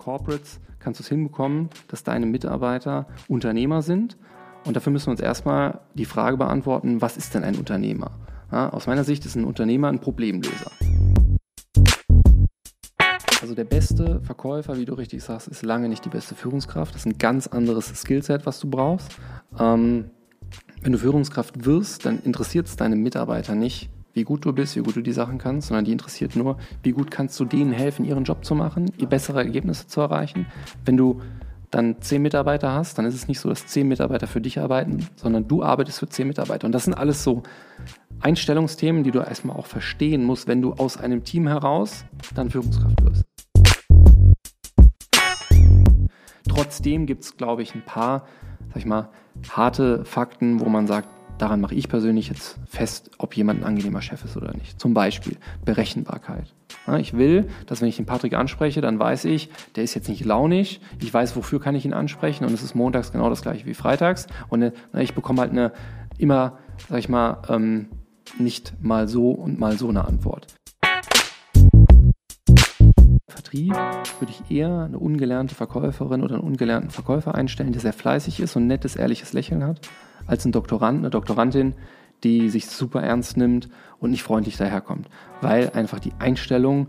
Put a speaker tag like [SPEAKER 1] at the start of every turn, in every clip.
[SPEAKER 1] Corporates kannst du es hinbekommen, dass deine Mitarbeiter Unternehmer sind. Und dafür müssen wir uns erstmal die Frage beantworten, was ist denn ein Unternehmer? Ja, aus meiner Sicht ist ein Unternehmer ein Problemlöser. Also der beste Verkäufer, wie du richtig sagst, ist lange nicht die beste Führungskraft. Das ist ein ganz anderes Skillset, was du brauchst. Ähm, wenn du Führungskraft wirst, dann interessiert es deine Mitarbeiter nicht, wie gut du bist, wie gut du die Sachen kannst, sondern die interessiert nur, wie gut kannst du denen helfen, ihren Job zu machen, ihr bessere Ergebnisse zu erreichen. Wenn du dann zehn Mitarbeiter hast, dann ist es nicht so, dass zehn Mitarbeiter für dich arbeiten, sondern du arbeitest für zehn Mitarbeiter. Und das sind alles so Einstellungsthemen, die du erstmal auch verstehen musst, wenn du aus einem Team heraus dann Führungskraft wirst. Trotzdem gibt es, glaube ich, ein paar, sag ich mal, harte Fakten, wo man sagt, daran mache ich persönlich jetzt fest, ob jemand ein angenehmer Chef ist oder nicht. Zum Beispiel Berechenbarkeit. Ich will, dass wenn ich den Patrick anspreche, dann weiß ich, der ist jetzt nicht launig, ich weiß, wofür kann ich ihn ansprechen und es ist montags genau das gleiche wie freitags und äh, ich bekomme halt eine immer, sag ich mal, ähm, nicht mal so und mal so eine Antwort. Vertrieb würde ich eher eine ungelernte Verkäuferin oder einen ungelernten Verkäufer einstellen, der sehr fleißig ist und ein nettes, ehrliches Lächeln hat, als ein Doktorand, eine Doktorandin, die sich super ernst nimmt und nicht freundlich daherkommt. Weil einfach die Einstellung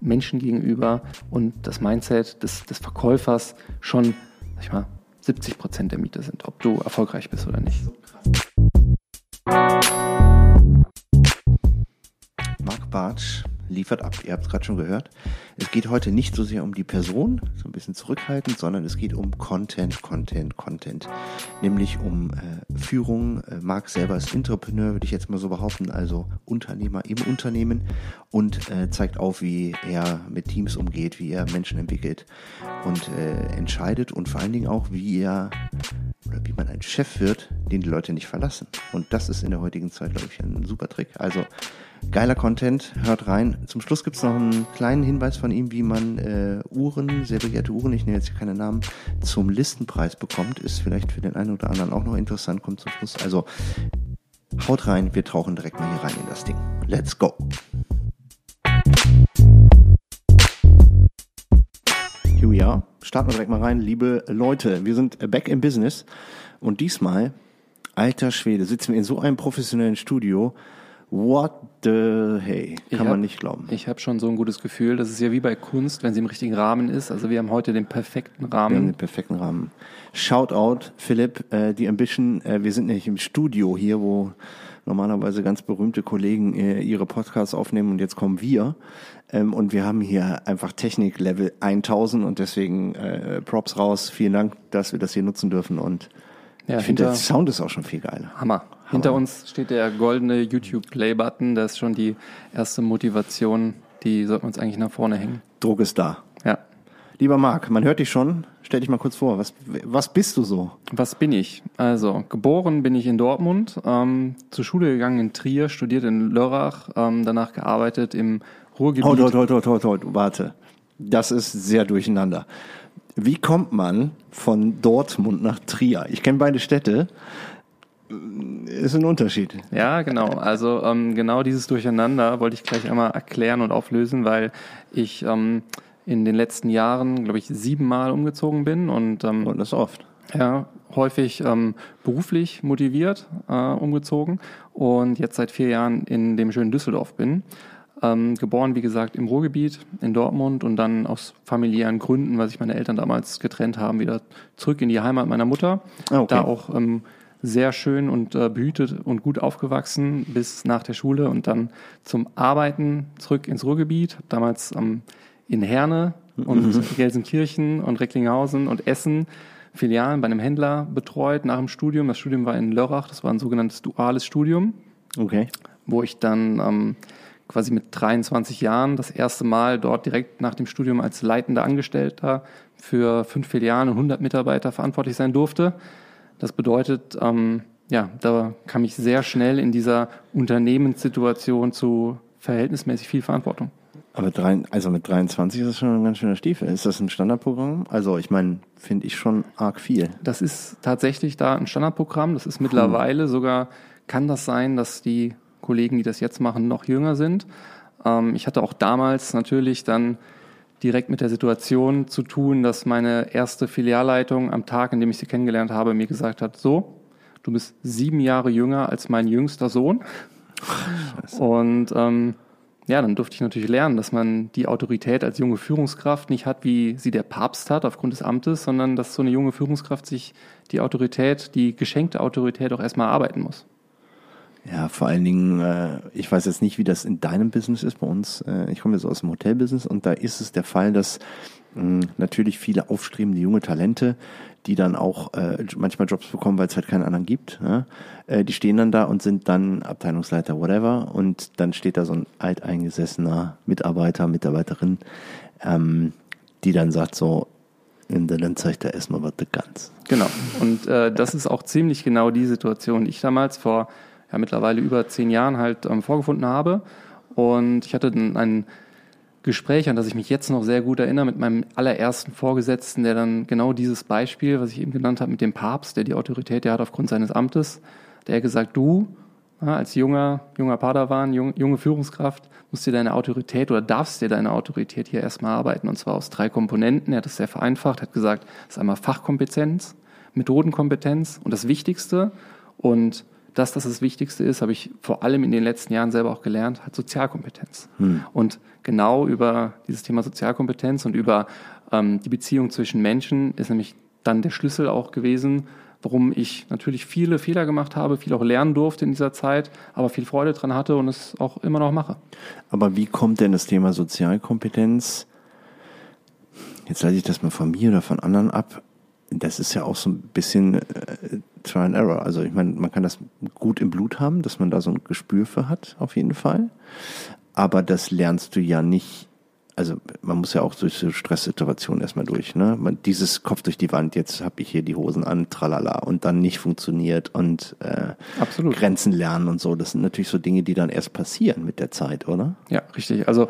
[SPEAKER 1] Menschen gegenüber und das Mindset des, des Verkäufers schon, sag ich mal, 70 Prozent der Miete sind, ob du erfolgreich bist oder nicht.
[SPEAKER 2] Marc Bartsch liefert ab. Ihr habt es gerade schon gehört. Es geht heute nicht so sehr um die Person, so ein bisschen zurückhaltend, sondern es geht um Content, Content, Content. Nämlich um äh, Führung. Äh, Marc selber ist Entrepreneur, würde ich jetzt mal so behaupten, also Unternehmer im Unternehmen und äh, zeigt auf, wie er mit Teams umgeht, wie er Menschen entwickelt und äh, entscheidet und vor allen Dingen auch, wie er oder wie man ein Chef wird, den die Leute nicht verlassen. Und das ist in der heutigen Zeit, glaube ich, ein super Trick. Also Geiler Content, hört rein. Zum Schluss gibt es noch einen kleinen Hinweis von ihm, wie man äh, Uhren, sehr begehrte Uhren, ich nenne jetzt hier keine Namen, zum Listenpreis bekommt. Ist vielleicht für den einen oder anderen auch noch interessant, kommt zum Schluss. Also haut rein, wir tauchen direkt mal hier rein in das Ding. Let's go! Are. Starten wir direkt mal rein. Liebe Leute, wir sind back in business und diesmal, alter Schwede, sitzen wir in so einem professionellen Studio What the hey? Kann
[SPEAKER 1] hab,
[SPEAKER 2] man nicht glauben.
[SPEAKER 1] Ich habe schon so ein gutes Gefühl. Das ist ja wie bei Kunst, wenn sie im richtigen Rahmen ist. Also wir haben heute den perfekten Rahmen. Wir haben den
[SPEAKER 2] perfekten Rahmen. Shoutout, Philipp, äh, die Ambition. Äh, wir sind nämlich im Studio hier, wo normalerweise ganz berühmte Kollegen äh, ihre Podcasts aufnehmen und jetzt kommen wir. Ähm, und wir haben hier einfach Technik Level 1000 und deswegen äh, Props raus. Vielen Dank, dass wir das hier nutzen dürfen und ja, ich finde, der Sound ist auch schon viel geiler.
[SPEAKER 1] Hammer. Hammer. Hinter uns steht der goldene YouTube-Play-Button. Das ist schon die erste Motivation. Die sollten wir uns eigentlich nach vorne hängen.
[SPEAKER 2] Druck ist da. Lieber Marc, man hört dich schon. Stell dich mal kurz vor. Was, was bist du so?
[SPEAKER 1] Was bin ich? Also, geboren bin ich in Dortmund, ähm, zur Schule gegangen in Trier, studiert in Lörrach, ähm, danach gearbeitet im Ruhrgebiet.
[SPEAKER 2] Halt, halt, halt, halt, halt, warte. Das ist sehr durcheinander. Wie kommt man von Dortmund nach Trier? Ich kenne beide Städte. Ist ein Unterschied.
[SPEAKER 1] Ja, genau. Also ähm, genau dieses Durcheinander wollte ich gleich einmal erklären und auflösen, weil ich ähm, in den letzten Jahren, glaube ich, siebenmal umgezogen bin und,
[SPEAKER 2] ähm, und das oft.
[SPEAKER 1] Ja, häufig ähm, beruflich motiviert äh, umgezogen und jetzt seit vier Jahren in dem schönen Düsseldorf bin. Ähm, geboren, wie gesagt, im Ruhrgebiet in Dortmund und dann aus familiären Gründen, weil sich meine Eltern damals getrennt haben, wieder zurück in die Heimat meiner Mutter. Ah, okay. Da auch ähm, sehr schön und äh, behütet und gut aufgewachsen bis nach der Schule und dann zum Arbeiten zurück ins Ruhrgebiet. Damals ähm, in Herne und mhm. Gelsenkirchen und Recklinghausen und Essen Filialen bei einem Händler betreut nach dem Studium. Das Studium war in Lörrach, das war ein sogenanntes duales Studium.
[SPEAKER 2] Okay.
[SPEAKER 1] Wo ich dann ähm, quasi mit 23 Jahren das erste Mal dort direkt nach dem Studium als leitender Angestellter für fünf Filialen und 100 Mitarbeiter verantwortlich sein durfte. Das bedeutet, ähm, ja, da kam ich sehr schnell in dieser Unternehmenssituation zu verhältnismäßig viel Verantwortung.
[SPEAKER 2] Aber drei, also mit 23 ist das schon ein ganz schöner Stiefel. Ist das ein Standardprogramm? Also ich meine, finde ich schon arg viel.
[SPEAKER 1] Das ist tatsächlich da ein Standardprogramm. Das ist mittlerweile sogar, kann das sein, dass die Kollegen, die das jetzt machen, noch jünger sind. Ähm, ich hatte auch damals natürlich dann direkt mit der Situation zu tun, dass meine erste Filialleitung am Tag, in dem ich sie kennengelernt habe, mir gesagt hat, so, du bist sieben Jahre jünger als mein jüngster Sohn. Scheiße. Und ähm, ja, dann durfte ich natürlich lernen, dass man die Autorität als junge Führungskraft nicht hat, wie sie der Papst hat aufgrund des Amtes, sondern dass so eine junge Führungskraft sich die Autorität, die geschenkte Autorität auch erstmal arbeiten muss.
[SPEAKER 2] Ja, vor allen Dingen, äh, ich weiß jetzt nicht, wie das in deinem Business ist bei uns. Äh, ich komme jetzt aus dem Hotelbusiness und da ist es der Fall, dass natürlich viele aufstrebende junge Talente, die dann auch äh, manchmal Jobs bekommen, weil es halt keinen anderen gibt, ja? äh, die stehen dann da und sind dann Abteilungsleiter, whatever, und dann steht da so ein alteingesessener Mitarbeiter, Mitarbeiterin, ähm, die dann sagt so, in der dann zeigt er erstmal was ganz.
[SPEAKER 1] Genau. Und äh, das ist auch ziemlich genau die Situation, die ich damals vor ja, mittlerweile über zehn Jahren halt ähm, vorgefunden habe. Und ich hatte dann ein Gespräch, an das ich mich jetzt noch sehr gut erinnere, mit meinem allerersten Vorgesetzten, der dann genau dieses Beispiel, was ich eben genannt habe, mit dem Papst, der die Autorität, der hat aufgrund seines Amtes, der gesagt, du ja, als junger, junger Padawan, jung, junge Führungskraft, musst dir deine Autorität oder darfst dir deine Autorität hier erstmal arbeiten. Und zwar aus drei Komponenten. Er hat es sehr vereinfacht, hat gesagt, das ist einmal Fachkompetenz, Methodenkompetenz und das Wichtigste. Und das, das das Wichtigste ist, habe ich vor allem in den letzten Jahren selber auch gelernt, hat Sozialkompetenz. Hm. Und genau über dieses Thema Sozialkompetenz und über ähm, die Beziehung zwischen Menschen ist nämlich dann der Schlüssel auch gewesen, warum ich natürlich viele Fehler gemacht habe, viel auch lernen durfte in dieser Zeit, aber viel Freude dran hatte und es auch immer noch mache.
[SPEAKER 2] Aber wie kommt denn das Thema Sozialkompetenz, jetzt leite ich das mal von mir oder von anderen ab, das ist ja auch so ein bisschen äh, Try and Error. Also ich meine, man kann das gut im Blut haben, dass man da so ein Gespür für hat, auf jeden Fall. Aber das lernst du ja nicht. Also man muss ja auch durch so Stresssituationen erstmal durch. Ne? Man, dieses Kopf durch die Wand, jetzt habe ich hier die Hosen an, tralala, und dann nicht funktioniert und äh, Absolut. Grenzen lernen und so. Das sind natürlich so Dinge, die dann erst passieren mit der Zeit, oder?
[SPEAKER 1] Ja, richtig. Also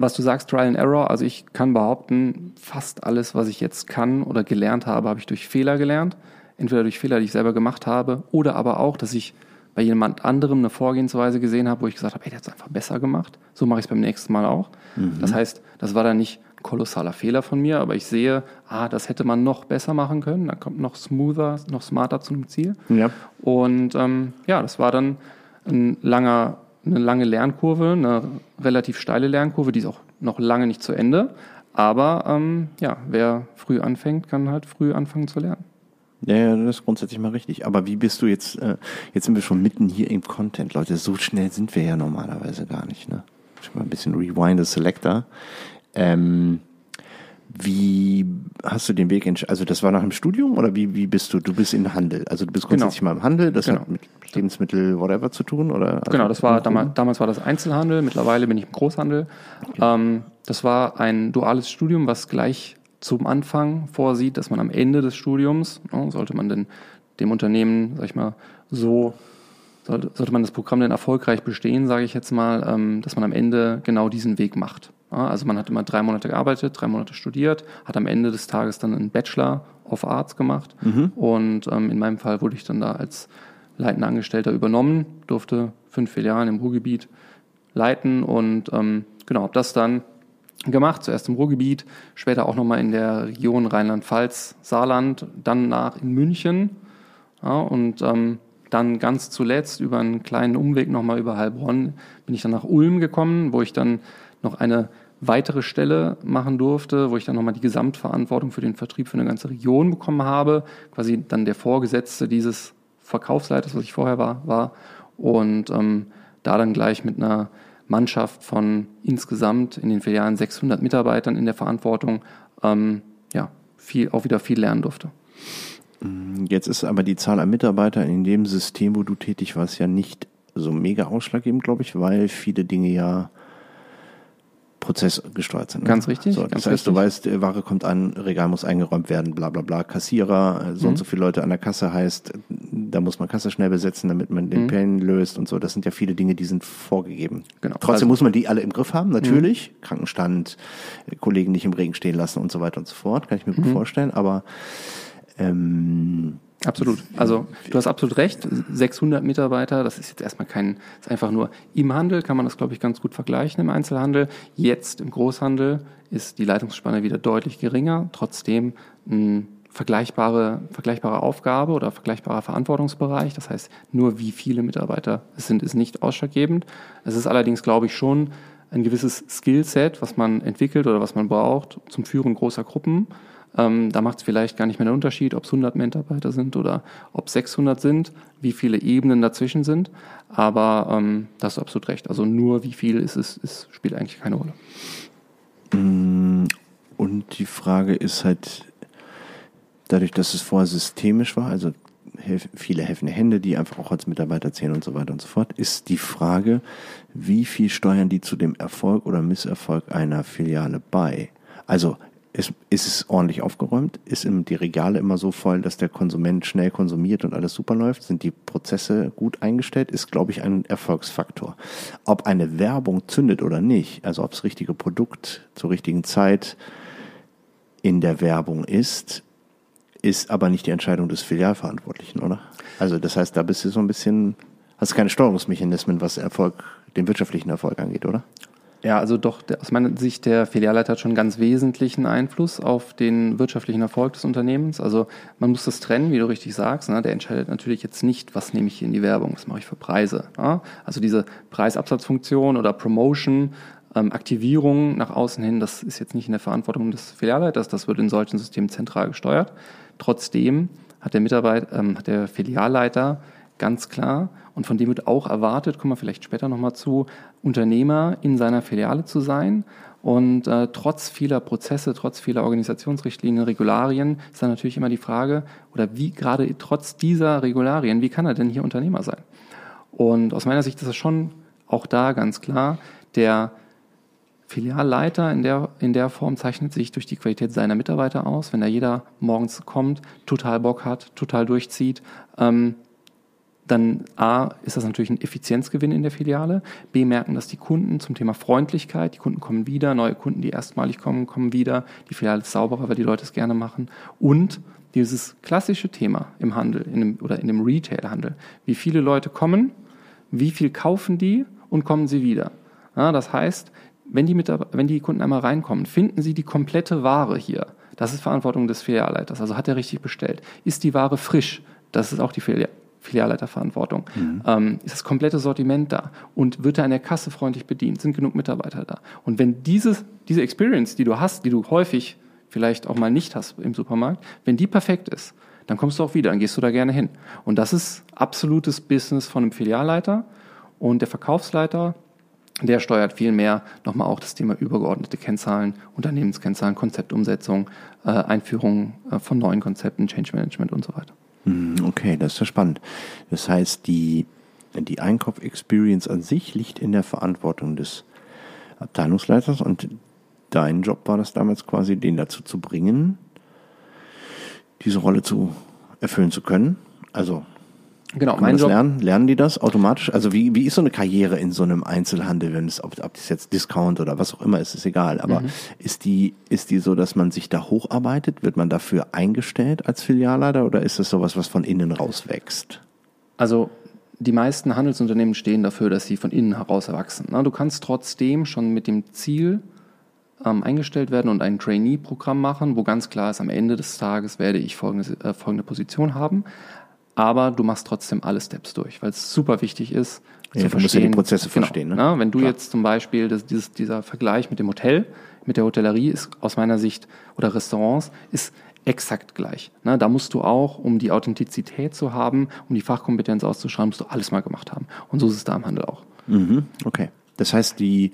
[SPEAKER 1] was du sagst, Trial and Error, also ich kann behaupten, fast alles, was ich jetzt kann oder gelernt habe, habe ich durch Fehler gelernt. Entweder durch Fehler, die ich selber gemacht habe, oder aber auch, dass ich bei jemand anderem eine Vorgehensweise gesehen habe, wo ich gesagt habe, hey, der hat es einfach besser gemacht. So mache ich es beim nächsten Mal auch. Mhm. Das heißt, das war dann nicht ein kolossaler Fehler von mir, aber ich sehe, ah, das hätte man noch besser machen können. Dann kommt noch smoother, noch smarter zu einem Ziel. Ja. Und ähm, ja, das war dann ein langer eine lange Lernkurve, eine relativ steile Lernkurve, die ist auch noch lange nicht zu Ende. Aber ähm, ja, wer früh anfängt, kann halt früh anfangen zu lernen.
[SPEAKER 2] Ja, ja, das ist grundsätzlich mal richtig. Aber wie bist du jetzt, äh, jetzt sind wir schon mitten hier im Content, Leute, so schnell sind wir ja normalerweise gar nicht, ne? Ich mal ein bisschen Rewind the Selector. Ähm, wie hast du den Weg entschieden? Also das war nach dem Studium oder wie, wie bist du? Du bist in Handel. Also du bist genau. grundsätzlich genau. mal im Handel, das genau. hat mit Lebensmittel, whatever zu tun, oder?
[SPEAKER 1] Also genau, das war damals, damals war das Einzelhandel, mittlerweile bin ich im Großhandel. Okay. Ähm, das war ein duales Studium, was gleich zum Anfang vorsieht, dass man am Ende des Studiums, ne, sollte man denn dem Unternehmen, sag ich mal, so sollte, sollte man das Programm denn erfolgreich bestehen, sage ich jetzt mal, ähm, dass man am Ende genau diesen Weg macht. Also man hat immer drei Monate gearbeitet, drei Monate studiert, hat am Ende des Tages dann einen Bachelor of Arts gemacht mhm. und ähm, in meinem Fall wurde ich dann da als leitender Angestellter übernommen, durfte fünf Filialen im Ruhrgebiet leiten und ähm, genau, habe das dann gemacht, zuerst im Ruhrgebiet, später auch nochmal in der Region Rheinland-Pfalz, Saarland, dann nach in München ja, und ähm, dann ganz zuletzt über einen kleinen Umweg nochmal über Heilbronn bin ich dann nach Ulm gekommen, wo ich dann noch eine weitere Stelle machen durfte, wo ich dann nochmal die Gesamtverantwortung für den Vertrieb für eine ganze Region bekommen habe, quasi dann der Vorgesetzte dieses Verkaufsleiters, was ich vorher war, war und ähm, da dann gleich mit einer Mannschaft von insgesamt in den Filialen 600 Mitarbeitern in der Verantwortung ähm, ja, viel, auch wieder viel lernen durfte.
[SPEAKER 2] Jetzt ist aber die Zahl an Mitarbeitern in dem System, wo du tätig warst, ja nicht so mega ausschlaggebend, glaube ich, weil viele Dinge ja prozessgesteuert sind.
[SPEAKER 1] Ne? Ganz richtig.
[SPEAKER 2] So, das heißt, richtig. du weißt, Ware kommt an, Regal muss eingeräumt werden, bla bla bla. Kassierer, so mhm. und so viele Leute an der Kasse heißt, da muss man Kasse schnell besetzen, damit man den mhm. Pen löst und so. Das sind ja viele Dinge, die sind vorgegeben. Genau. Trotzdem also, muss man die alle im Griff haben, natürlich. Mhm. Krankenstand, Kollegen nicht im Regen stehen lassen und so weiter und so fort. Kann ich mir gut mhm. vorstellen. Aber ähm,
[SPEAKER 1] Absolut. Also du hast absolut recht. 600 Mitarbeiter, das ist jetzt erstmal kein, ist einfach nur im Handel kann man das glaube ich ganz gut vergleichen im Einzelhandel. Jetzt im Großhandel ist die Leitungsspanne wieder deutlich geringer. Trotzdem ein vergleichbare, vergleichbare Aufgabe oder vergleichbarer Verantwortungsbereich. Das heißt, nur wie viele Mitarbeiter es sind, ist nicht ausschlaggebend. Es ist allerdings, glaube ich, schon ein gewisses Skillset, was man entwickelt oder was man braucht zum Führen großer Gruppen. Ähm, da macht es vielleicht gar nicht mehr den Unterschied, ob es 100 Mitarbeiter sind oder ob es 600 sind, wie viele Ebenen dazwischen sind. Aber ähm, da hast du absolut recht. Also nur wie viel ist es, ist, spielt eigentlich keine Rolle.
[SPEAKER 2] Mm, und die Frage ist halt, dadurch, dass es vorher systemisch war, also viele helfende Hände, die einfach auch als Mitarbeiter zählen und so weiter und so fort, ist die Frage, wie viel steuern die zu dem Erfolg oder Misserfolg einer Filiale bei? Also ist, ist es ordentlich aufgeräumt? Ist die Regale immer so voll, dass der Konsument schnell konsumiert und alles super läuft? Sind die Prozesse gut eingestellt? Ist, glaube ich, ein Erfolgsfaktor. Ob eine Werbung zündet oder nicht, also ob das richtige Produkt zur richtigen Zeit in der Werbung ist, ist aber nicht die Entscheidung des Filialverantwortlichen, oder? Also das heißt, da bist du so ein bisschen, hast keine Steuerungsmechanismen, was Erfolg, den wirtschaftlichen Erfolg angeht, oder?
[SPEAKER 1] Ja, also doch, der, aus meiner Sicht, der Filialleiter hat schon ganz wesentlichen Einfluss auf den wirtschaftlichen Erfolg des Unternehmens. Also man muss das trennen, wie du richtig sagst. Ne? Der entscheidet natürlich jetzt nicht, was nehme ich hier in die Werbung, was mache ich für Preise. Ne? Also diese Preisabsatzfunktion oder Promotion, ähm, Aktivierung nach außen hin, das ist jetzt nicht in der Verantwortung des Filialleiters, das wird in solchen Systemen zentral gesteuert. Trotzdem hat der Mitarbeiter, ähm, hat der Filialleiter ganz klar und von dem wird auch erwartet, kommen wir vielleicht später nochmal zu, Unternehmer in seiner Filiale zu sein. Und äh, trotz vieler Prozesse, trotz vieler Organisationsrichtlinien, Regularien ist dann natürlich immer die Frage, oder wie gerade trotz dieser Regularien, wie kann er denn hier Unternehmer sein? Und aus meiner Sicht ist es schon auch da ganz klar, der Filialleiter in der, in der Form zeichnet sich durch die Qualität seiner Mitarbeiter aus. Wenn da jeder morgens kommt, total Bock hat, total durchzieht, ähm, dann A, ist das natürlich ein Effizienzgewinn in der Filiale. B, merken das die Kunden zum Thema Freundlichkeit. Die Kunden kommen wieder, neue Kunden, die erstmalig kommen, kommen wieder. Die Filiale ist sauberer, weil die Leute es gerne machen. Und dieses klassische Thema im Handel in dem, oder in dem Retail-Handel. Wie viele Leute kommen, wie viel kaufen die und kommen sie wieder. Ja, das heißt, wenn die, wenn die Kunden einmal reinkommen, finden sie die komplette Ware hier. Das ist Verantwortung des Filialleiters. Also hat er richtig bestellt. Ist die Ware frisch? Das ist auch die Filialleiterverantwortung. Mhm. Ähm, ist das komplette Sortiment da? Und wird er an der Kasse freundlich bedient? Sind genug Mitarbeiter da? Und wenn dieses, diese Experience, die du hast, die du häufig vielleicht auch mal nicht hast im Supermarkt, wenn die perfekt ist, dann kommst du auch wieder, dann gehst du da gerne hin. Und das ist absolutes Business von einem Filialleiter. Und der Verkaufsleiter der steuert viel mehr nochmal auch das Thema übergeordnete Kennzahlen, Unternehmenskennzahlen, Konzeptumsetzung, äh, Einführung äh, von neuen Konzepten, Change Management und so weiter.
[SPEAKER 2] Hm, okay, das ist ja spannend. Das heißt, die, die Einkauf-Experience an sich liegt in der Verantwortung des Abteilungsleiters und dein Job war das damals quasi, den dazu zu bringen, diese Rolle zu erfüllen zu können. Also
[SPEAKER 1] Genau, mein
[SPEAKER 2] Job. Lernen? lernen die das automatisch? Also wie, wie ist so eine Karriere in so einem Einzelhandel, wenn es, ob, ob das jetzt Discount oder was auch immer ist, ist egal. Aber mhm. ist die, ist die so, dass man sich da hocharbeitet? Wird man dafür eingestellt als Filialleiter oder ist das sowas, was von innen raus wächst?
[SPEAKER 1] Also die meisten Handelsunternehmen stehen dafür, dass sie von innen heraus erwachsen. Du kannst trotzdem schon mit dem Ziel ähm, eingestellt werden und ein Trainee-Programm machen, wo ganz klar ist, am Ende des Tages werde ich folgende, äh, folgende Position haben aber du machst trotzdem alle Steps durch, weil es super wichtig ist,
[SPEAKER 2] ja, zu du verstehen. Musst ja die Prozesse genau, verstehen. Ne?
[SPEAKER 1] Na, wenn du Klar. jetzt zum Beispiel das, dieses, dieser Vergleich mit dem Hotel, mit der Hotellerie ist aus meiner Sicht oder Restaurants ist exakt gleich. Na, da musst du auch, um die Authentizität zu haben, um die Fachkompetenz auszuschreiben, musst du alles mal gemacht haben. Und so ist es da im Handel auch.
[SPEAKER 2] Mhm, okay. Das heißt, die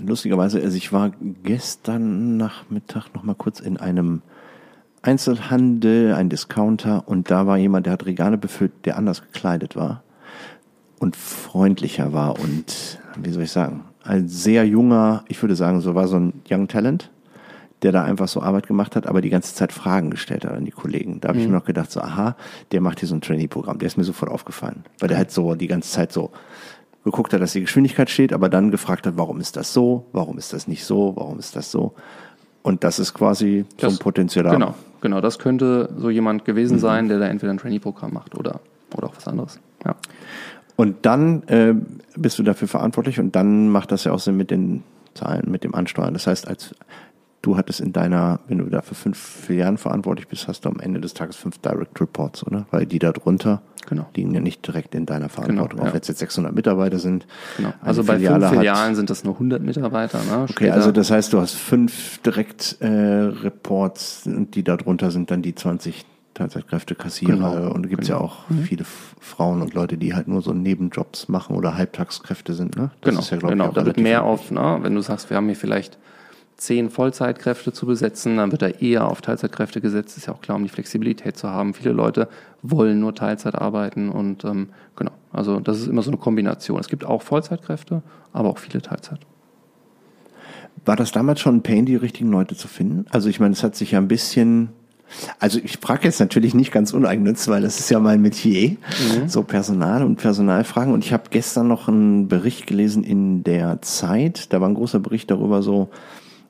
[SPEAKER 2] lustigerweise, also ich war gestern Nachmittag noch mal kurz in einem Einzelhandel, ein Discounter und da war jemand, der hat Regale befüllt, der anders gekleidet war und freundlicher war und, wie soll ich sagen, ein sehr junger, ich würde sagen, so war so ein Young Talent, der da einfach so Arbeit gemacht hat, aber die ganze Zeit Fragen gestellt hat an die Kollegen. Da habe mhm. ich mir noch gedacht, so, aha, der macht hier so ein Trainee-Programm. Der ist mir sofort aufgefallen, weil der halt so die ganze Zeit so geguckt hat, dass die Geschwindigkeit steht, aber dann gefragt hat, warum ist das so, warum ist das nicht so, warum ist das so. Und das ist quasi das, so ein potenzieller.
[SPEAKER 1] Genau, genau. Das könnte so jemand gewesen mhm. sein, der da entweder ein Trainee-Programm macht oder, oder auch was anderes. Ja.
[SPEAKER 2] Und dann äh, bist du dafür verantwortlich und dann macht das ja auch Sinn mit den Zahlen, mit dem Ansteuern. Das heißt, als du hattest in deiner, wenn du da für fünf Filialen verantwortlich bist, hast du am Ende des Tages fünf Direct Reports, oder? Weil die da drunter genau. liegen ja nicht direkt in deiner Verantwortung. Genau, ja. Auch wenn es jetzt 600 Mitarbeiter sind.
[SPEAKER 1] Genau. Also bei Filiale fünf Filialen sind das nur 100 Mitarbeiter. Ne?
[SPEAKER 2] Okay, also das heißt, du hast fünf Direct äh, Reports und die da drunter sind dann die 20 Teilzeitkräfte, Kassierer genau, und gibt es genau. ja auch mhm. viele Frauen und Leute, die halt nur so Nebenjobs machen oder Halbtagskräfte sind. Ne?
[SPEAKER 1] Das genau, ist ja, genau. Ich, da wird mehr auf, ne? wenn du sagst, wir haben hier vielleicht zehn Vollzeitkräfte zu besetzen, dann wird da eher auf Teilzeitkräfte gesetzt. Ist ja auch klar, um die Flexibilität zu haben. Viele Leute wollen nur Teilzeit arbeiten und ähm, genau. Also das ist immer so eine Kombination. Es gibt auch Vollzeitkräfte, aber auch viele Teilzeit.
[SPEAKER 2] War das damals schon ein Pain, die richtigen Leute zu finden? Also ich meine, es hat sich ja ein bisschen also ich frage jetzt natürlich nicht ganz uneigennütz, weil das ist ja mein Metier, mhm. so Personal und Personalfragen. Und ich habe gestern noch einen Bericht gelesen in der Zeit. Da war ein großer Bericht darüber, so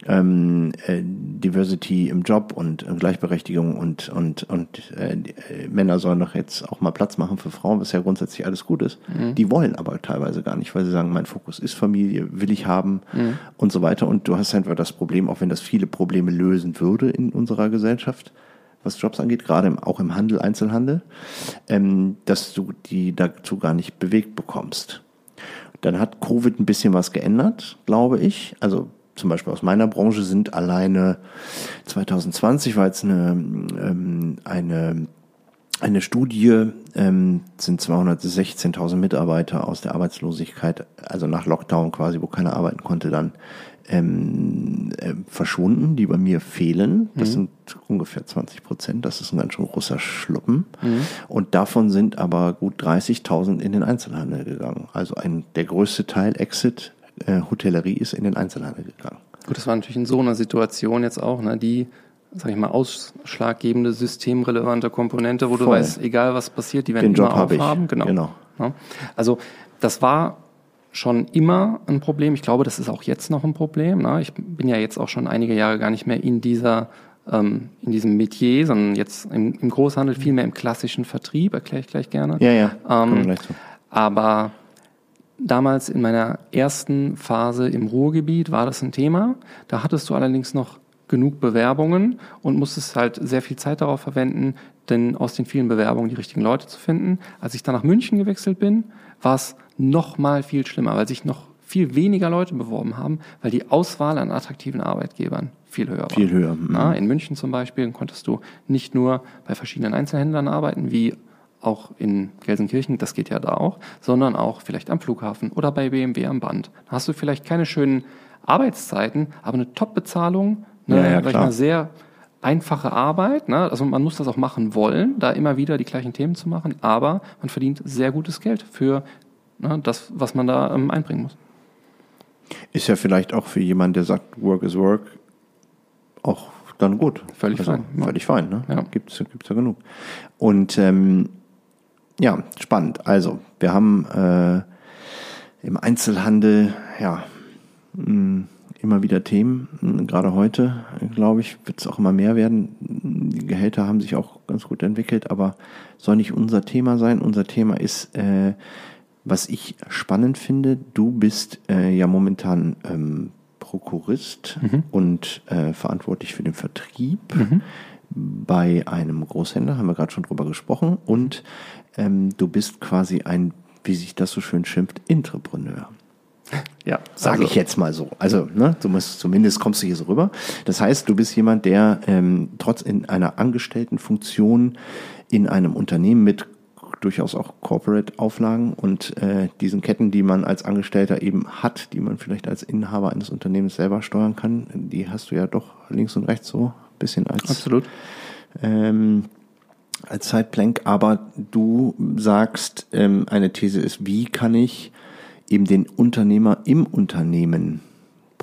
[SPEAKER 2] ähm, äh, Diversity im Job und äh, Gleichberechtigung und und und äh, äh, Männer sollen doch jetzt auch mal Platz machen für Frauen, was ja grundsätzlich alles gut ist. Mhm. Die wollen aber teilweise gar nicht, weil sie sagen, mein Fokus ist Familie, will ich haben mhm. und so weiter. Und du hast einfach das Problem, auch wenn das viele Probleme lösen würde in unserer Gesellschaft, was Jobs angeht, gerade im, auch im Handel, Einzelhandel, ähm, dass du die dazu gar nicht bewegt bekommst. Dann hat Covid ein bisschen was geändert, glaube ich. Also zum Beispiel aus meiner Branche sind alleine 2020 war jetzt eine, ähm, eine eine Studie ähm, sind 216.000 Mitarbeiter aus der Arbeitslosigkeit, also nach Lockdown quasi, wo keiner arbeiten konnte, dann ähm, äh, verschwunden, die bei mir fehlen. Das mhm. sind ungefähr 20 Prozent. Das ist ein ganz schön großer Schluppen. Mhm. Und davon sind aber gut 30.000 in den Einzelhandel gegangen. Also ein, der größte Teil Exit äh, Hotellerie ist in den Einzelhandel gegangen.
[SPEAKER 1] Gut, das war natürlich in so einer Situation jetzt auch, ne, die sag ich mal, ausschlaggebende, systemrelevante Komponente, wo Voll. du weißt, egal was passiert, die werden Den immer Job aufhaben.
[SPEAKER 2] Genau. genau.
[SPEAKER 1] Ja. Also das war schon immer ein Problem. Ich glaube, das ist auch jetzt noch ein Problem. Ne? Ich bin ja jetzt auch schon einige Jahre gar nicht mehr in dieser ähm, in diesem Metier, sondern jetzt im, im Großhandel viel mehr im klassischen Vertrieb, erkläre ich gleich gerne.
[SPEAKER 2] Ja, ja.
[SPEAKER 1] Ähm, aber damals in meiner ersten Phase im Ruhrgebiet war das ein Thema. Da hattest du allerdings noch genug Bewerbungen und musstest halt sehr viel Zeit darauf verwenden, denn aus den vielen Bewerbungen die richtigen Leute zu finden. Als ich dann nach München gewechselt bin, war es noch mal viel schlimmer, weil sich noch viel weniger Leute beworben haben, weil die Auswahl an attraktiven Arbeitgebern viel höher war.
[SPEAKER 2] Viel höher.
[SPEAKER 1] Na, in München zum Beispiel konntest du nicht nur bei verschiedenen Einzelhändlern arbeiten, wie auch in Gelsenkirchen, das geht ja da auch, sondern auch vielleicht am Flughafen oder bei BMW am Band. Da hast du vielleicht keine schönen Arbeitszeiten, aber eine Top-Bezahlung, eine ja, ja, klar. sehr einfache Arbeit. Ne? Also man muss das auch machen wollen, da immer wieder die gleichen Themen zu machen, aber man verdient sehr gutes Geld für ne, das, was man da ähm, einbringen muss.
[SPEAKER 2] Ist ja vielleicht auch für jemanden, der sagt, Work is Work, auch dann gut.
[SPEAKER 1] Völlig also, fein.
[SPEAKER 2] Völlig fein, ne? Ja. Gibt's, gibt's ja genug. Und ähm, ja, spannend. Also, wir haben äh, im Einzelhandel, ja, mh, hm, immer wieder Themen. Gerade heute, glaube ich, wird es auch immer mehr werden. Die Gehälter haben sich auch ganz gut entwickelt, aber soll nicht unser Thema sein. Unser Thema ist, äh, was ich spannend finde, du bist äh, ja momentan ähm, Prokurist mhm. und äh, verantwortlich für den Vertrieb mhm. bei einem Großhändler, haben wir gerade schon drüber gesprochen. Und ähm, du bist quasi ein, wie sich das so schön schimpft, Entrepreneur. Ja, sage also, ich jetzt mal so. Also, ne, du musst zumindest kommst du hier so rüber. Das heißt, du bist jemand, der ähm, trotz in einer Angestelltenfunktion in einem Unternehmen mit durchaus auch Corporate-Auflagen und äh, diesen Ketten, die man als Angestellter eben hat, die man vielleicht als Inhaber eines Unternehmens selber steuern kann, die hast du ja doch links und rechts so ein bisschen als
[SPEAKER 1] Absolut.
[SPEAKER 2] Ähm, als Zeitplank. Aber du sagst, ähm, eine These ist, wie kann ich eben den Unternehmer im Unternehmen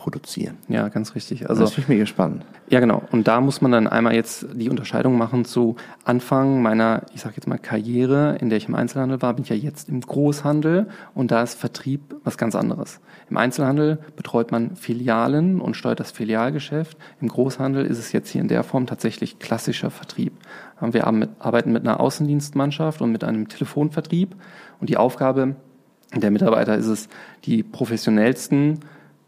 [SPEAKER 2] produzieren.
[SPEAKER 1] Ja, ganz richtig.
[SPEAKER 2] Also, das finde ich mega spannend.
[SPEAKER 1] Ja, genau. Und da muss man dann einmal jetzt die Unterscheidung machen zu Anfang meiner, ich sage jetzt mal Karriere, in der ich im Einzelhandel war, bin ich ja jetzt im Großhandel und da ist Vertrieb was ganz anderes. Im Einzelhandel betreut man Filialen und steuert das Filialgeschäft. Im Großhandel ist es jetzt hier in der Form tatsächlich klassischer Vertrieb. Wir arbeiten mit einer Außendienstmannschaft und mit einem Telefonvertrieb und die Aufgabe der Mitarbeiter ist es, die professionellsten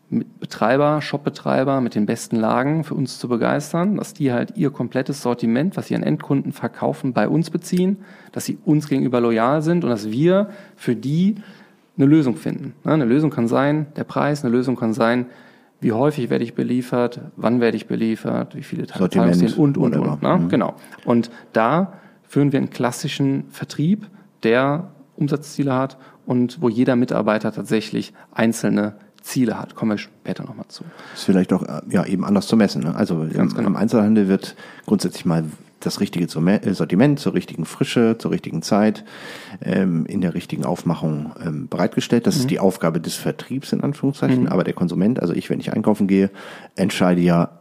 [SPEAKER 1] Betreiber, Shopbetreiber mit den besten Lagen für uns zu begeistern, dass die halt ihr komplettes Sortiment, was sie an Endkunden verkaufen, bei uns beziehen, dass sie uns gegenüber loyal sind und dass wir für die eine Lösung finden. Eine Lösung kann sein, der Preis, eine Lösung kann sein, wie häufig werde ich beliefert, wann werde ich beliefert, wie viele Tage
[SPEAKER 2] Sortiment
[SPEAKER 1] und, und, und. Ne? Mhm. Genau. Und da führen wir einen klassischen Vertrieb, der Umsatzziele hat und wo jeder Mitarbeiter tatsächlich einzelne Ziele hat. Kommen wir später nochmal zu.
[SPEAKER 2] Ist vielleicht auch äh, ja, eben anders zu messen. Ne? Also Ganz im, genau. im Einzelhandel wird grundsätzlich mal das richtige äh, Sortiment zur richtigen Frische, zur richtigen Zeit, ähm, in der richtigen Aufmachung ähm, bereitgestellt. Das mhm. ist die Aufgabe des Vertriebs in Anführungszeichen. Mhm. Aber der Konsument, also ich, wenn ich einkaufen gehe, entscheide ja,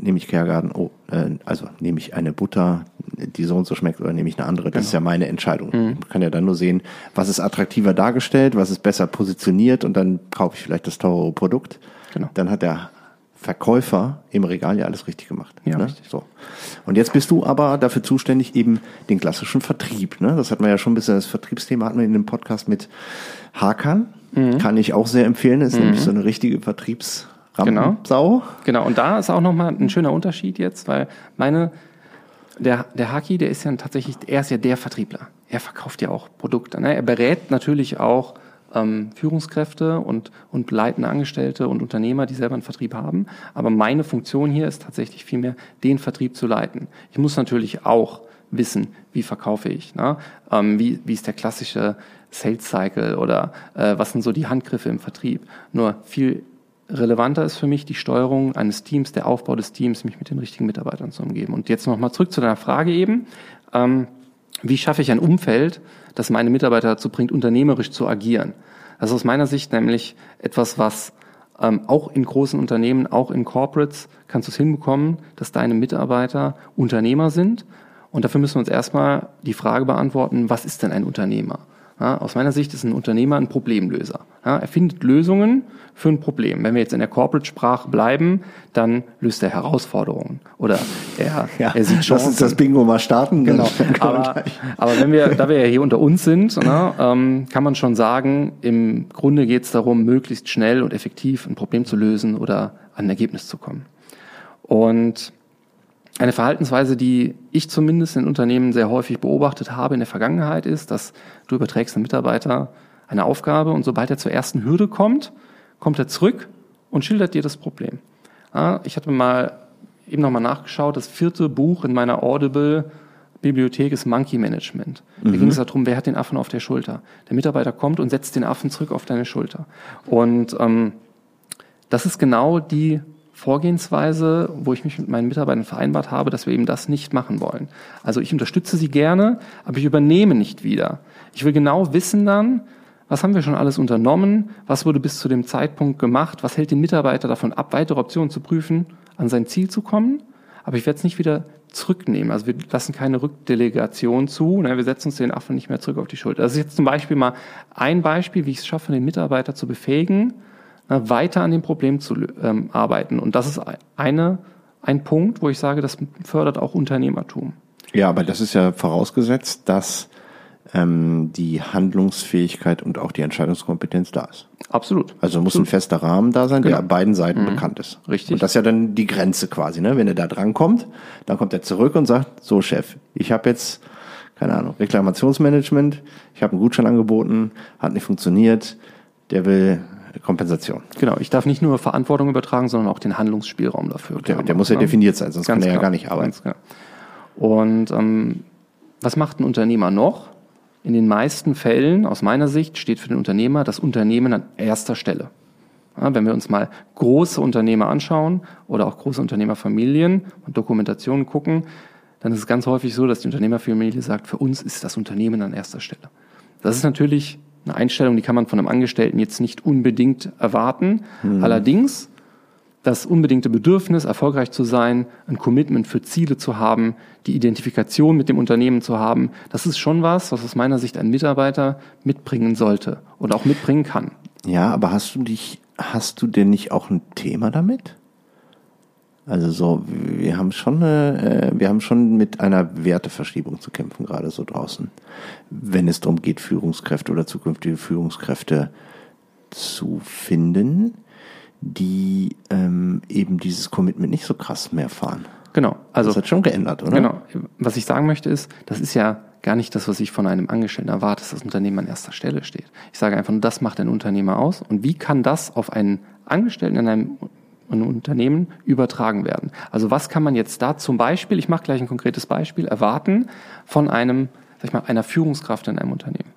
[SPEAKER 2] nehme ich Kergarten, oh, äh, also nehme ich eine Butter, die so und so schmeckt, oder nehme ich eine andere. Das genau. ist ja meine Entscheidung. Mhm. Man kann ja dann nur sehen, was ist attraktiver dargestellt, was ist besser positioniert und dann kaufe ich vielleicht das teure Produkt. Genau. Dann hat der Verkäufer im Regal ja alles richtig gemacht.
[SPEAKER 1] Ja,
[SPEAKER 2] ne?
[SPEAKER 1] richtig.
[SPEAKER 2] So. Und jetzt bist du aber dafür zuständig, eben den klassischen Vertrieb. Ne? Das hatten wir ja schon ein bisschen, das Vertriebsthema hatten wir in dem Podcast mit Hakan. Mhm. Kann ich auch sehr empfehlen. Das ist mhm. nämlich so eine richtige Vertriebs-
[SPEAKER 1] Genau. Sau. Genau, und da ist auch nochmal ein schöner Unterschied jetzt, weil meine, der, der Haki, der ist ja tatsächlich, er ist ja der Vertriebler. Er verkauft ja auch Produkte. Ne? Er berät natürlich auch ähm, Führungskräfte und, und leitende Angestellte und Unternehmer, die selber einen Vertrieb haben. Aber meine Funktion hier ist tatsächlich vielmehr, den Vertrieb zu leiten. Ich muss natürlich auch wissen, wie verkaufe ich, ne? ähm, wie, wie ist der klassische Sales Cycle oder äh, was sind so die Handgriffe im Vertrieb. Nur viel relevanter ist für mich die Steuerung eines Teams, der Aufbau des Teams, mich mit den richtigen Mitarbeitern zu umgeben. Und jetzt nochmal zurück zu deiner Frage eben. Ähm, wie schaffe ich ein Umfeld, das meine Mitarbeiter dazu bringt, unternehmerisch zu agieren? Das ist aus meiner Sicht nämlich etwas, was ähm, auch in großen Unternehmen, auch in Corporates, kannst du es hinbekommen, dass deine Mitarbeiter Unternehmer sind. Und dafür müssen wir uns erstmal die Frage beantworten, was ist denn ein Unternehmer? Ja, aus meiner Sicht ist ein Unternehmer ein Problemlöser. Ja, er findet Lösungen für ein Problem. Wenn wir jetzt in der Corporate-Sprache bleiben, dann löst er Herausforderungen oder er,
[SPEAKER 2] ja, er sieht Chancen. Lass uns das Bingo mal starten.
[SPEAKER 1] Genau. Aber, aber wenn wir, da wir ja hier unter uns sind, ne, ähm, kann man schon sagen, im Grunde geht es darum, möglichst schnell und effektiv ein Problem zu lösen oder an ein Ergebnis zu kommen. Und eine Verhaltensweise, die ich zumindest in Unternehmen sehr häufig beobachtet habe in der Vergangenheit, ist, dass du überträgst einem Mitarbeiter eine Aufgabe und sobald er zur ersten Hürde kommt, kommt er zurück und schildert dir das Problem. ich hatte mal eben nochmal nachgeschaut, das vierte Buch in meiner Audible Bibliothek ist Monkey Management. Da mhm. ging es darum, wer hat den Affen auf der Schulter. Der Mitarbeiter kommt und setzt den Affen zurück auf deine Schulter. Und ähm, das ist genau die Vorgehensweise, wo ich mich mit meinen Mitarbeitern vereinbart habe, dass wir eben das nicht machen wollen. Also ich unterstütze sie gerne, aber ich übernehme nicht wieder. Ich will genau wissen dann, was haben wir schon alles unternommen, was wurde bis zu dem Zeitpunkt gemacht, was hält den Mitarbeiter davon ab, weitere Optionen zu prüfen, an sein Ziel zu kommen. Aber ich werde es nicht wieder zurücknehmen. Also wir lassen keine Rückdelegation zu. Ne? Wir setzen uns den Affen nicht mehr zurück auf die Schulter. Das ist jetzt zum Beispiel mal ein Beispiel, wie ich es schaffe, den Mitarbeiter zu befähigen, weiter an dem Problem zu ähm, arbeiten. Und das ist eine, ein Punkt, wo ich sage, das fördert auch Unternehmertum.
[SPEAKER 2] Ja, aber das ist ja vorausgesetzt, dass ähm, die Handlungsfähigkeit und auch die Entscheidungskompetenz da ist.
[SPEAKER 1] Absolut.
[SPEAKER 2] Also muss
[SPEAKER 1] Absolut.
[SPEAKER 2] ein fester Rahmen da sein, genau. der beiden Seiten mhm. bekannt ist.
[SPEAKER 1] Richtig.
[SPEAKER 2] Und das ist ja dann die Grenze quasi. Ne? Wenn er da dran kommt, dann kommt er zurück und sagt, so Chef, ich habe jetzt, keine Ahnung, Reklamationsmanagement, ich habe einen Gutschein angeboten, hat nicht funktioniert, der will Kompensation.
[SPEAKER 1] Genau, ich darf nicht nur Verantwortung übertragen, sondern auch den Handlungsspielraum dafür.
[SPEAKER 2] Der, der muss ja ne? definiert sein, sonst Ganz kann er ja gar nicht arbeiten.
[SPEAKER 1] Und ähm, was macht ein Unternehmer noch? In den meisten Fällen, aus meiner Sicht, steht für den Unternehmer das Unternehmen an erster Stelle. Ja, wenn wir uns mal große Unternehmer anschauen oder auch große Unternehmerfamilien und Dokumentationen gucken, dann ist es ganz häufig so, dass die Unternehmerfamilie sagt, für uns ist das Unternehmen an erster Stelle. Das ist natürlich eine Einstellung, die kann man von einem Angestellten jetzt nicht unbedingt erwarten. Mhm. Allerdings das unbedingte Bedürfnis, erfolgreich zu sein, ein Commitment für Ziele zu haben, die Identifikation mit dem Unternehmen zu haben, das ist schon was, was aus meiner Sicht ein Mitarbeiter mitbringen sollte und auch mitbringen kann.
[SPEAKER 2] Ja, aber hast du dich, hast du denn nicht auch ein Thema damit? Also so, wir haben schon, äh, wir haben schon mit einer Werteverschiebung zu kämpfen, gerade so draußen, wenn es darum geht, Führungskräfte oder zukünftige Führungskräfte zu finden, die ähm, eben dieses Commitment nicht so krass mehr fahren.
[SPEAKER 1] Genau. Also,
[SPEAKER 2] das hat schon geändert, oder?
[SPEAKER 1] Genau. Was ich sagen möchte ist, das ist ja gar nicht das, was ich von einem Angestellten erwarte, dass das Unternehmen an erster Stelle steht. Ich sage einfach das macht ein Unternehmer aus und wie kann das auf einen Angestellten in einem ein Unternehmen übertragen werden. Also was kann man jetzt da zum Beispiel, ich mache gleich ein konkretes Beispiel, erwarten von einem, sag ich mal, einer Führungskraft in einem Unternehmen.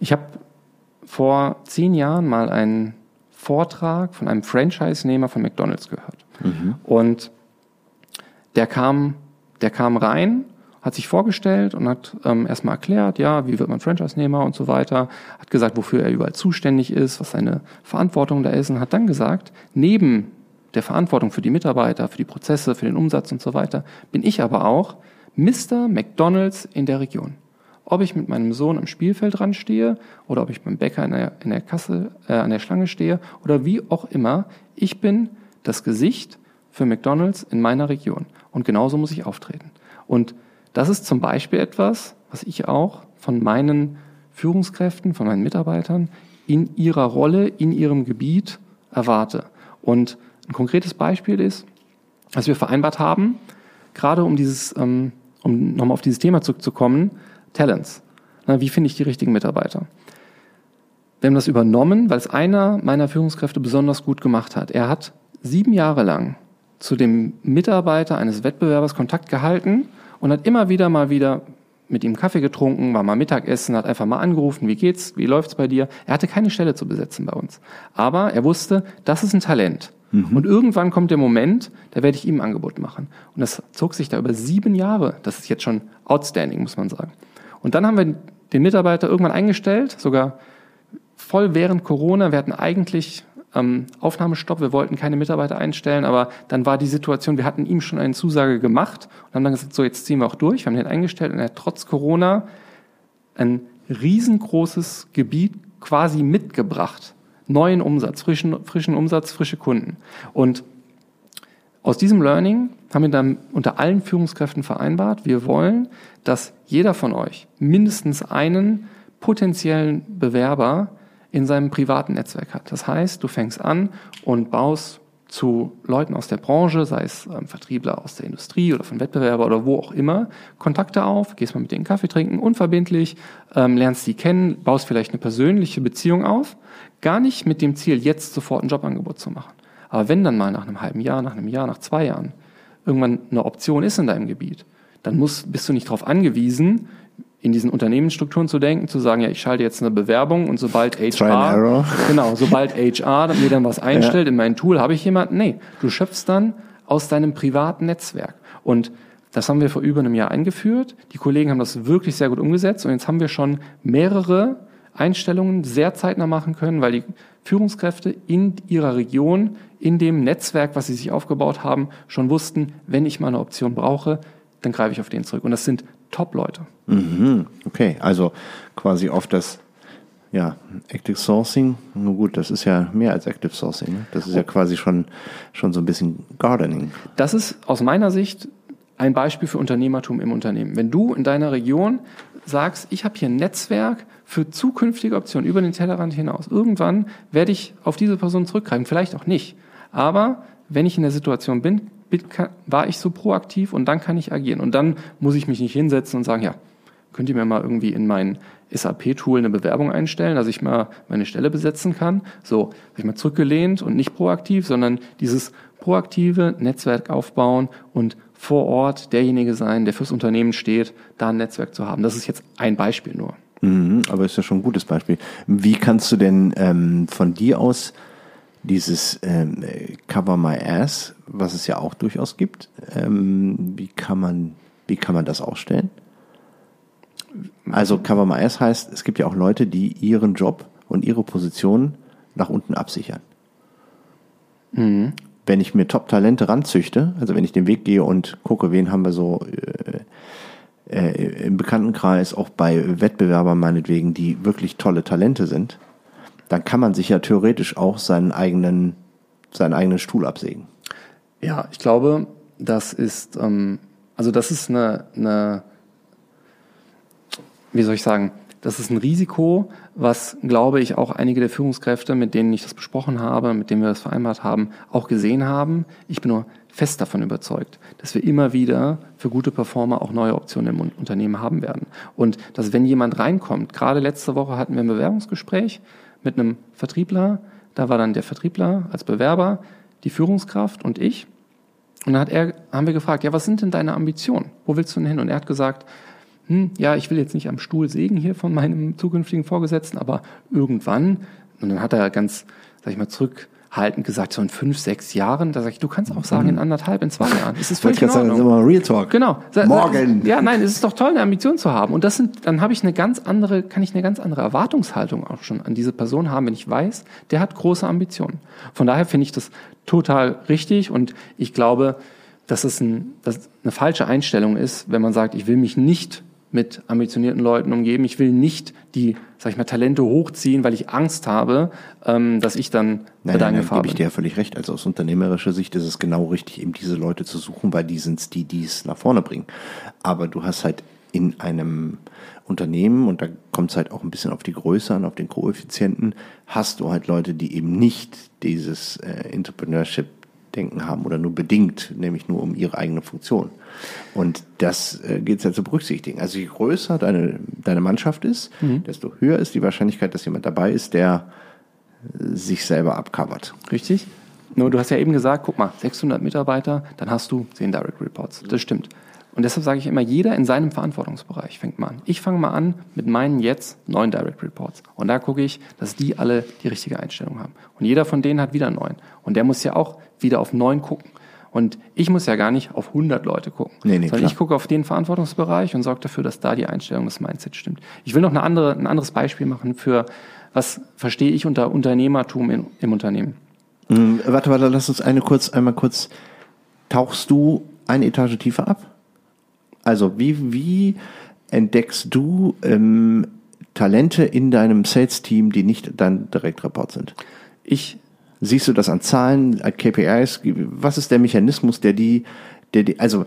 [SPEAKER 1] Ich habe vor zehn Jahren mal einen Vortrag von einem Franchise-Nehmer von McDonald's gehört. Mhm. Und der kam, der kam rein, hat sich vorgestellt und hat ähm, erstmal erklärt, ja, wie wird man Franchise-Nehmer und so weiter, hat gesagt, wofür er überall zuständig ist, was seine Verantwortung da ist und hat dann gesagt, neben der Verantwortung für die Mitarbeiter, für die Prozesse, für den Umsatz und so weiter, bin ich aber auch Mr. McDonald's in der Region. Ob ich mit meinem Sohn am Spielfeld dran stehe oder ob ich beim Bäcker in der, in der Kasse äh, an der Schlange stehe oder wie auch immer, ich bin das Gesicht für McDonald's in meiner Region. Und genauso muss ich auftreten. Und das ist zum Beispiel etwas, was ich auch von meinen Führungskräften, von meinen Mitarbeitern in ihrer Rolle, in ihrem Gebiet erwarte. Und ein konkretes Beispiel ist, was wir vereinbart haben, gerade um dieses, ähm, um nochmal auf dieses Thema zurückzukommen, Talents. Wie finde ich die richtigen Mitarbeiter? Wir haben das übernommen, weil es einer meiner Führungskräfte besonders gut gemacht hat. Er hat sieben Jahre lang zu dem Mitarbeiter eines Wettbewerbers Kontakt gehalten und hat immer wieder mal wieder mit ihm Kaffee getrunken, war mal Mittagessen, hat einfach mal angerufen, wie geht's, wie läuft's bei dir? Er hatte keine Stelle zu besetzen bei uns. Aber er wusste, das ist ein Talent. Mhm. Und irgendwann kommt der Moment, da werde ich ihm ein Angebot machen. Und das zog sich da über sieben Jahre. Das ist jetzt schon outstanding, muss man sagen. Und dann haben wir den Mitarbeiter irgendwann eingestellt, sogar voll während Corona. Wir hatten eigentlich ähm, Aufnahmestopp, wir wollten keine Mitarbeiter einstellen, aber dann war die Situation, wir hatten ihm schon eine Zusage gemacht und haben dann gesagt, so jetzt ziehen wir auch durch. Wir haben den eingestellt und er hat trotz Corona ein riesengroßes Gebiet quasi mitgebracht neuen Umsatz, frischen, frischen Umsatz, frische Kunden. Und aus diesem Learning haben wir dann unter allen Führungskräften vereinbart, wir wollen, dass jeder von euch mindestens einen potenziellen Bewerber in seinem privaten Netzwerk hat. Das heißt, du fängst an und baust zu Leuten aus der Branche, sei es ähm, Vertriebler aus der Industrie oder von Wettbewerber oder wo auch immer, Kontakte auf, gehst mal mit denen Kaffee trinken, unverbindlich, ähm, lernst die kennen, baust vielleicht eine persönliche Beziehung auf, gar nicht mit dem Ziel, jetzt sofort ein Jobangebot zu machen. Aber wenn dann mal nach einem halben Jahr, nach einem Jahr, nach zwei Jahren irgendwann eine Option ist in deinem Gebiet, dann musst, bist du nicht darauf angewiesen, in diesen Unternehmensstrukturen zu denken, zu sagen, ja, ich schalte jetzt eine Bewerbung und sobald HR, genau, sobald HR mir dann was einstellt ja. in mein Tool, habe ich jemanden. Nee, du schöpfst dann aus deinem privaten Netzwerk. Und das haben wir vor über einem Jahr eingeführt. Die Kollegen haben das wirklich sehr gut umgesetzt und jetzt haben wir schon mehrere Einstellungen sehr zeitnah machen können, weil die Führungskräfte in ihrer Region, in dem Netzwerk, was sie sich aufgebaut haben, schon wussten, wenn ich mal eine Option brauche, dann greife ich auf den zurück. Und das sind Top-Leute.
[SPEAKER 2] Mhm, okay, also quasi auf das ja, Active Sourcing, nur gut, das ist ja mehr als Active Sourcing. Ne? Das ist ja quasi schon, schon so ein bisschen Gardening.
[SPEAKER 1] Das ist aus meiner Sicht ein Beispiel für Unternehmertum im Unternehmen. Wenn du in deiner Region sagst, ich habe hier ein Netzwerk für zukünftige Optionen über den Tellerrand hinaus, irgendwann werde ich auf diese Person zurückgreifen, vielleicht auch nicht. Aber wenn ich in der Situation bin, war ich so proaktiv und dann kann ich agieren. Und dann muss ich mich nicht hinsetzen und sagen, ja, könnt ihr mir mal irgendwie in mein SAP-Tool eine Bewerbung einstellen, dass ich mal meine Stelle besetzen kann. So, ich mal zurückgelehnt und nicht proaktiv, sondern dieses proaktive Netzwerk aufbauen und vor Ort derjenige sein, der fürs Unternehmen steht, da ein Netzwerk zu haben. Das ist jetzt ein Beispiel nur.
[SPEAKER 2] Mhm, aber ist ja schon ein gutes Beispiel. Wie kannst du denn ähm, von dir aus dieses ähm, Cover My Ass, was es ja auch durchaus gibt, ähm, wie kann man, wie kann man das ausstellen? Also Cover My Ass heißt, es gibt ja auch Leute, die ihren Job und ihre Position nach unten absichern.
[SPEAKER 1] Mhm.
[SPEAKER 2] wenn ich mir Top-Talente ranzüchte, also wenn ich den Weg gehe und gucke, wen haben wir so äh, äh, im Bekanntenkreis, auch bei Wettbewerbern meinetwegen, die wirklich tolle Talente sind, dann kann man sich ja theoretisch auch seinen eigenen, seinen eigenen Stuhl absägen.
[SPEAKER 1] Ja, ich glaube, das ist, ähm, also das ist eine, eine, wie soll ich sagen, das ist ein Risiko, was, glaube ich, auch einige der Führungskräfte, mit denen ich das besprochen habe, mit denen wir das vereinbart haben, auch gesehen haben. Ich bin nur fest davon überzeugt, dass wir immer wieder für gute Performer auch neue Optionen im Unternehmen haben werden. Und dass wenn jemand reinkommt, gerade letzte Woche hatten wir ein Bewerbungsgespräch mit einem Vertriebler, da war dann der Vertriebler als Bewerber, die Führungskraft und ich. Und dann hat er, haben wir gefragt, ja, was sind denn deine Ambitionen? Wo willst du denn hin? Und er hat gesagt, hm, ja, ich will jetzt nicht am Stuhl sägen hier von meinem zukünftigen Vorgesetzten, aber irgendwann, und dann hat er ganz, sag ich mal, zurückhaltend gesagt, so in fünf, sechs Jahren, da sage ich, du kannst auch sagen, in anderthalb, in zwei Jahren.
[SPEAKER 2] Das ist völlig in Ordnung. Sagen, Real Talk.
[SPEAKER 1] Genau.
[SPEAKER 2] Morgen.
[SPEAKER 1] Ja, nein, es ist doch toll, eine Ambition zu haben. Und das sind, dann habe ich eine ganz andere, kann ich eine ganz andere Erwartungshaltung auch schon an diese Person haben, wenn ich weiß, der hat große Ambitionen. Von daher finde ich das total richtig und ich glaube, dass es ein, dass eine falsche Einstellung ist, wenn man sagt, ich will mich nicht mit ambitionierten Leuten umgeben. Ich will nicht die, sag ich mal, Talente hochziehen, weil ich Angst habe, ähm, dass ich dann
[SPEAKER 2] nein, nein, nein, gebe ich dir ja völlig recht. Also aus unternehmerischer Sicht ist es genau richtig, eben diese Leute zu suchen, weil die sind die, die es nach vorne bringen. Aber du hast halt in einem Unternehmen, und da kommt es halt auch ein bisschen auf die Größe an, auf den Koeffizienten, hast du halt Leute, die eben nicht dieses äh, Entrepreneurship Denken haben oder nur bedingt, nämlich nur um ihre eigene Funktion. Und das äh, gilt es ja zu berücksichtigen. Also je größer deine, deine Mannschaft ist, mhm. desto höher ist die Wahrscheinlichkeit, dass jemand dabei ist, der äh, sich selber abcovert.
[SPEAKER 1] Richtig. Nur du hast ja eben gesagt, guck mal, 600 Mitarbeiter, dann hast du 10 Direct Reports. Das stimmt. Und deshalb sage ich immer, jeder in seinem Verantwortungsbereich fängt mal an. Ich fange mal an mit meinen jetzt neun Direct Reports. Und da gucke ich, dass die alle die richtige Einstellung haben. Und jeder von denen hat wieder neun. Und der muss ja auch wieder auf neun gucken. Und ich muss ja gar nicht auf 100 Leute gucken, nee, nee, sondern klar. ich gucke auf den Verantwortungsbereich und sorge dafür, dass da die Einstellung, das Mindset stimmt. Ich will noch eine andere, ein anderes Beispiel machen für, was verstehe ich unter Unternehmertum in, im Unternehmen.
[SPEAKER 2] Mhm, warte, warte, lass uns eine kurz, einmal kurz, tauchst du eine Etage tiefer ab? Also wie, wie entdeckst du ähm, Talente in deinem Sales-Team, die nicht dein Direktreport sind?
[SPEAKER 1] Ich
[SPEAKER 2] Siehst du das an Zahlen, an KPIs? Was ist der Mechanismus, der die, der die, also,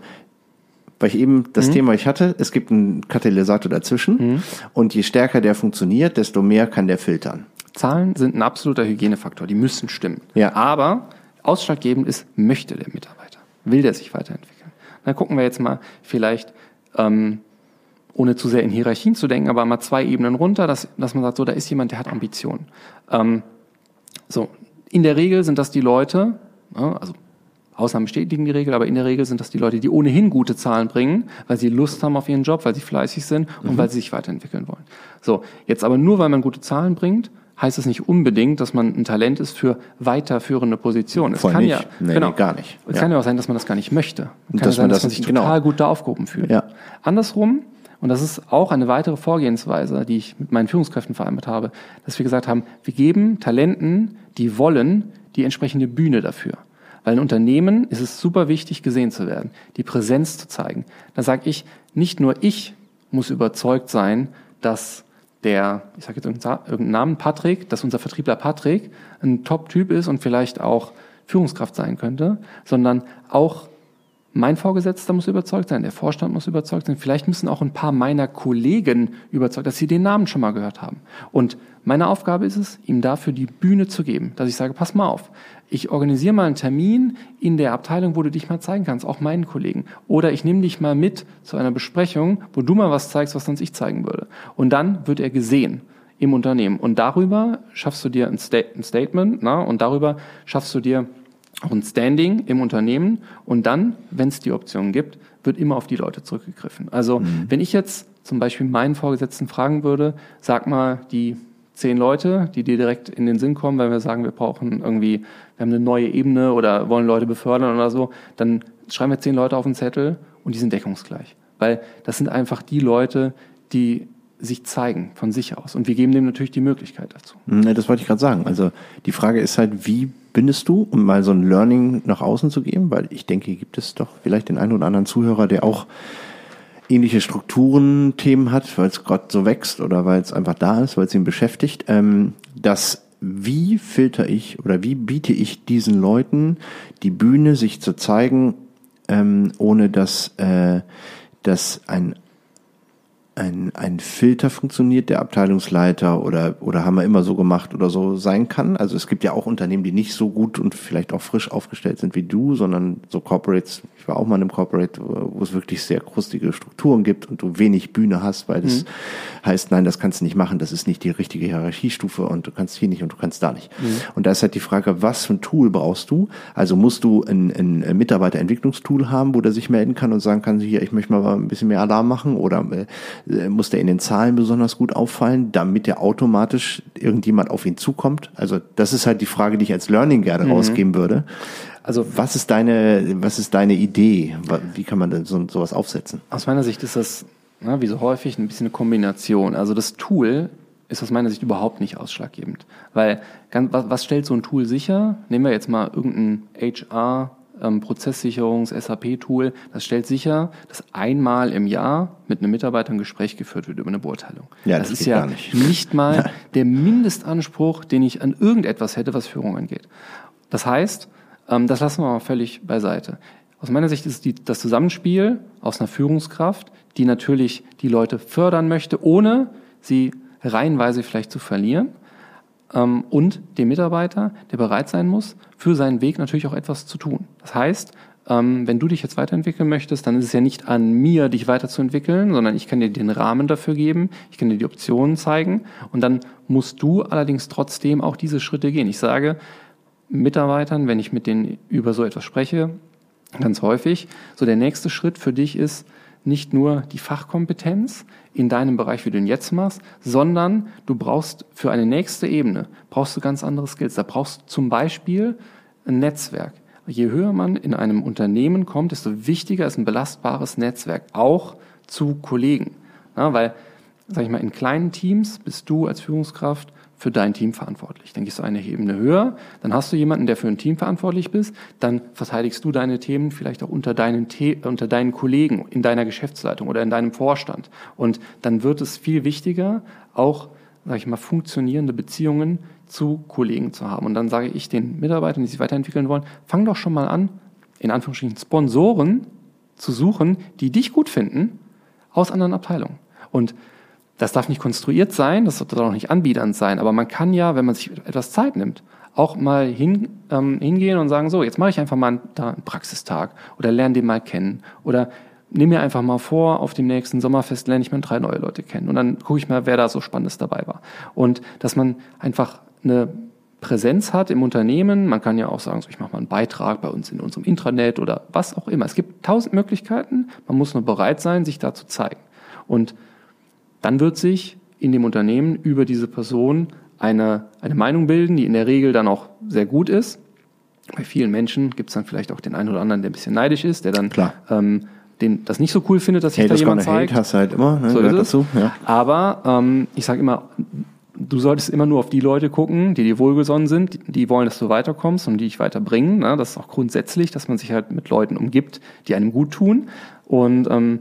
[SPEAKER 2] weil ich eben das mhm. Thema ich hatte, es gibt einen Katalysator dazwischen mhm. und je stärker der funktioniert, desto mehr kann der filtern.
[SPEAKER 1] Zahlen sind ein absoluter Hygienefaktor, die müssen stimmen. Ja. Aber ausschlaggebend ist, möchte der Mitarbeiter? Will der sich weiterentwickeln? Dann gucken wir jetzt mal vielleicht, ähm, ohne zu sehr in Hierarchien zu denken, aber mal zwei Ebenen runter, dass, dass man sagt, so, da ist jemand, der hat Ambitionen. Ähm, so, in der Regel sind das die Leute, ne, also Ausnahmen bestätigen die Regel, aber in der Regel sind das die Leute, die ohnehin gute Zahlen bringen, weil sie Lust haben auf ihren Job, weil sie fleißig sind und mhm. weil sie sich weiterentwickeln wollen. So, jetzt aber nur, weil man gute Zahlen bringt, heißt es nicht unbedingt, dass man ein Talent ist für weiterführende Positionen. Es
[SPEAKER 2] Voll
[SPEAKER 1] kann
[SPEAKER 2] nicht.
[SPEAKER 1] ja
[SPEAKER 2] nee,
[SPEAKER 1] genau,
[SPEAKER 2] nee, gar nicht.
[SPEAKER 1] Es ja. kann ja auch sein, dass man das gar nicht möchte. Es kann dass ja sein, man dass man sich genau. total gut da aufgehoben fühlt. Ja. Andersrum, und das ist auch eine weitere Vorgehensweise, die ich mit meinen Führungskräften vereinbart habe, dass wir gesagt haben, wir geben Talenten, die wollen, die entsprechende Bühne dafür. Weil in Unternehmen ist es super wichtig, gesehen zu werden, die Präsenz zu zeigen. Da sage ich, nicht nur ich muss überzeugt sein, dass der, ich sage jetzt irgendeinen Namen, Patrick, dass unser Vertriebler Patrick ein Top-Typ ist und vielleicht auch Führungskraft sein könnte, sondern auch mein Vorgesetzter muss überzeugt sein, der Vorstand muss überzeugt sein, vielleicht müssen auch ein paar meiner Kollegen überzeugt, dass sie den Namen schon mal gehört haben. Und meine Aufgabe ist es, ihm dafür die Bühne zu geben, dass ich sage, pass mal auf, ich organisiere mal einen Termin in der Abteilung, wo du dich mal zeigen kannst, auch meinen Kollegen. Oder ich nehme dich mal mit zu einer Besprechung, wo du mal was zeigst, was sonst ich zeigen würde. Und dann wird er gesehen im Unternehmen. Und darüber schaffst du dir ein, Sta ein Statement, na, und darüber schaffst du dir auch ein Standing im Unternehmen. Und dann, wenn es die Option gibt, wird immer auf die Leute zurückgegriffen. Also, mhm. wenn ich jetzt zum Beispiel meinen Vorgesetzten fragen würde, sag mal die zehn Leute, die dir direkt in den Sinn kommen, weil wir sagen, wir brauchen irgendwie, wir haben eine neue Ebene oder wollen Leute befördern oder so, dann schreiben wir zehn Leute auf den Zettel und die sind deckungsgleich. Weil das sind einfach die Leute, die sich zeigen von sich aus. Und wir geben dem natürlich die Möglichkeit dazu.
[SPEAKER 2] Das wollte ich gerade sagen. Also die Frage ist halt, wie bindest du, um mal so ein Learning nach außen zu geben? Weil ich denke, gibt es doch vielleicht den einen oder anderen Zuhörer, der auch ähnliche Strukturen, Themen hat, weil es gerade so wächst oder weil es einfach da ist, weil es ihn beschäftigt, ähm, dass wie filter ich oder wie biete ich diesen Leuten die Bühne, sich zu zeigen, ähm, ohne dass, äh, dass ein ein, ein Filter funktioniert, der Abteilungsleiter oder, oder haben wir immer so gemacht oder so sein kann. Also es gibt ja auch Unternehmen, die nicht so gut und vielleicht auch frisch aufgestellt sind wie du, sondern so Corporates, ich war auch mal in einem Corporate, wo es wirklich sehr krustige Strukturen gibt und du wenig Bühne hast, weil das mhm. heißt, nein, das kannst du nicht machen, das ist nicht die richtige Hierarchiestufe und du kannst hier nicht und du kannst da nicht. Mhm. Und da ist halt die Frage, was für ein Tool brauchst du? Also musst du ein, ein Mitarbeiterentwicklungstool haben, wo der sich melden kann und sagen kann, hier, ich möchte mal ein bisschen mehr Alarm machen oder äh, muss der in den Zahlen besonders gut auffallen, damit der automatisch irgendjemand auf ihn zukommt? Also das ist halt die Frage, die ich als Learning gerne mhm. rausgeben würde. Also was ist deine, was ist deine Idee? Wie kann man denn so, sowas aufsetzen?
[SPEAKER 1] Aus meiner Sicht ist das, na, wie so häufig, ein bisschen eine Kombination. Also das Tool ist aus meiner Sicht überhaupt nicht ausschlaggebend. Weil, was, was stellt so ein Tool sicher? Nehmen wir jetzt mal irgendein HR ähm, Prozesssicherungs-SAP-Tool, das stellt sicher, dass einmal im Jahr mit einem Mitarbeiter ein Gespräch geführt wird über eine Beurteilung. Ja, das, das ist ja nicht. nicht mal ja. der Mindestanspruch, den ich an irgendetwas hätte, was Führung angeht. Das heißt, ähm, das lassen wir mal völlig beiseite. Aus meiner Sicht ist die, das Zusammenspiel aus einer Führungskraft, die natürlich die Leute fördern möchte, ohne sie reihenweise vielleicht zu verlieren ähm, und dem Mitarbeiter, der bereit sein muss, für seinen Weg natürlich auch etwas zu tun. Das heißt, ähm, wenn du dich jetzt weiterentwickeln möchtest, dann ist es ja nicht an mir, dich weiterzuentwickeln, sondern ich kann dir den Rahmen dafür geben, ich kann dir die Optionen zeigen und dann musst du allerdings trotzdem auch diese Schritte gehen. Ich sage Mitarbeitern, wenn ich mit denen über so etwas spreche, ganz häufig, so der nächste Schritt für dich ist, nicht nur die Fachkompetenz in deinem Bereich, wie du ihn jetzt machst, sondern du brauchst für eine nächste Ebene, brauchst du ganz andere Skills. Da brauchst du zum Beispiel ein Netzwerk. Je höher man in einem Unternehmen kommt, desto wichtiger ist ein belastbares Netzwerk, auch zu Kollegen. Ja, weil, sag ich mal, in kleinen Teams bist du als Führungskraft für dein Team verantwortlich. Dann gehst du eine Ebene höher, dann hast du jemanden, der für ein Team verantwortlich bist, dann verteidigst du deine Themen vielleicht auch unter deinen, The unter deinen Kollegen in deiner Geschäftsleitung oder in deinem Vorstand. Und dann wird es viel wichtiger, auch, sage ich mal, funktionierende Beziehungen zu Kollegen zu haben. Und dann sage ich den Mitarbeitern, die sich weiterentwickeln wollen, fang doch schon mal an, in Anführungsstrichen Sponsoren zu suchen, die dich gut finden aus anderen Abteilungen. Und das darf nicht konstruiert sein, das sollte auch nicht anbiedernd sein, aber man kann ja, wenn man sich etwas Zeit nimmt, auch mal hin, ähm, hingehen und sagen, so, jetzt mache ich einfach mal einen, da einen Praxistag oder lerne den mal kennen oder nehme mir einfach mal vor, auf dem nächsten Sommerfest lerne ich mal drei neue Leute kennen und dann gucke ich mal, wer da so Spannendes dabei war. Und dass man einfach eine Präsenz hat im Unternehmen. Man kann ja auch sagen, so, ich mache mal einen Beitrag bei uns in unserem Intranet oder was auch immer. Es gibt tausend Möglichkeiten. Man muss nur bereit sein, sich da zu zeigen. Und dann wird sich in dem Unternehmen über diese Person eine, eine Meinung bilden, die in der Regel dann auch sehr gut ist. Bei vielen Menschen gibt es dann vielleicht auch den einen oder anderen, der ein bisschen neidisch ist, der dann ähm, den, das nicht so cool findet, dass sich da jemand zeigt.
[SPEAKER 2] Hate hast halt immer, ne?
[SPEAKER 1] so ist dazu, ja. Aber ähm, ich sage immer, du solltest immer nur auf die Leute gucken, die dir wohlgesonnen sind, die wollen, dass du weiterkommst und die dich weiterbringen. Ne? Das ist auch grundsätzlich, dass man sich halt mit Leuten umgibt, die einem gut tun. Und ähm,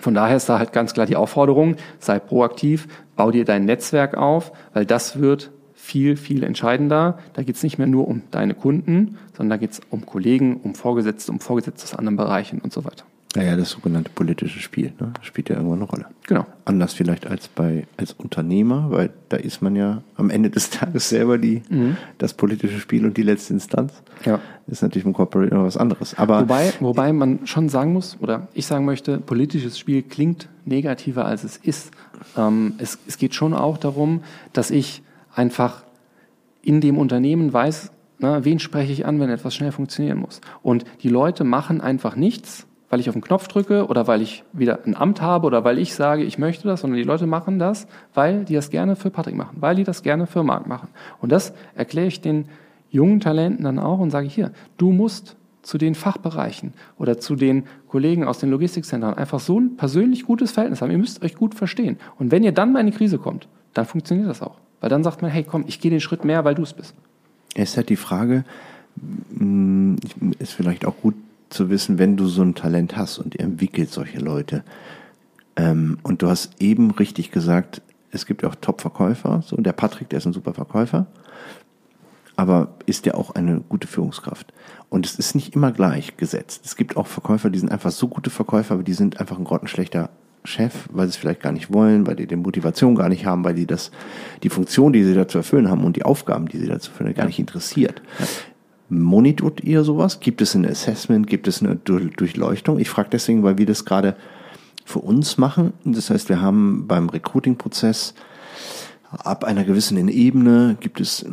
[SPEAKER 1] von daher ist da halt ganz klar die Aufforderung, sei proaktiv, bau dir dein Netzwerk auf, weil das wird viel, viel entscheidender. Da geht es nicht mehr nur um deine Kunden, sondern da geht es um Kollegen, um Vorgesetzte, um Vorgesetzte aus anderen Bereichen und so weiter.
[SPEAKER 2] Naja, das sogenannte politische Spiel ne? spielt ja irgendwann eine Rolle.
[SPEAKER 1] Genau.
[SPEAKER 2] Anders vielleicht als bei als Unternehmer, weil da ist man ja am Ende des Tages selber die mhm. das politische Spiel und die letzte Instanz.
[SPEAKER 1] Ja.
[SPEAKER 2] ist natürlich im Corporate immer was anderes. Aber
[SPEAKER 1] wobei, wobei man schon sagen muss, oder ich sagen möchte, politisches Spiel klingt negativer als es ist. Ähm, es, es geht schon auch darum, dass ich einfach in dem Unternehmen weiß, na, wen spreche ich an, wenn etwas schnell funktionieren muss. Und die Leute machen einfach nichts, weil ich auf den Knopf drücke oder weil ich wieder ein Amt habe oder weil ich sage, ich möchte das, sondern die Leute machen das, weil die das gerne für Patrick machen, weil die das gerne für Marc machen. Und das erkläre ich den jungen Talenten dann auch und sage hier, du musst zu den Fachbereichen oder zu den Kollegen aus den Logistikzentren einfach so ein persönlich gutes Verhältnis haben. Ihr müsst euch gut verstehen. Und wenn ihr dann mal in eine Krise kommt, dann funktioniert das auch. Weil dann sagt man, hey, komm, ich gehe den Schritt mehr, weil du es bist.
[SPEAKER 2] ist halt die Frage, mh, ist vielleicht auch gut zu wissen, wenn du so ein Talent hast und ihr entwickelt solche Leute. Ähm, und du hast eben richtig gesagt, es gibt ja auch Top-Verkäufer. So, der Patrick, der ist ein super Verkäufer. Aber ist der auch eine gute Führungskraft? Und es ist nicht immer gleich gesetzt. Es gibt auch Verkäufer, die sind einfach so gute Verkäufer, aber die sind einfach ein grottenschlechter Chef, weil sie es vielleicht gar nicht wollen, weil die die Motivation gar nicht haben, weil die das, die Funktion, die sie da zu erfüllen haben und die Aufgaben, die sie da zu erfüllen, gar nicht interessiert. Ja. Monitort ihr sowas? Gibt es ein Assessment? Gibt es eine Durchleuchtung? Ich frage deswegen, weil wir das gerade für uns machen. Das heißt, wir haben beim Recruiting-Prozess ab einer gewissen Ebene gibt es äh,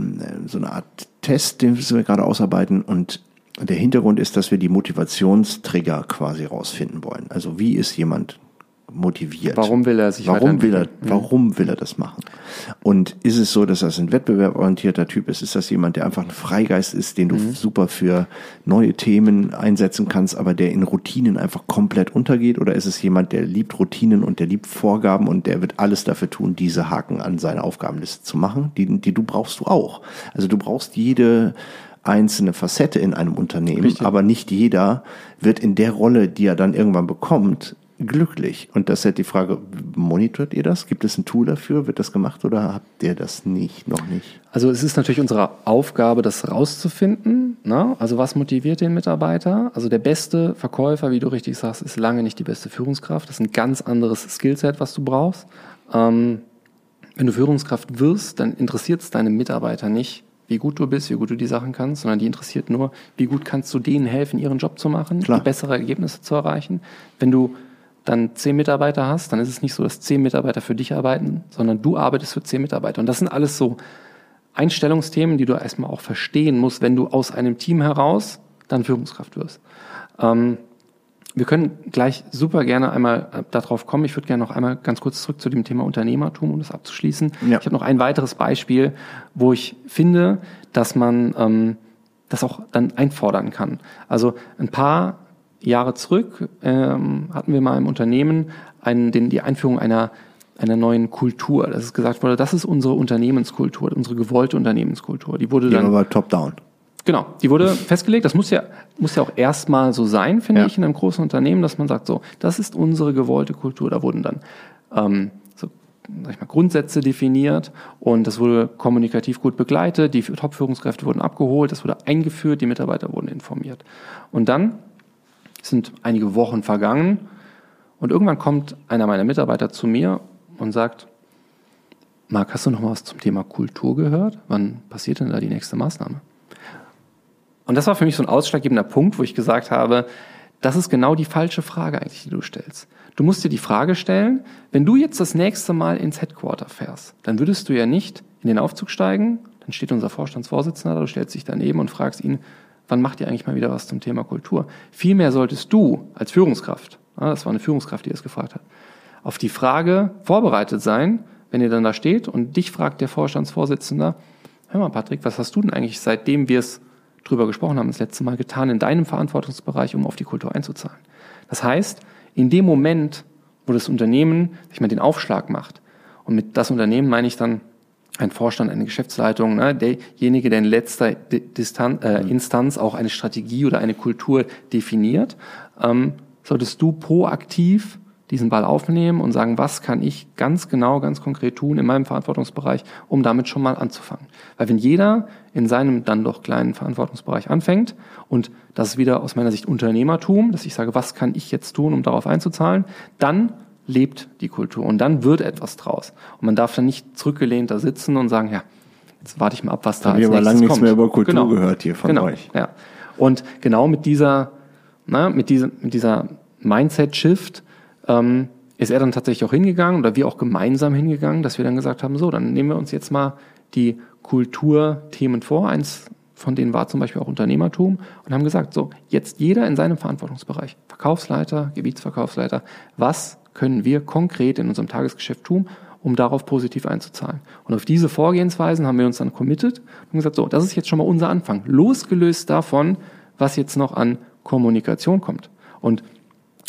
[SPEAKER 2] so eine Art Test, den wir gerade ausarbeiten und der Hintergrund ist, dass wir die Motivationstrigger quasi rausfinden wollen. Also wie ist jemand motiviert.
[SPEAKER 1] Warum will er sich
[SPEAKER 2] warum will er, Warum will er das machen? Und ist es so, dass das ein wettbewerborientierter Typ ist? Ist das jemand, der einfach ein Freigeist ist, den du mhm. super für neue Themen einsetzen kannst, aber der in Routinen einfach komplett untergeht? Oder ist es jemand, der liebt Routinen und der liebt Vorgaben und der wird alles dafür tun, diese Haken an seine Aufgabenliste zu machen? Die, die du brauchst du auch. Also du brauchst jede einzelne Facette in einem Unternehmen, Richtig. aber nicht jeder wird in der Rolle, die er dann irgendwann bekommt, glücklich. Und das ist halt die Frage, monitort ihr das? Gibt es ein Tool dafür? Wird das gemacht oder habt ihr das nicht, noch nicht?
[SPEAKER 1] Also es ist natürlich unsere Aufgabe, das rauszufinden. Ne? Also was motiviert den Mitarbeiter? Also der beste Verkäufer, wie du richtig sagst, ist lange nicht die beste Führungskraft. Das ist ein ganz anderes Skillset, was du brauchst. Ähm, wenn du Führungskraft wirst, dann interessiert es deine Mitarbeiter nicht, wie gut du bist, wie gut du die Sachen kannst, sondern die interessiert nur, wie gut kannst du denen helfen, ihren Job zu machen, bessere Ergebnisse zu erreichen. Wenn du dann zehn Mitarbeiter hast, dann ist es nicht so, dass zehn Mitarbeiter für dich arbeiten, sondern du arbeitest für zehn Mitarbeiter. Und das sind alles so Einstellungsthemen, die du erstmal auch verstehen musst, wenn du aus einem Team heraus dann Führungskraft wirst. Ähm, wir können gleich super gerne einmal äh, darauf kommen. Ich würde gerne noch einmal ganz kurz zurück zu dem Thema Unternehmertum, um das abzuschließen. Ja. Ich habe noch ein weiteres Beispiel, wo ich finde, dass man ähm, das auch dann einfordern kann. Also ein paar Jahre zurück ähm, hatten wir mal im Unternehmen einen, den, die Einführung einer, einer neuen Kultur. Das ist gesagt wurde, das ist unsere Unternehmenskultur, unsere gewollte Unternehmenskultur. Die wurde dann.
[SPEAKER 2] aber top-down.
[SPEAKER 1] Genau, die wurde festgelegt. Das muss ja, muss ja auch erstmal so sein, finde ja. ich, in einem großen Unternehmen, dass man sagt, so, das ist unsere gewollte Kultur. Da wurden dann ähm, so, sag ich mal, Grundsätze definiert und das wurde kommunikativ gut begleitet. Die Top-Führungskräfte wurden abgeholt, das wurde eingeführt, die Mitarbeiter wurden informiert. Und dann sind einige Wochen vergangen und irgendwann kommt einer meiner Mitarbeiter zu mir und sagt, Marc, hast du noch mal was zum Thema Kultur gehört? Wann passiert denn da die nächste Maßnahme? Und das war für mich so ein ausschlaggebender Punkt, wo ich gesagt habe, das ist genau die falsche Frage eigentlich, die du stellst. Du musst dir die Frage stellen, wenn du jetzt das nächste Mal ins Headquarter fährst, dann würdest du ja nicht in den Aufzug steigen, dann steht unser Vorstandsvorsitzender da, du stellst dich daneben und fragst ihn, wann macht ihr eigentlich mal wieder was zum Thema Kultur? Vielmehr solltest du als Führungskraft, das war eine Führungskraft, die das gefragt hat, auf die Frage vorbereitet sein, wenn ihr dann da steht und dich fragt der Vorstandsvorsitzende, hör mal Patrick, was hast du denn eigentlich, seitdem wir es drüber gesprochen haben, das letzte Mal getan in deinem Verantwortungsbereich, um auf die Kultur einzuzahlen? Das heißt, in dem Moment, wo das Unternehmen sich mal den Aufschlag macht, und mit das Unternehmen meine ich dann ein Vorstand, eine Geschäftsleitung, ne, derjenige, der in letzter Distan äh, mhm. Instanz auch eine Strategie oder eine Kultur definiert, ähm, solltest du proaktiv diesen Ball aufnehmen und sagen, was kann ich ganz genau, ganz konkret tun in meinem Verantwortungsbereich, um damit schon mal anzufangen. Weil wenn jeder in seinem dann doch kleinen Verantwortungsbereich anfängt und das ist wieder aus meiner Sicht Unternehmertum, dass ich sage, was kann ich jetzt tun, um darauf einzuzahlen, dann lebt die Kultur und dann wird etwas draus. Und man darf dann nicht zurückgelehnt da sitzen und sagen, ja, jetzt warte ich mal ab, was da
[SPEAKER 2] Hab als ich aber lange nichts mehr über Kultur genau. gehört hier von
[SPEAKER 1] genau.
[SPEAKER 2] euch.
[SPEAKER 1] Ja. Und genau mit dieser, na, mit dieser, mit dieser Mindset-Shift ähm, ist er dann tatsächlich auch hingegangen oder wir auch gemeinsam hingegangen, dass wir dann gesagt haben, so, dann nehmen wir uns jetzt mal die Kulturthemen vor. Eins von denen war zum Beispiel auch Unternehmertum und haben gesagt, so, jetzt jeder in seinem Verantwortungsbereich, Verkaufsleiter, Gebietsverkaufsleiter, was können wir konkret in unserem Tagesgeschäft tun, um darauf positiv einzuzahlen. Und auf diese Vorgehensweisen haben wir uns dann committed und gesagt, so, das ist jetzt schon mal unser Anfang, losgelöst davon, was jetzt noch an Kommunikation kommt. Und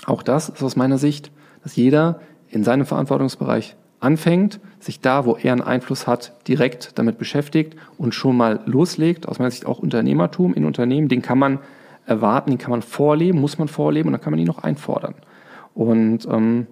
[SPEAKER 1] auch das ist aus meiner Sicht, dass jeder in seinem Verantwortungsbereich anfängt, sich da, wo er einen Einfluss hat, direkt damit beschäftigt und schon mal loslegt. Aus meiner Sicht auch Unternehmertum in Unternehmen, den kann man erwarten, den kann man vorleben, muss man vorleben und dann kann man ihn noch einfordern. Und ähm,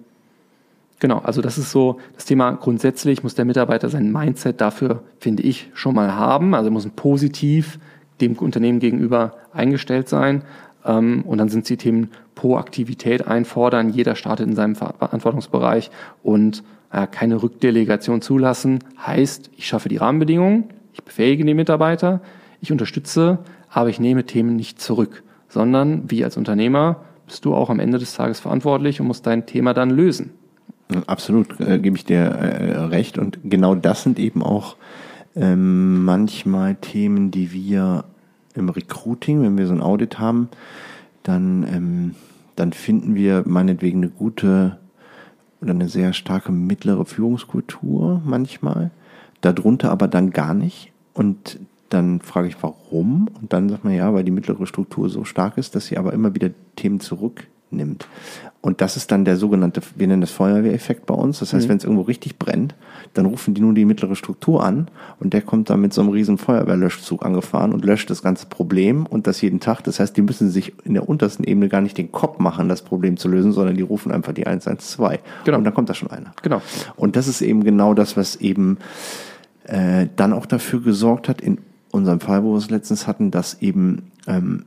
[SPEAKER 1] genau, also das ist so das Thema. Grundsätzlich muss der Mitarbeiter sein Mindset dafür, finde ich, schon mal haben. Also muss positiv dem Unternehmen gegenüber eingestellt sein. Ähm, und dann sind die Themen Proaktivität einfordern. Jeder startet in seinem Verantwortungsbereich und äh, keine Rückdelegation zulassen. Heißt, ich schaffe die Rahmenbedingungen, ich befähige den Mitarbeiter, ich unterstütze, aber ich nehme Themen nicht zurück, sondern wie als Unternehmer bist du auch am Ende des Tages verantwortlich und musst dein Thema dann lösen.
[SPEAKER 2] Absolut, äh, gebe ich dir äh, recht. Und genau das sind eben auch ähm, manchmal Themen, die wir im Recruiting, wenn wir so ein Audit haben, dann, ähm, dann finden wir meinetwegen eine gute oder eine sehr starke mittlere Führungskultur manchmal, darunter aber dann gar nicht. Und dann frage ich, warum? Und dann sagt man ja, weil die mittlere Struktur so stark ist, dass sie aber immer wieder Themen zurücknimmt. Und das ist dann der sogenannte, wir nennen das Feuerwehreffekt bei uns. Das heißt, mhm. wenn es irgendwo richtig brennt, dann rufen die nun die mittlere Struktur an und der kommt dann mit so einem riesen Feuerwehrlöschzug angefahren und löscht das ganze Problem und das jeden Tag. Das heißt, die müssen sich in der untersten Ebene gar nicht den Kopf machen, das Problem zu lösen, sondern die rufen einfach die 112. Genau. Und dann kommt da schon einer.
[SPEAKER 1] Genau.
[SPEAKER 2] Und das ist eben genau das, was eben äh, dann auch dafür gesorgt hat, in unserem Fall, wo wir es letztens hatten, dass eben ähm,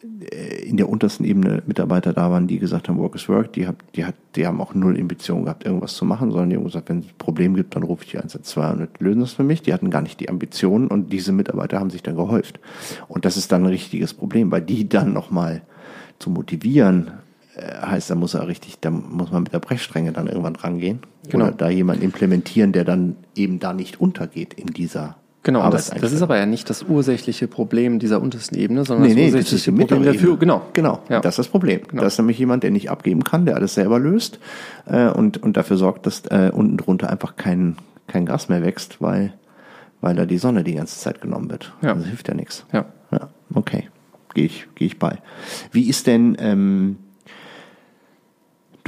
[SPEAKER 2] in der untersten Ebene Mitarbeiter da waren, die gesagt haben, Work is Work, die, hat, die, hat, die haben auch null Ambition gehabt, irgendwas zu machen, sondern die haben gesagt, wenn es ein Problem gibt, dann rufe ich die 112 und lösen das für mich. Die hatten gar nicht die Ambitionen und diese Mitarbeiter haben sich dann gehäuft. Und das ist dann ein richtiges Problem, weil die dann nochmal zu motivieren, äh, heißt, da muss er richtig, da muss man mit der Brechstrenge dann irgendwann rangehen. Genau. Oder da jemanden implementieren, der dann eben da nicht untergeht in dieser
[SPEAKER 1] Genau, das, das, ist aber ja nicht das ursächliche Problem dieser untersten Ebene, sondern
[SPEAKER 2] nee,
[SPEAKER 1] das
[SPEAKER 2] nee,
[SPEAKER 1] ursächliche
[SPEAKER 2] das
[SPEAKER 1] Problem
[SPEAKER 2] dafür.
[SPEAKER 1] Genau,
[SPEAKER 2] genau, ja. das ist das Problem. Genau. Das ist nämlich jemand, der nicht abgeben kann, der alles selber löst äh, und, und dafür sorgt, dass äh, unten drunter einfach kein, kein Gras mehr wächst, weil, weil da die Sonne die ganze Zeit genommen wird. Ja. Das hilft ja nichts.
[SPEAKER 1] Ja.
[SPEAKER 2] ja okay, gehe ich, geh ich bei. Wie ist denn... Ähm,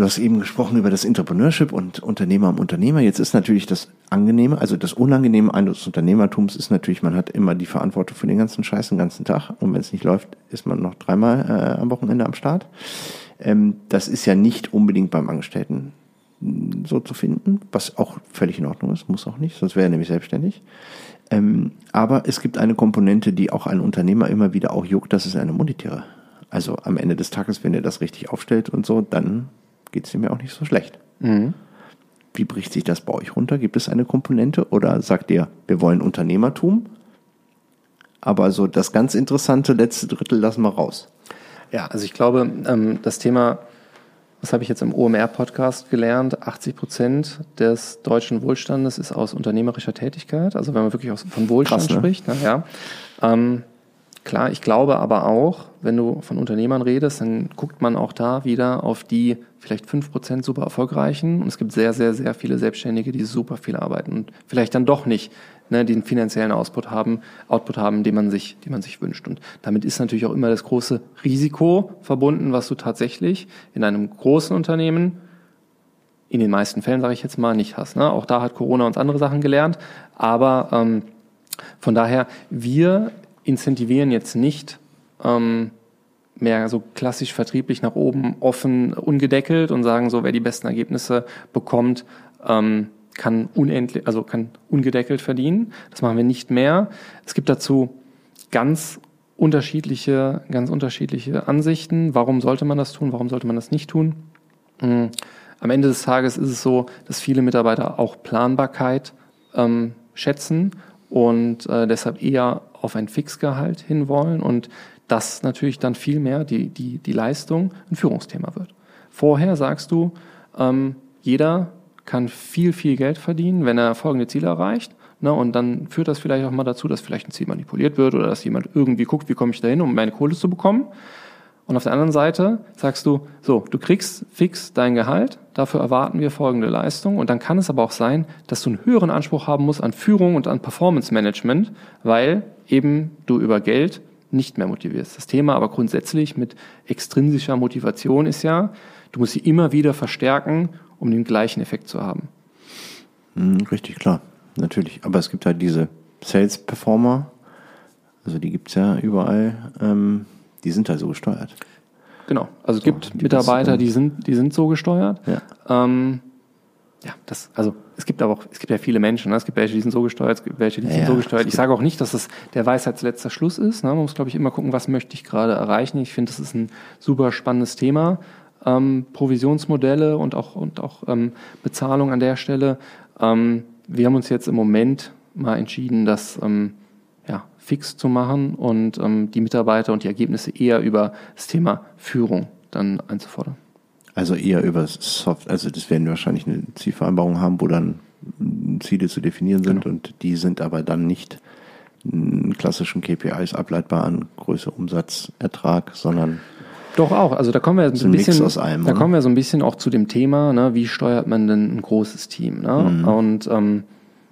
[SPEAKER 2] Du hast eben gesprochen über das Entrepreneurship und Unternehmer am Unternehmer. Jetzt ist natürlich das Angenehme, also das Unangenehme eines Unternehmertums ist natürlich, man hat immer die Verantwortung für den ganzen Scheiß den ganzen Tag. Und wenn es nicht läuft, ist man noch dreimal äh, am Wochenende am Start. Ähm, das ist ja nicht unbedingt beim Angestellten so zu finden, was auch völlig in Ordnung ist, muss auch nicht, sonst wäre er nämlich selbstständig. Ähm, aber es gibt eine Komponente, die auch ein Unternehmer immer wieder auch juckt, das ist eine monetäre. Also am Ende des Tages, wenn er das richtig aufstellt und so, dann geht es ihm ja auch nicht so schlecht. Mhm. Wie bricht sich das bei euch runter? Gibt es eine Komponente oder sagt ihr, wir wollen Unternehmertum? Aber so das ganz interessante letzte Drittel lassen wir raus.
[SPEAKER 1] Ja, also ich glaube, ähm, das Thema, was habe ich jetzt im OMR-Podcast gelernt? 80 Prozent des deutschen Wohlstandes ist aus unternehmerischer Tätigkeit. Also wenn man wirklich von Wohlstand Krass, ne? spricht, na, ja. Ähm, Klar, ich glaube aber auch, wenn du von Unternehmern redest, dann guckt man auch da wieder auf die vielleicht fünf Prozent super erfolgreichen und es gibt sehr, sehr, sehr viele Selbstständige, die super viel arbeiten und vielleicht dann doch nicht ne, den finanziellen Output haben, Output haben, den man sich, den man sich wünscht. Und damit ist natürlich auch immer das große Risiko verbunden, was du tatsächlich in einem großen Unternehmen in den meisten Fällen, sage ich jetzt mal, nicht hast. Ne? Auch da hat Corona uns andere Sachen gelernt, aber ähm, von daher, wir incentivieren jetzt nicht ähm, mehr so klassisch vertrieblich nach oben offen, ungedeckelt und sagen so, wer die besten Ergebnisse bekommt, ähm, kann unendlich, also kann ungedeckelt verdienen. Das machen wir nicht mehr. Es gibt dazu ganz unterschiedliche, ganz unterschiedliche Ansichten. Warum sollte man das tun? Warum sollte man das nicht tun? Mhm. Am Ende des Tages ist es so, dass viele Mitarbeiter auch Planbarkeit ähm, schätzen und äh, deshalb eher auf ein Fixgehalt hinwollen und das natürlich dann viel mehr die, die, die Leistung ein Führungsthema wird. Vorher sagst du, ähm, jeder kann viel, viel Geld verdienen, wenn er folgende Ziele erreicht. Ne, und dann führt das vielleicht auch mal dazu, dass vielleicht ein Ziel manipuliert wird oder dass jemand irgendwie guckt, wie komme ich da hin, um meine Kohle zu bekommen. Und auf der anderen Seite sagst du, so, du kriegst fix dein Gehalt, dafür erwarten wir folgende Leistung. Und dann kann es aber auch sein, dass du einen höheren Anspruch haben musst an Führung und an Performance Management, weil eben du über Geld nicht mehr motivierst. Das Thema aber grundsätzlich mit extrinsischer Motivation ist ja, du musst sie immer wieder verstärken, um den gleichen Effekt zu haben.
[SPEAKER 2] Hm, richtig, klar. Natürlich. Aber es gibt halt diese Sales Performer, also die gibt es ja überall, ähm, die sind halt so gesteuert.
[SPEAKER 1] Genau. Also es so, gibt die Mitarbeiter, die sind, die sind so gesteuert. Ja. Ähm, ja, das, also es gibt aber auch, es gibt ja viele Menschen, ne? es gibt welche, die sind so gesteuert, es gibt welche, die ja, sind so gesteuert. Ich sage auch nicht, dass das der Weisheitsletzter Schluss ist. Ne? Man muss, glaube ich, immer gucken, was möchte ich gerade erreichen. Ich finde, das ist ein super spannendes Thema. Ähm, Provisionsmodelle und auch, und auch ähm, Bezahlung an der Stelle. Ähm, wir haben uns jetzt im Moment mal entschieden, das ähm, ja, fix zu machen und ähm, die Mitarbeiter und die Ergebnisse eher über das Thema Führung dann einzufordern.
[SPEAKER 2] Also eher über Soft, also das werden wir wahrscheinlich eine Zielvereinbarung haben, wo dann Ziele zu definieren sind genau. und die sind aber dann nicht in klassischen KPIs ableitbar an Größe, Umsatz, Ertrag, sondern
[SPEAKER 1] doch auch. Also da kommen wir so ein bisschen, allem, da kommen wir so ein bisschen auch zu dem Thema, ne, wie steuert man denn ein großes Team? Ne? Mhm. Und ähm,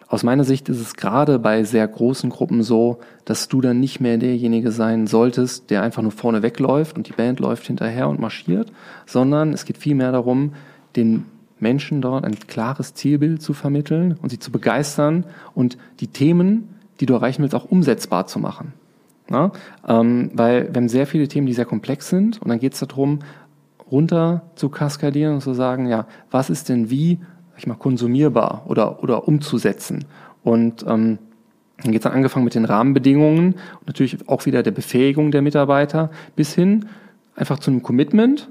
[SPEAKER 1] aus meiner Sicht ist es gerade bei sehr großen Gruppen so, dass du dann nicht mehr derjenige sein solltest, der einfach nur vorne wegläuft und die Band läuft hinterher und marschiert, sondern es geht vielmehr darum, den Menschen dort ein klares Zielbild zu vermitteln und sie zu begeistern und die Themen, die du erreichen willst, auch umsetzbar zu machen. Ja? Ähm, weil wir haben sehr viele Themen, die sehr komplex sind und dann geht es darum, runter zu kaskadieren und zu sagen, ja, was ist denn wie ich mal, konsumierbar oder, oder umzusetzen. Und ähm, dann geht es dann angefangen mit den Rahmenbedingungen und natürlich auch wieder der Befähigung der Mitarbeiter bis hin einfach zu einem Commitment.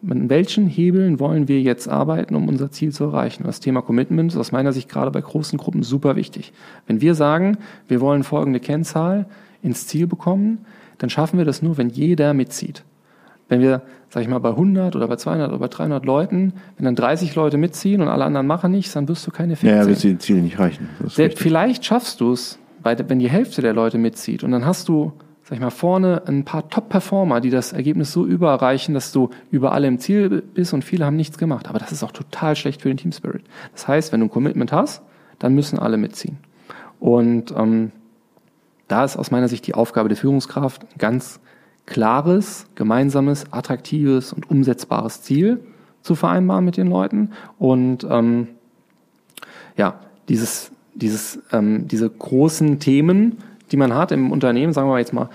[SPEAKER 1] Mit welchen Hebeln wollen wir jetzt arbeiten, um unser Ziel zu erreichen? Das Thema Commitment ist aus meiner Sicht gerade bei großen Gruppen super wichtig. Wenn wir sagen, wir wollen folgende Kennzahl ins Ziel bekommen, dann schaffen wir das nur, wenn jeder mitzieht. Wenn wir, sag ich mal, bei 100 oder bei 200 oder bei 300 Leuten, wenn dann 30 Leute mitziehen und alle anderen machen nichts, dann wirst du keine
[SPEAKER 2] Effekte Ja, du die Ziele nicht reichen.
[SPEAKER 1] Vielleicht schaffst du es, wenn die Hälfte der Leute mitzieht und dann hast du, sag ich mal, vorne ein paar Top-Performer, die das Ergebnis so überreichen, dass du über alle im Ziel bist und viele haben nichts gemacht. Aber das ist auch total schlecht für den Team Spirit. Das heißt, wenn du ein Commitment hast, dann müssen alle mitziehen. Und ähm, da ist aus meiner Sicht die Aufgabe der Führungskraft ganz klares, gemeinsames, attraktives und umsetzbares Ziel zu vereinbaren mit den Leuten. Und ähm, ja, dieses, dieses, ähm, diese großen Themen, die man hat im Unternehmen, sagen wir jetzt mal,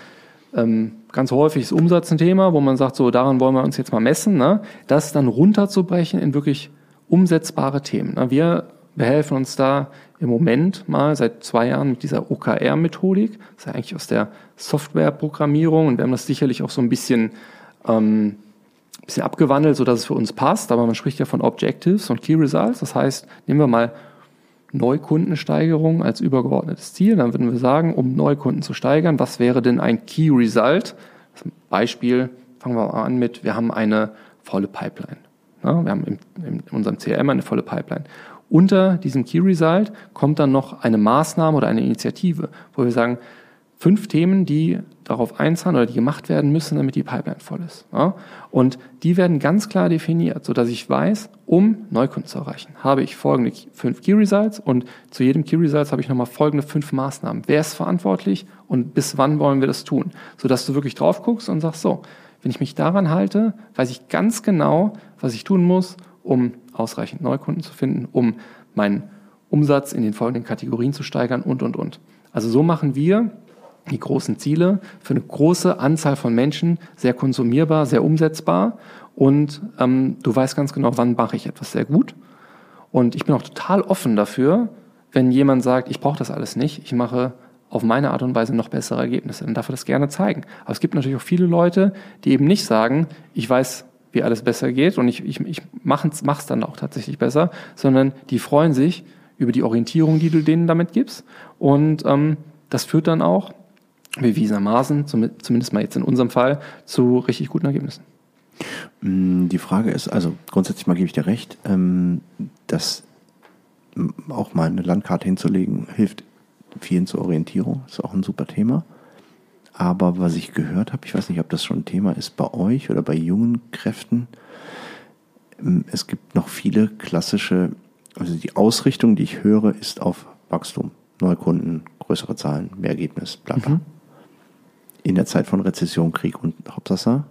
[SPEAKER 1] ähm, ganz häufig ist Umsatz ein Thema, wo man sagt, so daran wollen wir uns jetzt mal messen, ne? das dann runterzubrechen in wirklich umsetzbare Themen. Ne? Wir wir helfen uns da im Moment mal seit zwei Jahren mit dieser OKR-Methodik. Das ist ja eigentlich aus der Softwareprogrammierung und wir haben das sicherlich auch so ein bisschen, ähm, bisschen abgewandelt, sodass es für uns passt. Aber man spricht ja von Objectives und Key Results. Das heißt, nehmen wir mal Neukundensteigerung als übergeordnetes Ziel. Dann würden wir sagen, um Neukunden zu steigern, was wäre denn ein Key Result? Beispiel, fangen wir mal an mit, wir haben eine volle Pipeline. Ja, wir haben in, in unserem CRM eine volle Pipeline. Unter diesem Key Result kommt dann noch eine Maßnahme oder eine Initiative, wo wir sagen, fünf Themen, die darauf einzahlen oder die gemacht werden müssen, damit die Pipeline voll ist. Ja? Und die werden ganz klar definiert, so dass ich weiß, um Neukunden zu erreichen, habe ich folgende fünf Key Results und zu jedem Key Results habe ich nochmal folgende fünf Maßnahmen. Wer ist verantwortlich und bis wann wollen wir das tun? So dass du wirklich drauf guckst und sagst, so, wenn ich mich daran halte, weiß ich ganz genau, was ich tun muss, um ausreichend Neukunden zu finden, um meinen Umsatz in den folgenden Kategorien zu steigern und, und, und. Also so machen wir die großen Ziele für eine große Anzahl von Menschen sehr konsumierbar, sehr umsetzbar und ähm, du weißt ganz genau, wann mache ich etwas sehr gut. Und ich bin auch total offen dafür, wenn jemand sagt, ich brauche das alles nicht, ich mache auf meine Art und Weise noch bessere Ergebnisse, dann darf er das gerne zeigen. Aber es gibt natürlich auch viele Leute, die eben nicht sagen, ich weiß wie alles besser geht und ich, ich, ich mache es dann auch tatsächlich besser, sondern die freuen sich über die Orientierung, die du denen damit gibst. Und ähm, das führt dann auch, bewiesenermaßen, zumindest mal jetzt in unserem Fall, zu richtig guten Ergebnissen.
[SPEAKER 2] Mm, die Frage ist, also grundsätzlich mal gebe ich dir recht, ähm, dass auch mal eine Landkarte hinzulegen hilft vielen zur Orientierung, ist auch ein super Thema. Aber was ich gehört habe, ich weiß nicht, ob das schon ein Thema ist bei euch oder bei jungen Kräften, ähm, es gibt noch viele klassische, also die Ausrichtung, die ich höre, ist auf Wachstum, Neukunden, größere Zahlen, mehr Ergebnis, bla bla. Mhm. In der Zeit von Rezession, Krieg und Hauptsache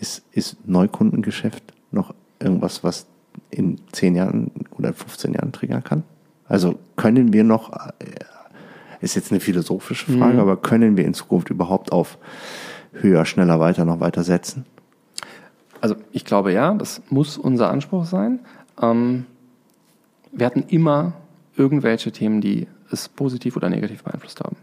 [SPEAKER 2] ist, ist Neukundengeschäft noch irgendwas, was in 10 Jahren oder 15 Jahren triggern kann? Also können wir noch, äh, ist jetzt eine philosophische Frage, mhm. aber können wir in Zukunft überhaupt auf höher, schneller, weiter noch weiter setzen?
[SPEAKER 1] Also ich glaube ja, das muss unser Anspruch sein. Ähm, wir hatten immer irgendwelche Themen, die es positiv oder negativ beeinflusst haben.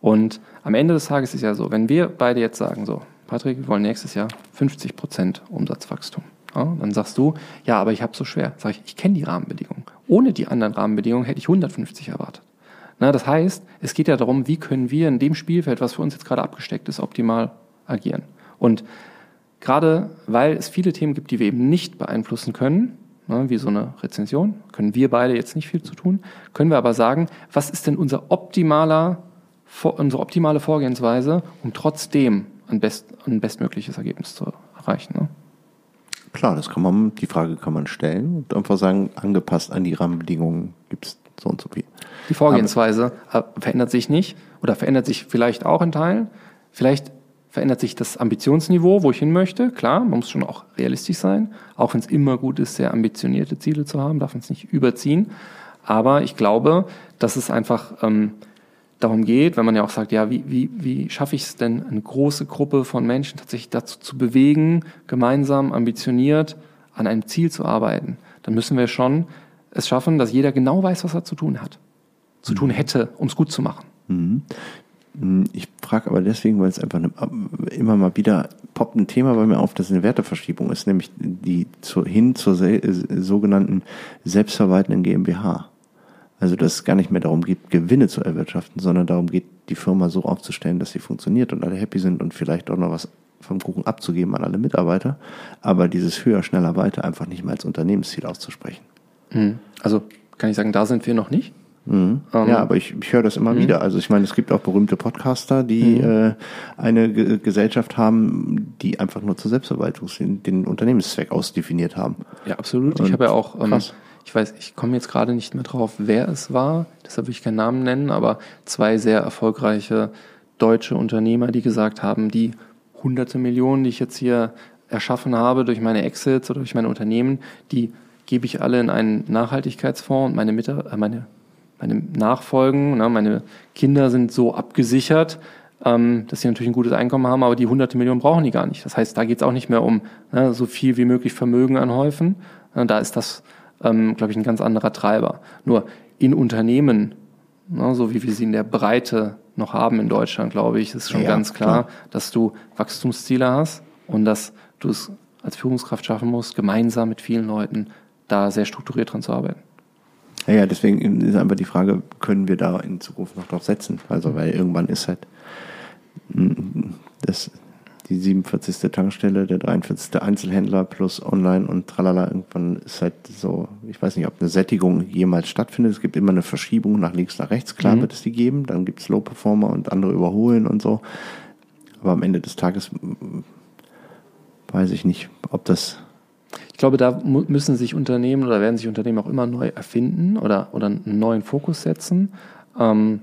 [SPEAKER 1] Und am Ende des Tages ist ja so, wenn wir beide jetzt sagen, so, Patrick, wir wollen nächstes Jahr 50 Prozent Umsatzwachstum. Ja, dann sagst du, ja, aber ich habe so schwer. Sag ich, ich kenne die Rahmenbedingungen. Ohne die anderen Rahmenbedingungen hätte ich 150 erwartet. Na, das heißt, es geht ja darum, wie können wir in dem Spielfeld, was für uns jetzt gerade abgesteckt ist, optimal agieren. Und gerade weil es viele Themen gibt, die wir eben nicht beeinflussen können, ne, wie so eine Rezension, können wir beide jetzt nicht viel zu tun, können wir aber sagen, was ist denn unser optimaler, unsere optimale Vorgehensweise, um trotzdem ein, best, ein bestmögliches Ergebnis zu erreichen. Ne?
[SPEAKER 2] Klar, das kann man, die Frage kann man stellen und einfach sagen, angepasst an die Rahmenbedingungen gibt es so und so viel.
[SPEAKER 1] Die Vorgehensweise aber, äh, verändert sich nicht oder verändert sich vielleicht auch in Teilen. Vielleicht verändert sich das Ambitionsniveau, wo ich hin möchte. Klar, man muss schon auch realistisch sein. Auch wenn es immer gut ist, sehr ambitionierte Ziele zu haben, darf man es nicht überziehen. Aber ich glaube, dass es einfach ähm, darum geht, wenn man ja auch sagt, ja, wie, wie, wie schaffe ich es denn, eine große Gruppe von Menschen tatsächlich dazu zu bewegen, gemeinsam ambitioniert an einem Ziel zu arbeiten, dann müssen wir schon es schaffen, dass jeder genau weiß, was er zu tun hat, zu mhm. tun hätte, um es gut zu machen.
[SPEAKER 2] Mhm. Hm, ich frage aber deswegen, weil es einfach eine, immer mal wieder poppt ein Thema bei mir auf, das eine Werteverschiebung ist, nämlich die zu, hin zur sogenannten selbstverwaltenden GmbH. Also dass es gar nicht mehr darum geht, Gewinne zu erwirtschaften, sondern darum geht, die Firma so aufzustellen, dass sie funktioniert und alle happy sind und vielleicht auch noch was vom Kuchen abzugeben an alle Mitarbeiter, aber dieses höher, schneller, weiter einfach nicht mehr als Unternehmensziel auszusprechen.
[SPEAKER 1] Hm. Also kann ich sagen, da sind wir noch nicht.
[SPEAKER 2] Mhm. Um, ja, aber ich, ich höre das immer mhm. wieder. Also ich meine, es gibt auch berühmte Podcaster, die mhm. äh, eine G Gesellschaft haben, die einfach nur zur Selbstverwaltung sind, den Unternehmenszweck ausdefiniert haben.
[SPEAKER 1] Ja, absolut. Und ich habe ja auch, ähm, ich weiß, ich komme jetzt gerade nicht mehr drauf, wer es war, deshalb will ich keinen Namen nennen, aber zwei sehr erfolgreiche deutsche Unternehmer, die gesagt haben, die hunderte Millionen, die ich jetzt hier erschaffen habe durch meine Exits oder durch meine Unternehmen, die gebe ich alle in einen Nachhaltigkeitsfonds und meine, Mitar äh, meine meine Nachfolgen, ne, meine Kinder sind so abgesichert, ähm, dass sie natürlich ein gutes Einkommen haben, aber die hunderte Millionen brauchen die gar nicht. Das heißt, da geht es auch nicht mehr um ne, so viel wie möglich Vermögen anhäufen. Ne, da ist das, ähm, glaube ich, ein ganz anderer Treiber. Nur in Unternehmen, ne, so wie wir sie in der Breite noch haben in Deutschland, glaube ich, ist schon ja, ganz klar, klar, dass du Wachstumsziele hast und dass du es als Führungskraft schaffen musst, gemeinsam mit vielen Leuten da sehr strukturiert dran zu arbeiten.
[SPEAKER 2] Ja, ja, deswegen ist einfach die Frage, können wir da in Zukunft noch drauf setzen? Also, weil irgendwann ist halt das, die 47. Tankstelle, der 43. Einzelhändler plus online und tralala, irgendwann ist halt so, ich weiß nicht, ob eine Sättigung jemals stattfindet. Es gibt immer eine Verschiebung nach links, nach rechts, klar mhm. wird es die geben. Dann gibt es Low-Performer und andere überholen und so. Aber am Ende des Tages weiß ich nicht, ob das
[SPEAKER 1] glaube, da müssen sich Unternehmen oder werden sich Unternehmen auch immer neu erfinden oder, oder einen neuen Fokus setzen. Ähm,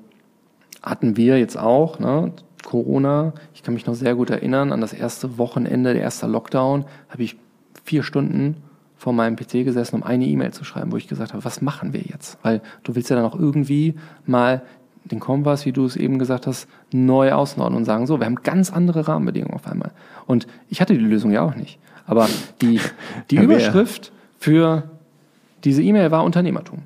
[SPEAKER 1] hatten wir jetzt auch, ne? Corona, ich kann mich noch sehr gut erinnern an das erste Wochenende, der erste Lockdown, habe ich vier Stunden vor meinem PC gesessen, um eine E-Mail zu schreiben, wo ich gesagt habe, was machen wir jetzt? Weil du willst ja dann auch irgendwie mal den Kompass, wie du es eben gesagt hast, neu ausnorden und sagen, so, wir haben ganz andere Rahmenbedingungen auf einmal. Und ich hatte die Lösung ja auch nicht. Aber die, die ja, Überschrift für diese E-Mail war Unternehmertum.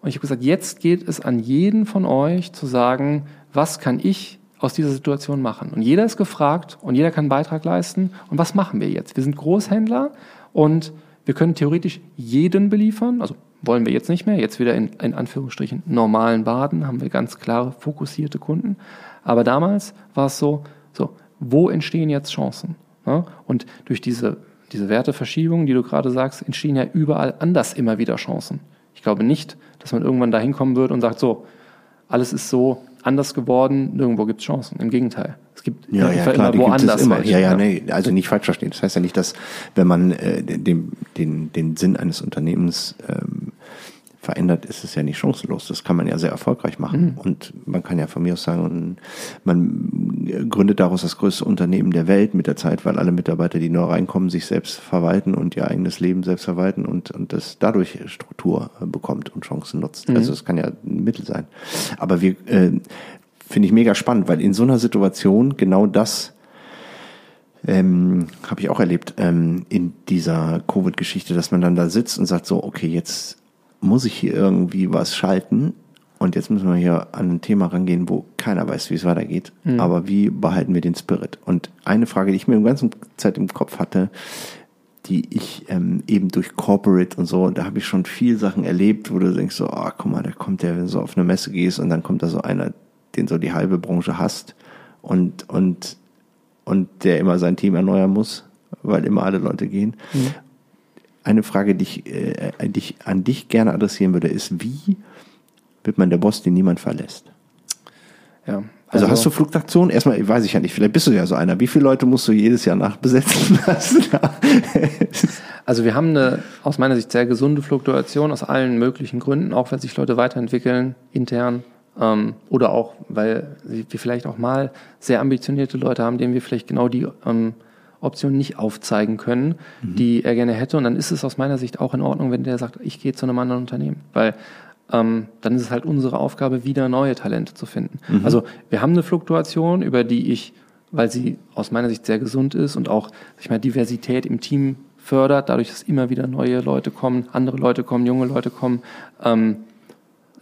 [SPEAKER 1] Und ich habe gesagt, jetzt geht es an jeden von euch zu sagen, was kann ich aus dieser Situation machen? Und jeder ist gefragt und jeder kann einen Beitrag leisten. Und was machen wir jetzt? Wir sind Großhändler und wir können theoretisch jeden beliefern. Also wollen wir jetzt nicht mehr. Jetzt wieder in, in Anführungsstrichen normalen Baden haben wir ganz klare, fokussierte Kunden. Aber damals war es so, so, wo entstehen jetzt Chancen? Ja? Und durch diese diese Werteverschiebung, die du gerade sagst, entstehen ja überall anders immer wieder Chancen. Ich glaube nicht, dass man irgendwann dahin kommen wird und sagt, so, alles ist so anders geworden, nirgendwo gibt es Chancen. Im Gegenteil. Es gibt
[SPEAKER 2] ja, ja, klar, immer woanders. Immer. Ja, ja, nee, also nicht falsch verstehen. Das heißt ja nicht, dass wenn man äh, den, den, den Sinn eines Unternehmens ähm, verändert, ist es ja nicht chancenlos. Das kann man ja sehr erfolgreich machen. Mhm. Und man kann ja von mir aus sagen, man gründet daraus das größte Unternehmen der Welt mit der Zeit, weil alle Mitarbeiter, die neu reinkommen, sich selbst verwalten und ihr eigenes Leben selbst verwalten und, und das dadurch Struktur bekommt und Chancen nutzt. Mhm. Also es kann ja ein Mittel sein. Aber wir, äh, finde ich mega spannend, weil in so einer Situation genau das ähm, habe ich auch erlebt ähm, in dieser Covid-Geschichte, dass man dann da sitzt und sagt so, okay, jetzt muss ich hier irgendwie was schalten und jetzt müssen wir hier an ein Thema rangehen, wo keiner weiß, wie es weitergeht. Mhm. Aber wie behalten wir den Spirit? Und eine Frage, die ich mir die ganze Zeit im Kopf hatte, die ich ähm, eben durch Corporate und so, da habe ich schon viel Sachen erlebt, wo du denkst so, ah, oh, guck mal, da kommt der, wenn du so auf eine Messe gehst und dann kommt da so einer, den so die halbe Branche hasst und, und, und der immer sein Team erneuern muss, weil immer alle Leute gehen. Mhm eine Frage, die ich, äh, die ich an dich gerne adressieren würde, ist, wie wird man der Boss, den niemand verlässt? Ja. Also, also hast du Fluktuation? Erstmal, weiß ich ja nicht, vielleicht bist du ja so einer. Wie viele Leute musst du jedes Jahr nachbesetzen lassen?
[SPEAKER 1] also wir haben eine aus meiner Sicht sehr gesunde Fluktuation aus allen möglichen Gründen, auch weil sich Leute weiterentwickeln, intern, ähm, oder auch, weil wir vielleicht auch mal sehr ambitionierte Leute haben, denen wir vielleicht genau die ähm, Optionen nicht aufzeigen können, mhm. die er gerne hätte. Und dann ist es aus meiner Sicht auch in Ordnung, wenn der sagt, ich gehe zu einem anderen Unternehmen. Weil ähm, dann ist es halt unsere Aufgabe, wieder neue Talente zu finden. Mhm. Also wir haben eine Fluktuation, über die ich, weil sie aus meiner Sicht sehr gesund ist und auch ich meine, Diversität im Team fördert, dadurch, dass immer wieder neue Leute kommen, andere Leute kommen, junge Leute kommen, ähm,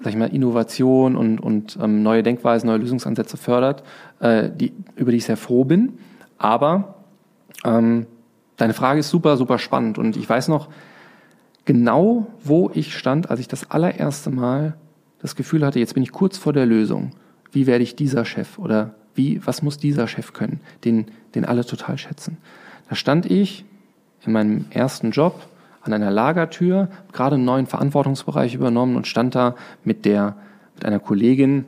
[SPEAKER 1] sag ich mal, Innovation und, und ähm, neue Denkweisen, neue Lösungsansätze fördert, äh, die, über die ich sehr froh bin. Aber ähm, deine Frage ist super, super spannend und ich weiß noch genau, wo ich stand, als ich das allererste Mal das Gefühl hatte, jetzt bin ich kurz vor der Lösung. Wie werde ich dieser Chef oder wie, was muss dieser Chef können, den, den alle total schätzen? Da stand ich in meinem ersten Job an einer Lagertür, gerade einen neuen Verantwortungsbereich übernommen und stand da mit der, mit einer Kollegin,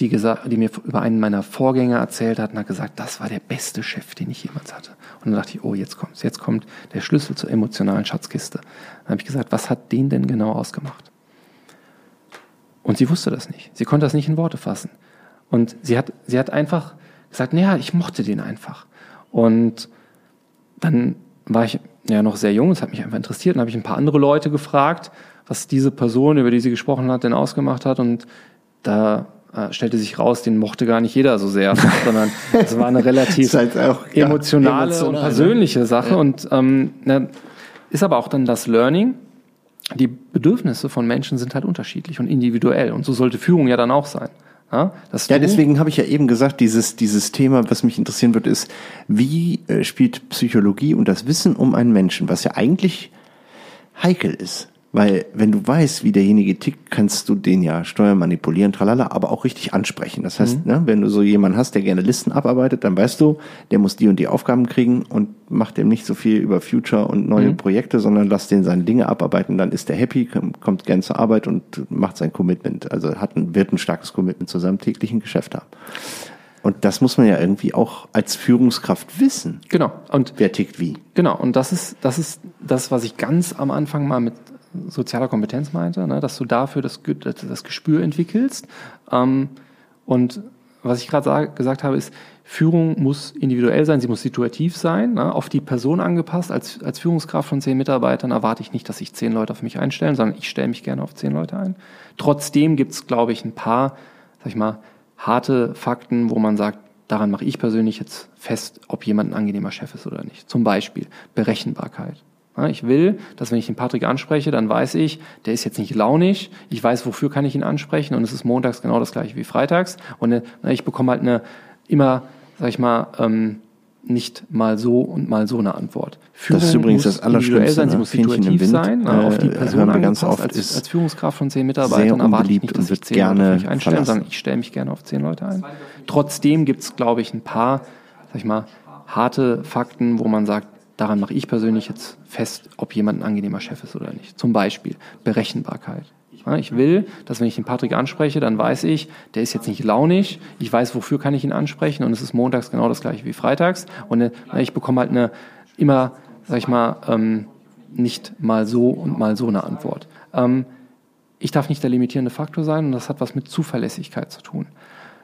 [SPEAKER 1] die, gesagt, die mir über einen meiner Vorgänger erzählt hat und hat gesagt, das war der beste Chef, den ich jemals hatte. Und dann dachte ich, oh, jetzt kommt's, jetzt kommt der Schlüssel zur emotionalen Schatzkiste. Dann habe ich gesagt, was hat den denn genau ausgemacht? Und sie wusste das nicht. Sie konnte das nicht in Worte fassen. Und sie hat, sie hat einfach gesagt, naja, ich mochte den einfach. Und dann war ich ja noch sehr jung, es hat mich einfach interessiert. Dann habe ich ein paar andere Leute gefragt, was diese Person, über die sie gesprochen hat, denn ausgemacht hat. Und da äh, stellte sich raus, den mochte gar nicht jeder so sehr, sondern es war eine relativ halt emotionale und ne? persönliche Sache. Ja. Und ähm, ne, ist aber auch dann das Learning. Die Bedürfnisse von Menschen sind halt unterschiedlich und individuell. Und so sollte Führung ja dann auch sein.
[SPEAKER 2] Ja, ja deswegen habe ich ja eben gesagt, dieses, dieses Thema, was mich interessieren wird, ist, wie äh, spielt Psychologie und das Wissen um einen Menschen, was ja eigentlich heikel ist. Weil wenn du weißt, wie derjenige tickt, kannst du den ja steuern, manipulieren, tralala, aber auch richtig ansprechen. Das heißt, mhm. ne, wenn du so jemanden hast, der gerne Listen abarbeitet, dann weißt du, der muss die und die Aufgaben kriegen und macht dem nicht so viel über Future und neue mhm. Projekte, sondern lass den seine Dinge abarbeiten. Dann ist der happy, kommt gern zur Arbeit und macht sein Commitment. Also hat ein, wird ein starkes Commitment zu seinem täglichen Geschäft haben. Und das muss man ja irgendwie auch als Führungskraft wissen.
[SPEAKER 1] Genau. Und
[SPEAKER 2] wer tickt wie.
[SPEAKER 1] Genau. Und das ist, das ist das, was ich ganz am Anfang mal mit sozialer Kompetenz meinte, ne, dass du dafür das, das Gespür entwickelst. Ähm, und was ich gerade gesagt habe, ist, Führung muss individuell sein, sie muss situativ sein, ne, auf die Person angepasst. Als, als Führungskraft von zehn Mitarbeitern erwarte ich nicht, dass sich zehn Leute auf mich einstellen, sondern ich stelle mich gerne auf zehn Leute ein. Trotzdem gibt es, glaube ich, ein paar, sag ich mal, harte Fakten, wo man sagt, daran mache ich persönlich jetzt fest, ob jemand ein angenehmer Chef ist oder nicht. Zum Beispiel Berechenbarkeit. Ich will, dass wenn ich den Patrick anspreche, dann weiß ich, der ist jetzt nicht launig. Ich weiß, wofür kann ich ihn ansprechen und es ist montags genau das gleiche wie freitags. Und äh, ich bekomme halt eine immer, sag ich mal, ähm, nicht mal so und mal so eine Antwort.
[SPEAKER 2] Führung das ist übrigens das Allerschlimmste. Sein, sie
[SPEAKER 1] ne? muss situativ sein, ne? auf die äh, Person äh, ganz oft als, als Führungskraft von zehn Mitarbeitern erwarte ich nicht, dass ich zehn gerne Leute mich einstellen, sondern ich stelle mich gerne auf zehn Leute ein. Trotzdem gibt es, glaube ich, ein paar, sag ich mal, harte Fakten, wo man sagt, Daran mache ich persönlich jetzt fest, ob jemand ein angenehmer Chef ist oder nicht. Zum Beispiel Berechenbarkeit. Ich will, dass wenn ich den Patrick anspreche, dann weiß ich, der ist jetzt nicht launig. Ich weiß, wofür kann ich ihn ansprechen und es ist montags genau das gleiche wie freitags. Und äh, ich bekomme halt eine immer, sag ich mal, ähm, nicht mal so und mal so eine Antwort. Ähm, ich darf nicht der limitierende Faktor sein und das hat was mit Zuverlässigkeit zu tun.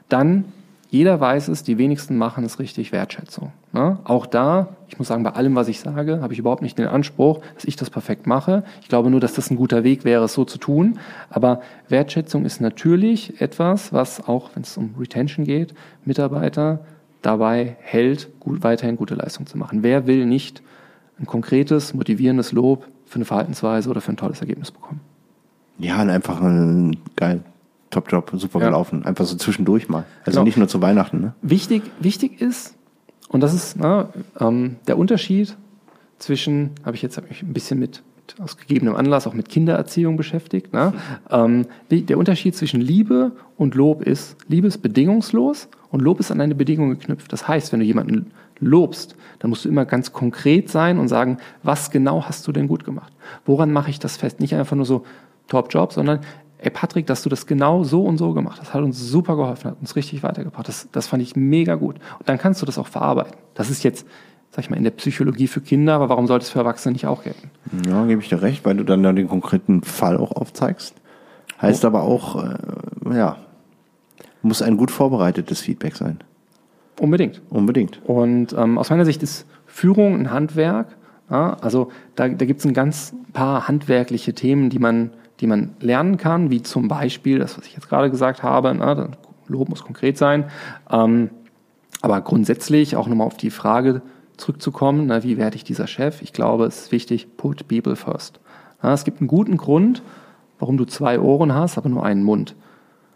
[SPEAKER 1] Dann jeder weiß es, die wenigsten machen es richtig Wertschätzung. Ne? Auch da, ich muss sagen, bei allem, was ich sage, habe ich überhaupt nicht den Anspruch, dass ich das perfekt mache. Ich glaube nur, dass das ein guter Weg wäre, es so zu tun. Aber Wertschätzung ist natürlich etwas, was auch, wenn es um Retention geht, Mitarbeiter dabei hält, gut, weiterhin gute Leistung zu machen. Wer will nicht ein konkretes, motivierendes Lob für eine Verhaltensweise oder für ein tolles Ergebnis bekommen?
[SPEAKER 2] Ja, und einfach ein geil Top-Job, super ja. gelaufen. Einfach so zwischendurch mal. Also genau. nicht nur zu Weihnachten. Ne?
[SPEAKER 1] Wichtig, wichtig ist, und das ist na, ähm, der Unterschied zwischen, habe ich jetzt hab ich ein bisschen mit, mit, aus gegebenem Anlass auch mit Kindererziehung beschäftigt. Ne? Ähm, der Unterschied zwischen Liebe und Lob ist, Liebe ist bedingungslos und Lob ist an eine Bedingung geknüpft. Das heißt, wenn du jemanden lobst, dann musst du immer ganz konkret sein und sagen, was genau hast du denn gut gemacht? Woran mache ich das fest? Nicht einfach nur so Top Job, sondern ey Patrick, dass du das genau so und so gemacht hast, hat uns super geholfen, hat uns richtig weitergebracht. Das, das fand ich mega gut. Und dann kannst du das auch verarbeiten. Das ist jetzt, sag ich mal, in der Psychologie für Kinder, aber warum sollte es für Erwachsene nicht auch gelten?
[SPEAKER 2] Ja, gebe ich dir recht, weil du dann den konkreten Fall auch aufzeigst. Heißt oh. aber auch, äh, ja, muss ein gut vorbereitetes Feedback sein.
[SPEAKER 1] Unbedingt.
[SPEAKER 2] Unbedingt.
[SPEAKER 1] Und ähm, aus meiner Sicht ist Führung ein Handwerk. Ja, also da, da gibt es ein ganz paar handwerkliche Themen, die man die man lernen kann, wie zum Beispiel das, was ich jetzt gerade gesagt habe, ne, Lob muss konkret sein. Ähm, aber grundsätzlich auch nochmal auf die Frage zurückzukommen, ne, wie werde ich dieser Chef? Ich glaube, es ist wichtig, put people first. Ja, es gibt einen guten Grund, warum du zwei Ohren hast, aber nur einen Mund.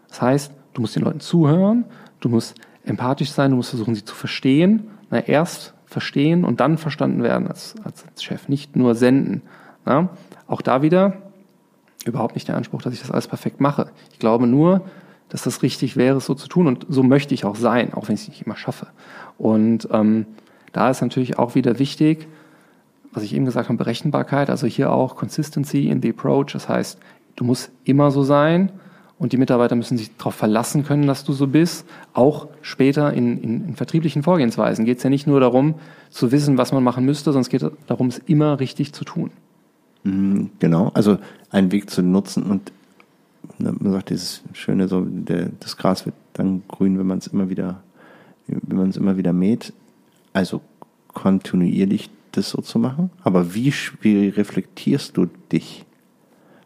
[SPEAKER 1] Das heißt, du musst den Leuten zuhören, du musst empathisch sein, du musst versuchen, sie zu verstehen. Na, erst verstehen und dann verstanden werden als, als Chef, nicht nur senden. Ja, auch da wieder, überhaupt nicht der Anspruch, dass ich das alles perfekt mache. Ich glaube nur, dass das richtig wäre, es so zu tun. Und so möchte ich auch sein, auch wenn ich es nicht immer schaffe. Und ähm, da ist natürlich auch wieder wichtig, was ich eben gesagt habe, Berechenbarkeit, also hier auch Consistency in the approach. Das heißt, du musst immer so sein und die Mitarbeiter müssen sich darauf verlassen können, dass du so bist. Auch später in, in, in vertrieblichen Vorgehensweisen geht es ja nicht nur darum, zu wissen, was man machen müsste, sondern es geht darum, es immer richtig zu tun.
[SPEAKER 2] Mhm, genau, also einen Weg zu nutzen und ne, man sagt dieses schöne so, der, das Gras wird dann grün, wenn man es immer wieder, wenn man es immer wieder mäht. Also kontinuierlich das so zu machen. Aber wie, wie reflektierst du dich?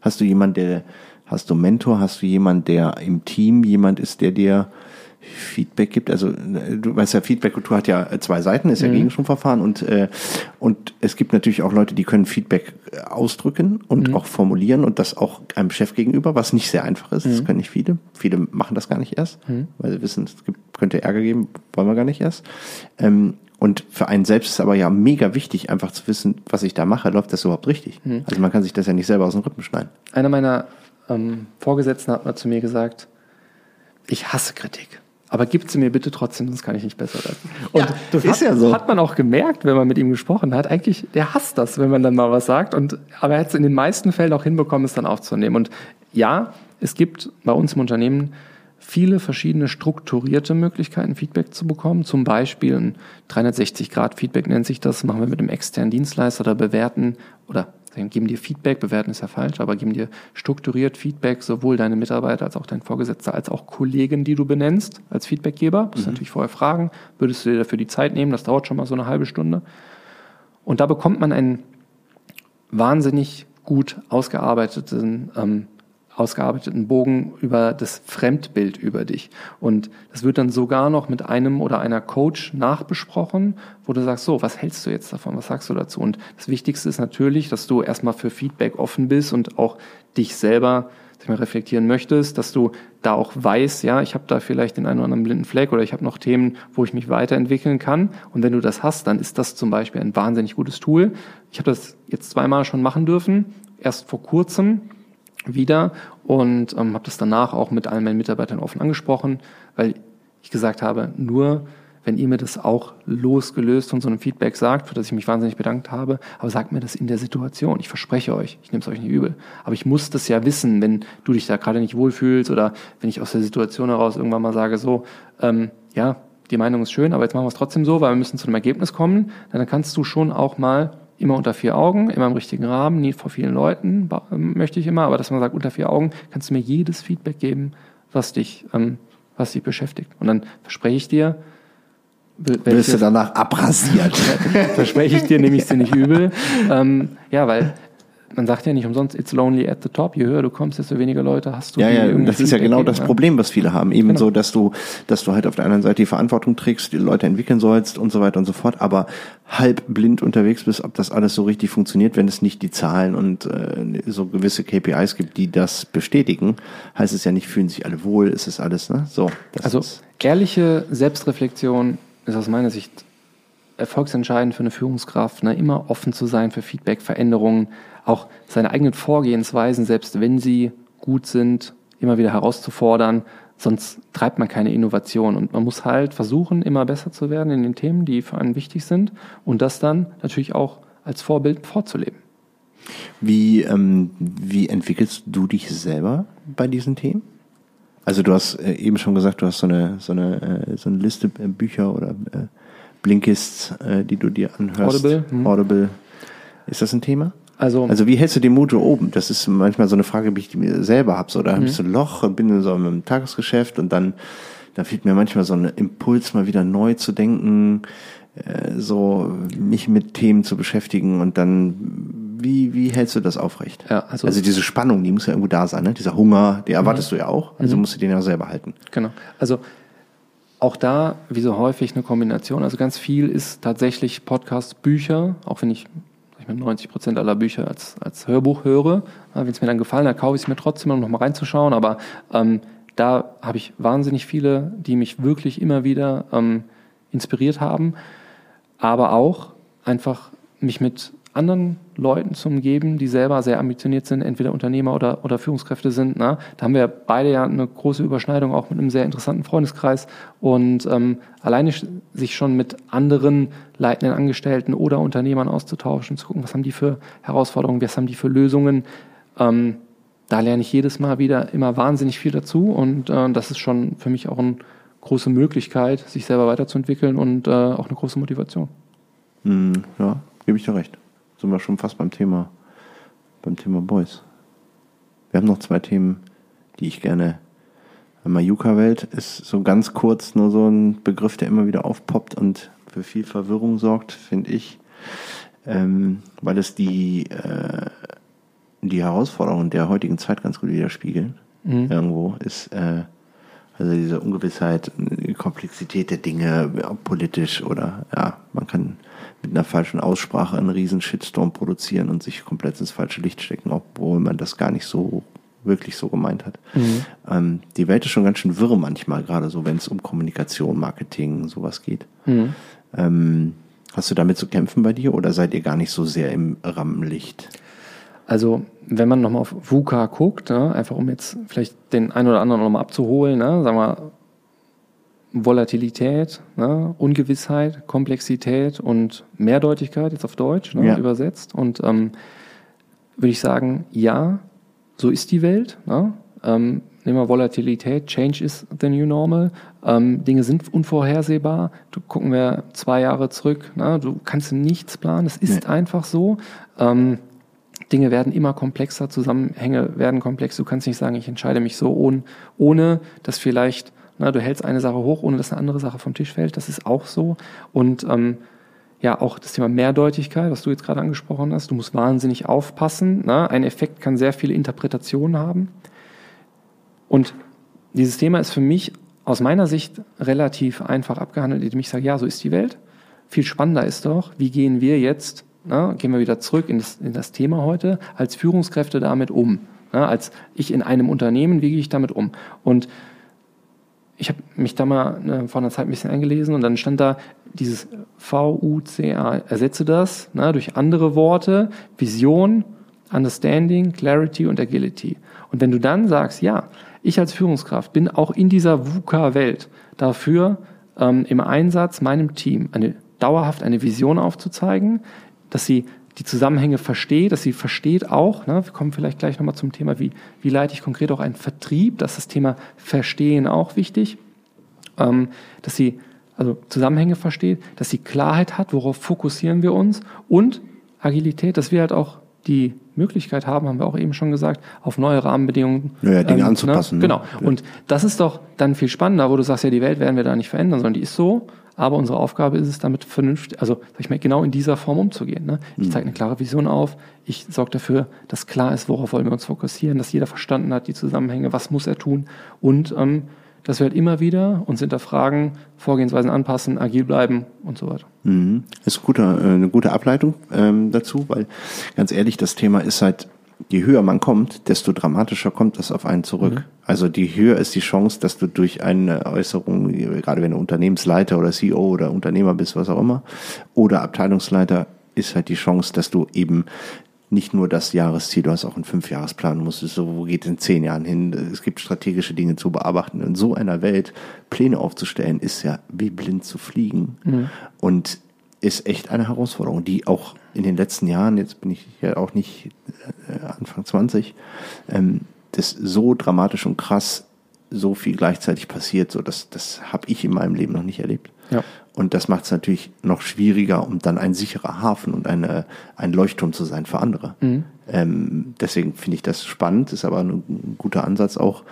[SPEAKER 2] Hast du jemanden, der, hast du Mentor, hast du jemanden, der im Team jemand ist, der dir Feedback gibt. Also du weißt ja, Feedback-Kultur hat ja zwei Seiten, ist ja mhm. Gegenstromverfahren und äh, und es gibt natürlich auch Leute, die können Feedback äh, ausdrücken und mhm. auch formulieren und das auch einem Chef gegenüber, was nicht sehr einfach ist. Mhm. Das können nicht viele. Viele machen das gar nicht erst, mhm. weil sie wissen, es gibt, könnte Ärger geben, wollen wir gar nicht erst. Ähm, und für einen selbst ist aber ja mega wichtig, einfach zu wissen, was ich da mache, läuft das überhaupt richtig. Mhm. Also man kann sich das ja nicht selber aus dem Rippen schneiden.
[SPEAKER 1] Einer meiner ähm, Vorgesetzten hat mal zu mir gesagt, ich hasse Kritik aber gib sie mir bitte trotzdem, sonst kann ich nicht besser werden. Und ja, das ist hat, ja so. hat man auch gemerkt, wenn man mit ihm gesprochen hat. Eigentlich, der hasst das, wenn man dann mal was sagt. Und, aber er hat es in den meisten Fällen auch hinbekommen, es dann aufzunehmen. Und ja, es gibt bei uns im Unternehmen viele verschiedene strukturierte Möglichkeiten, Feedback zu bekommen. Zum Beispiel ein 360-Grad-Feedback nennt sich das, machen wir mit einem externen Dienstleister oder bewerten oder geben dir Feedback, bewerten ist ja falsch, aber geben dir strukturiert Feedback, sowohl deine Mitarbeiter als auch dein Vorgesetzter, als auch Kollegen, die du benennst als Feedbackgeber. Du musst mhm. natürlich vorher fragen, würdest du dir dafür die Zeit nehmen? Das dauert schon mal so eine halbe Stunde. Und da bekommt man einen wahnsinnig gut ausgearbeiteten ähm, ausgearbeiteten Bogen über das Fremdbild über dich. Und das wird dann sogar noch mit einem oder einer Coach nachbesprochen, wo du sagst, so, was hältst du jetzt davon? Was sagst du dazu? Und das Wichtigste ist natürlich, dass du erstmal für Feedback offen bist und auch dich selber reflektieren möchtest, dass du da auch weißt, ja, ich habe da vielleicht den einen oder anderen blinden Fleck oder ich habe noch Themen, wo ich mich weiterentwickeln kann. Und wenn du das hast, dann ist das zum Beispiel ein wahnsinnig gutes Tool. Ich habe das jetzt zweimal schon machen dürfen, erst vor kurzem wieder und ähm, habe das danach auch mit allen meinen Mitarbeitern offen angesprochen, weil ich gesagt habe, nur wenn ihr mir das auch losgelöst von so einem Feedback sagt, für das ich mich wahnsinnig bedankt habe, aber sagt mir das in der Situation. Ich verspreche euch, ich nehme es euch nicht übel. Aber ich muss das ja wissen, wenn du dich da gerade nicht wohlfühlst oder wenn ich aus der Situation heraus irgendwann mal sage, so, ähm, ja, die Meinung ist schön, aber jetzt machen wir es trotzdem so, weil wir müssen zu einem Ergebnis kommen, dann kannst du schon auch mal immer unter vier Augen, immer im richtigen Rahmen, nie vor vielen Leuten, möchte ich immer, aber dass man sagt, unter vier Augen kannst du mir jedes Feedback geben, was dich, ähm, was dich beschäftigt. Und dann verspreche ich dir,
[SPEAKER 2] wirst du danach abrasiert.
[SPEAKER 1] verspreche ich dir, nehme ich es dir nicht übel. Ähm, ja, weil man sagt ja nicht umsonst, it's lonely at the top. Je höher du kommst, desto weniger Leute hast du.
[SPEAKER 2] Ja, ja, das ist ja genau das Problem, was viele haben. Ebenso, genau. dass du, dass du halt auf der anderen Seite die Verantwortung trägst, die Leute entwickeln sollst und so weiter und so fort, aber halb blind unterwegs bist, ob das alles so richtig funktioniert, wenn es nicht die Zahlen und äh, so gewisse KPIs gibt, die das bestätigen, heißt es ja nicht, fühlen sich alle wohl, ist es alles, ne? So.
[SPEAKER 1] also, ehrliche Selbstreflexion ist aus meiner Sicht erfolgsentscheidend für eine Führungskraft, ne? immer offen zu sein für Feedback, Veränderungen, auch seine eigenen Vorgehensweisen, selbst wenn sie gut sind, immer wieder herauszufordern. Sonst treibt man keine Innovation. Und man muss halt versuchen, immer besser zu werden in den Themen, die für einen wichtig sind und das dann natürlich auch als Vorbild vorzuleben.
[SPEAKER 2] Wie, ähm, wie entwickelst du dich selber bei diesen Themen? Also du hast äh, eben schon gesagt, du hast so eine, so eine, äh, so eine Liste äh, Bücher oder Blinkists, äh, die du dir anhörst.
[SPEAKER 1] Audible.
[SPEAKER 2] Hm. Audible. Ist das ein Thema?
[SPEAKER 1] Also,
[SPEAKER 2] also wie hältst du den Mut oben? Das ist manchmal so eine Frage, die ich mir selber habe. So, da mhm. habe ich so ein Loch und bin in so einem Tagesgeschäft und dann, da fehlt mir manchmal so ein Impuls, mal wieder neu zu denken, äh, so mich mit Themen zu beschäftigen und dann, wie, wie hältst du das aufrecht?
[SPEAKER 1] Ja, also,
[SPEAKER 2] also diese Spannung, die muss ja irgendwo da sein, ne? Dieser Hunger, die erwartest mhm. du ja auch, also mhm. musst du den ja selber halten.
[SPEAKER 1] Genau. Also auch da, wie so häufig, eine Kombination. Also ganz viel ist tatsächlich Podcast, Bücher, auch wenn ich ich meine, 90 Prozent aller Bücher als, als Hörbuch höre. Wenn es mir dann gefallen hat, kaufe ich es mir trotzdem, um nochmal reinzuschauen. Aber ähm, da habe ich wahnsinnig viele, die mich wirklich immer wieder ähm, inspiriert haben. Aber auch einfach mich mit anderen Leuten zu umgeben, die selber sehr ambitioniert sind, entweder Unternehmer oder, oder Führungskräfte sind. Ne? Da haben wir beide ja eine große Überschneidung, auch mit einem sehr interessanten Freundeskreis. Und ähm, alleine sich schon mit anderen leitenden Angestellten oder Unternehmern auszutauschen, zu gucken, was haben die für Herausforderungen, was haben die für Lösungen. Ähm, da lerne ich jedes Mal wieder immer wahnsinnig viel dazu. Und äh, das ist schon für mich auch eine große Möglichkeit, sich selber weiterzuentwickeln und äh, auch eine große Motivation.
[SPEAKER 2] Hm, ja, gebe ich dir recht sind wir schon fast beim Thema, beim Thema Boys. Wir haben noch zwei Themen, die ich gerne. Mayuka-Welt ist so ganz kurz nur so ein Begriff, der immer wieder aufpoppt und für viel Verwirrung sorgt, finde ich, ähm, weil es die, äh, die Herausforderungen der heutigen Zeit ganz gut widerspiegeln. Mhm. Irgendwo ist äh, also diese Ungewissheit, die Komplexität der Dinge, politisch oder ja, man kann mit einer falschen Aussprache einen riesen Shitstorm produzieren und sich komplett ins falsche Licht stecken, obwohl man das gar nicht so wirklich so gemeint hat. Mhm. Ähm, die Welt ist schon ganz schön wirr manchmal, gerade so, wenn es um Kommunikation, Marketing, sowas geht. Mhm. Ähm, hast du damit zu kämpfen bei dir oder seid ihr gar nicht so sehr im Rampenlicht?
[SPEAKER 1] Also, wenn man nochmal auf VUCA guckt, ne, einfach um jetzt vielleicht den einen oder anderen nochmal abzuholen, ne, sagen wir, Volatilität, ne, Ungewissheit, Komplexität und Mehrdeutigkeit, jetzt auf Deutsch ne, ja. übersetzt. Und ähm, würde ich sagen, ja, so ist die Welt. Ne? Ähm, nehmen wir Volatilität, Change is the new normal. Ähm, Dinge sind unvorhersehbar. Du gucken wir zwei Jahre zurück. Ne? Du kannst nichts planen. Es ist nee. einfach so. Ähm, Dinge werden immer komplexer, Zusammenhänge werden komplex. Du kannst nicht sagen, ich entscheide mich so, ohne, ohne dass vielleicht na, du hältst eine Sache hoch, ohne dass eine andere Sache vom Tisch fällt. Das ist auch so. Und ähm, ja, auch das Thema Mehrdeutigkeit, was du jetzt gerade angesprochen hast. Du musst wahnsinnig aufpassen. Na? Ein Effekt kann sehr viele Interpretationen haben. Und dieses Thema ist für mich aus meiner Sicht relativ einfach abgehandelt, indem ich sage, ja, so ist die Welt. Viel spannender ist doch, wie gehen wir jetzt, na, gehen wir wieder zurück in das, in das Thema heute, als Führungskräfte damit um. Na, als ich in einem Unternehmen, wie gehe ich damit um? Und ich habe mich da mal ne, vor einer Zeit ein bisschen eingelesen und dann stand da dieses V-U-C-A. Ersetze das ne, durch andere Worte, Vision, Understanding, Clarity und Agility. Und wenn du dann sagst, ja, ich als Führungskraft bin auch in dieser VUCA-Welt dafür ähm, im Einsatz meinem Team eine dauerhaft eine Vision aufzuzeigen, dass sie die Zusammenhänge versteht, dass sie versteht auch, ne, wir kommen vielleicht gleich nochmal zum Thema, wie, wie leite ich konkret auch einen Vertrieb, dass das Thema Verstehen auch wichtig, ähm, dass sie also Zusammenhänge versteht, dass sie Klarheit hat, worauf fokussieren wir uns und Agilität, dass wir halt auch die Möglichkeit haben, haben wir auch eben schon gesagt, auf neue Rahmenbedingungen
[SPEAKER 2] ja, ja, Dinge ähm, anzupassen.
[SPEAKER 1] Ne? Genau. Und das ist doch dann viel spannender, wo du sagst, ja, die Welt werden wir da nicht verändern, sondern die ist so. Aber unsere Aufgabe ist es, damit vernünftig, also sag ich mal, genau in dieser Form umzugehen. Ne? Ich mhm. zeige eine klare Vision auf. Ich sorge dafür, dass klar ist, worauf wollen wir uns fokussieren, dass jeder verstanden hat, die Zusammenhänge, was muss er tun und ähm, dass wir halt immer wieder uns hinterfragen, Vorgehensweisen anpassen, agil bleiben und so weiter.
[SPEAKER 2] Mhm. Das ist gute, äh, eine gute Ableitung ähm, dazu, weil ganz ehrlich, das Thema ist halt, je höher man kommt, desto dramatischer kommt das auf einen zurück. Mhm. Also die höher ist die Chance, dass du durch eine Äußerung, gerade wenn du Unternehmensleiter oder CEO oder Unternehmer bist, was auch immer, oder Abteilungsleiter, ist halt die Chance, dass du eben nicht nur das Jahresziel, du hast auch einen Fünfjahresplan, du musst es so, wo geht es in zehn Jahren hin? Es gibt strategische Dinge zu bearbeiten. In so einer Welt Pläne aufzustellen, ist ja wie blind zu fliegen. Mhm. Und ist echt eine Herausforderung, die auch in den letzten Jahren, jetzt bin ich ja auch nicht äh, Anfang 20, ähm, das so dramatisch und krass so viel gleichzeitig passiert, so das, das habe ich in meinem Leben noch nicht erlebt. Ja. Und das macht es natürlich noch schwieriger, um dann ein sicherer Hafen und eine, ein Leuchtturm zu sein für andere. Mhm. Ähm, deswegen finde ich das spannend, ist aber ein guter Ansatz auch,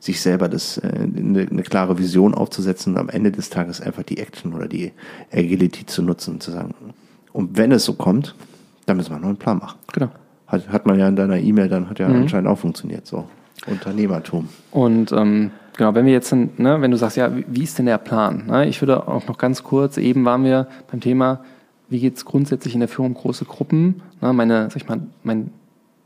[SPEAKER 2] sich selber das, äh, eine, eine, klare Vision aufzusetzen und am Ende des Tages einfach die Action oder die Agility zu nutzen und zu sagen, und wenn es so kommt, dann müssen wir einen neuen Plan machen. Genau. Hat, hat man ja in deiner E-Mail, dann hat ja mhm. anscheinend auch funktioniert, so. Unternehmertum.
[SPEAKER 1] Und ähm, Genau, wenn wir jetzt, ne, wenn du sagst, ja, wie ist denn der Plan? Ne? Ich würde auch noch ganz kurz, eben waren wir beim Thema, wie geht es grundsätzlich in der Führung große Gruppen? Ne? Meine, sag ich mal, mein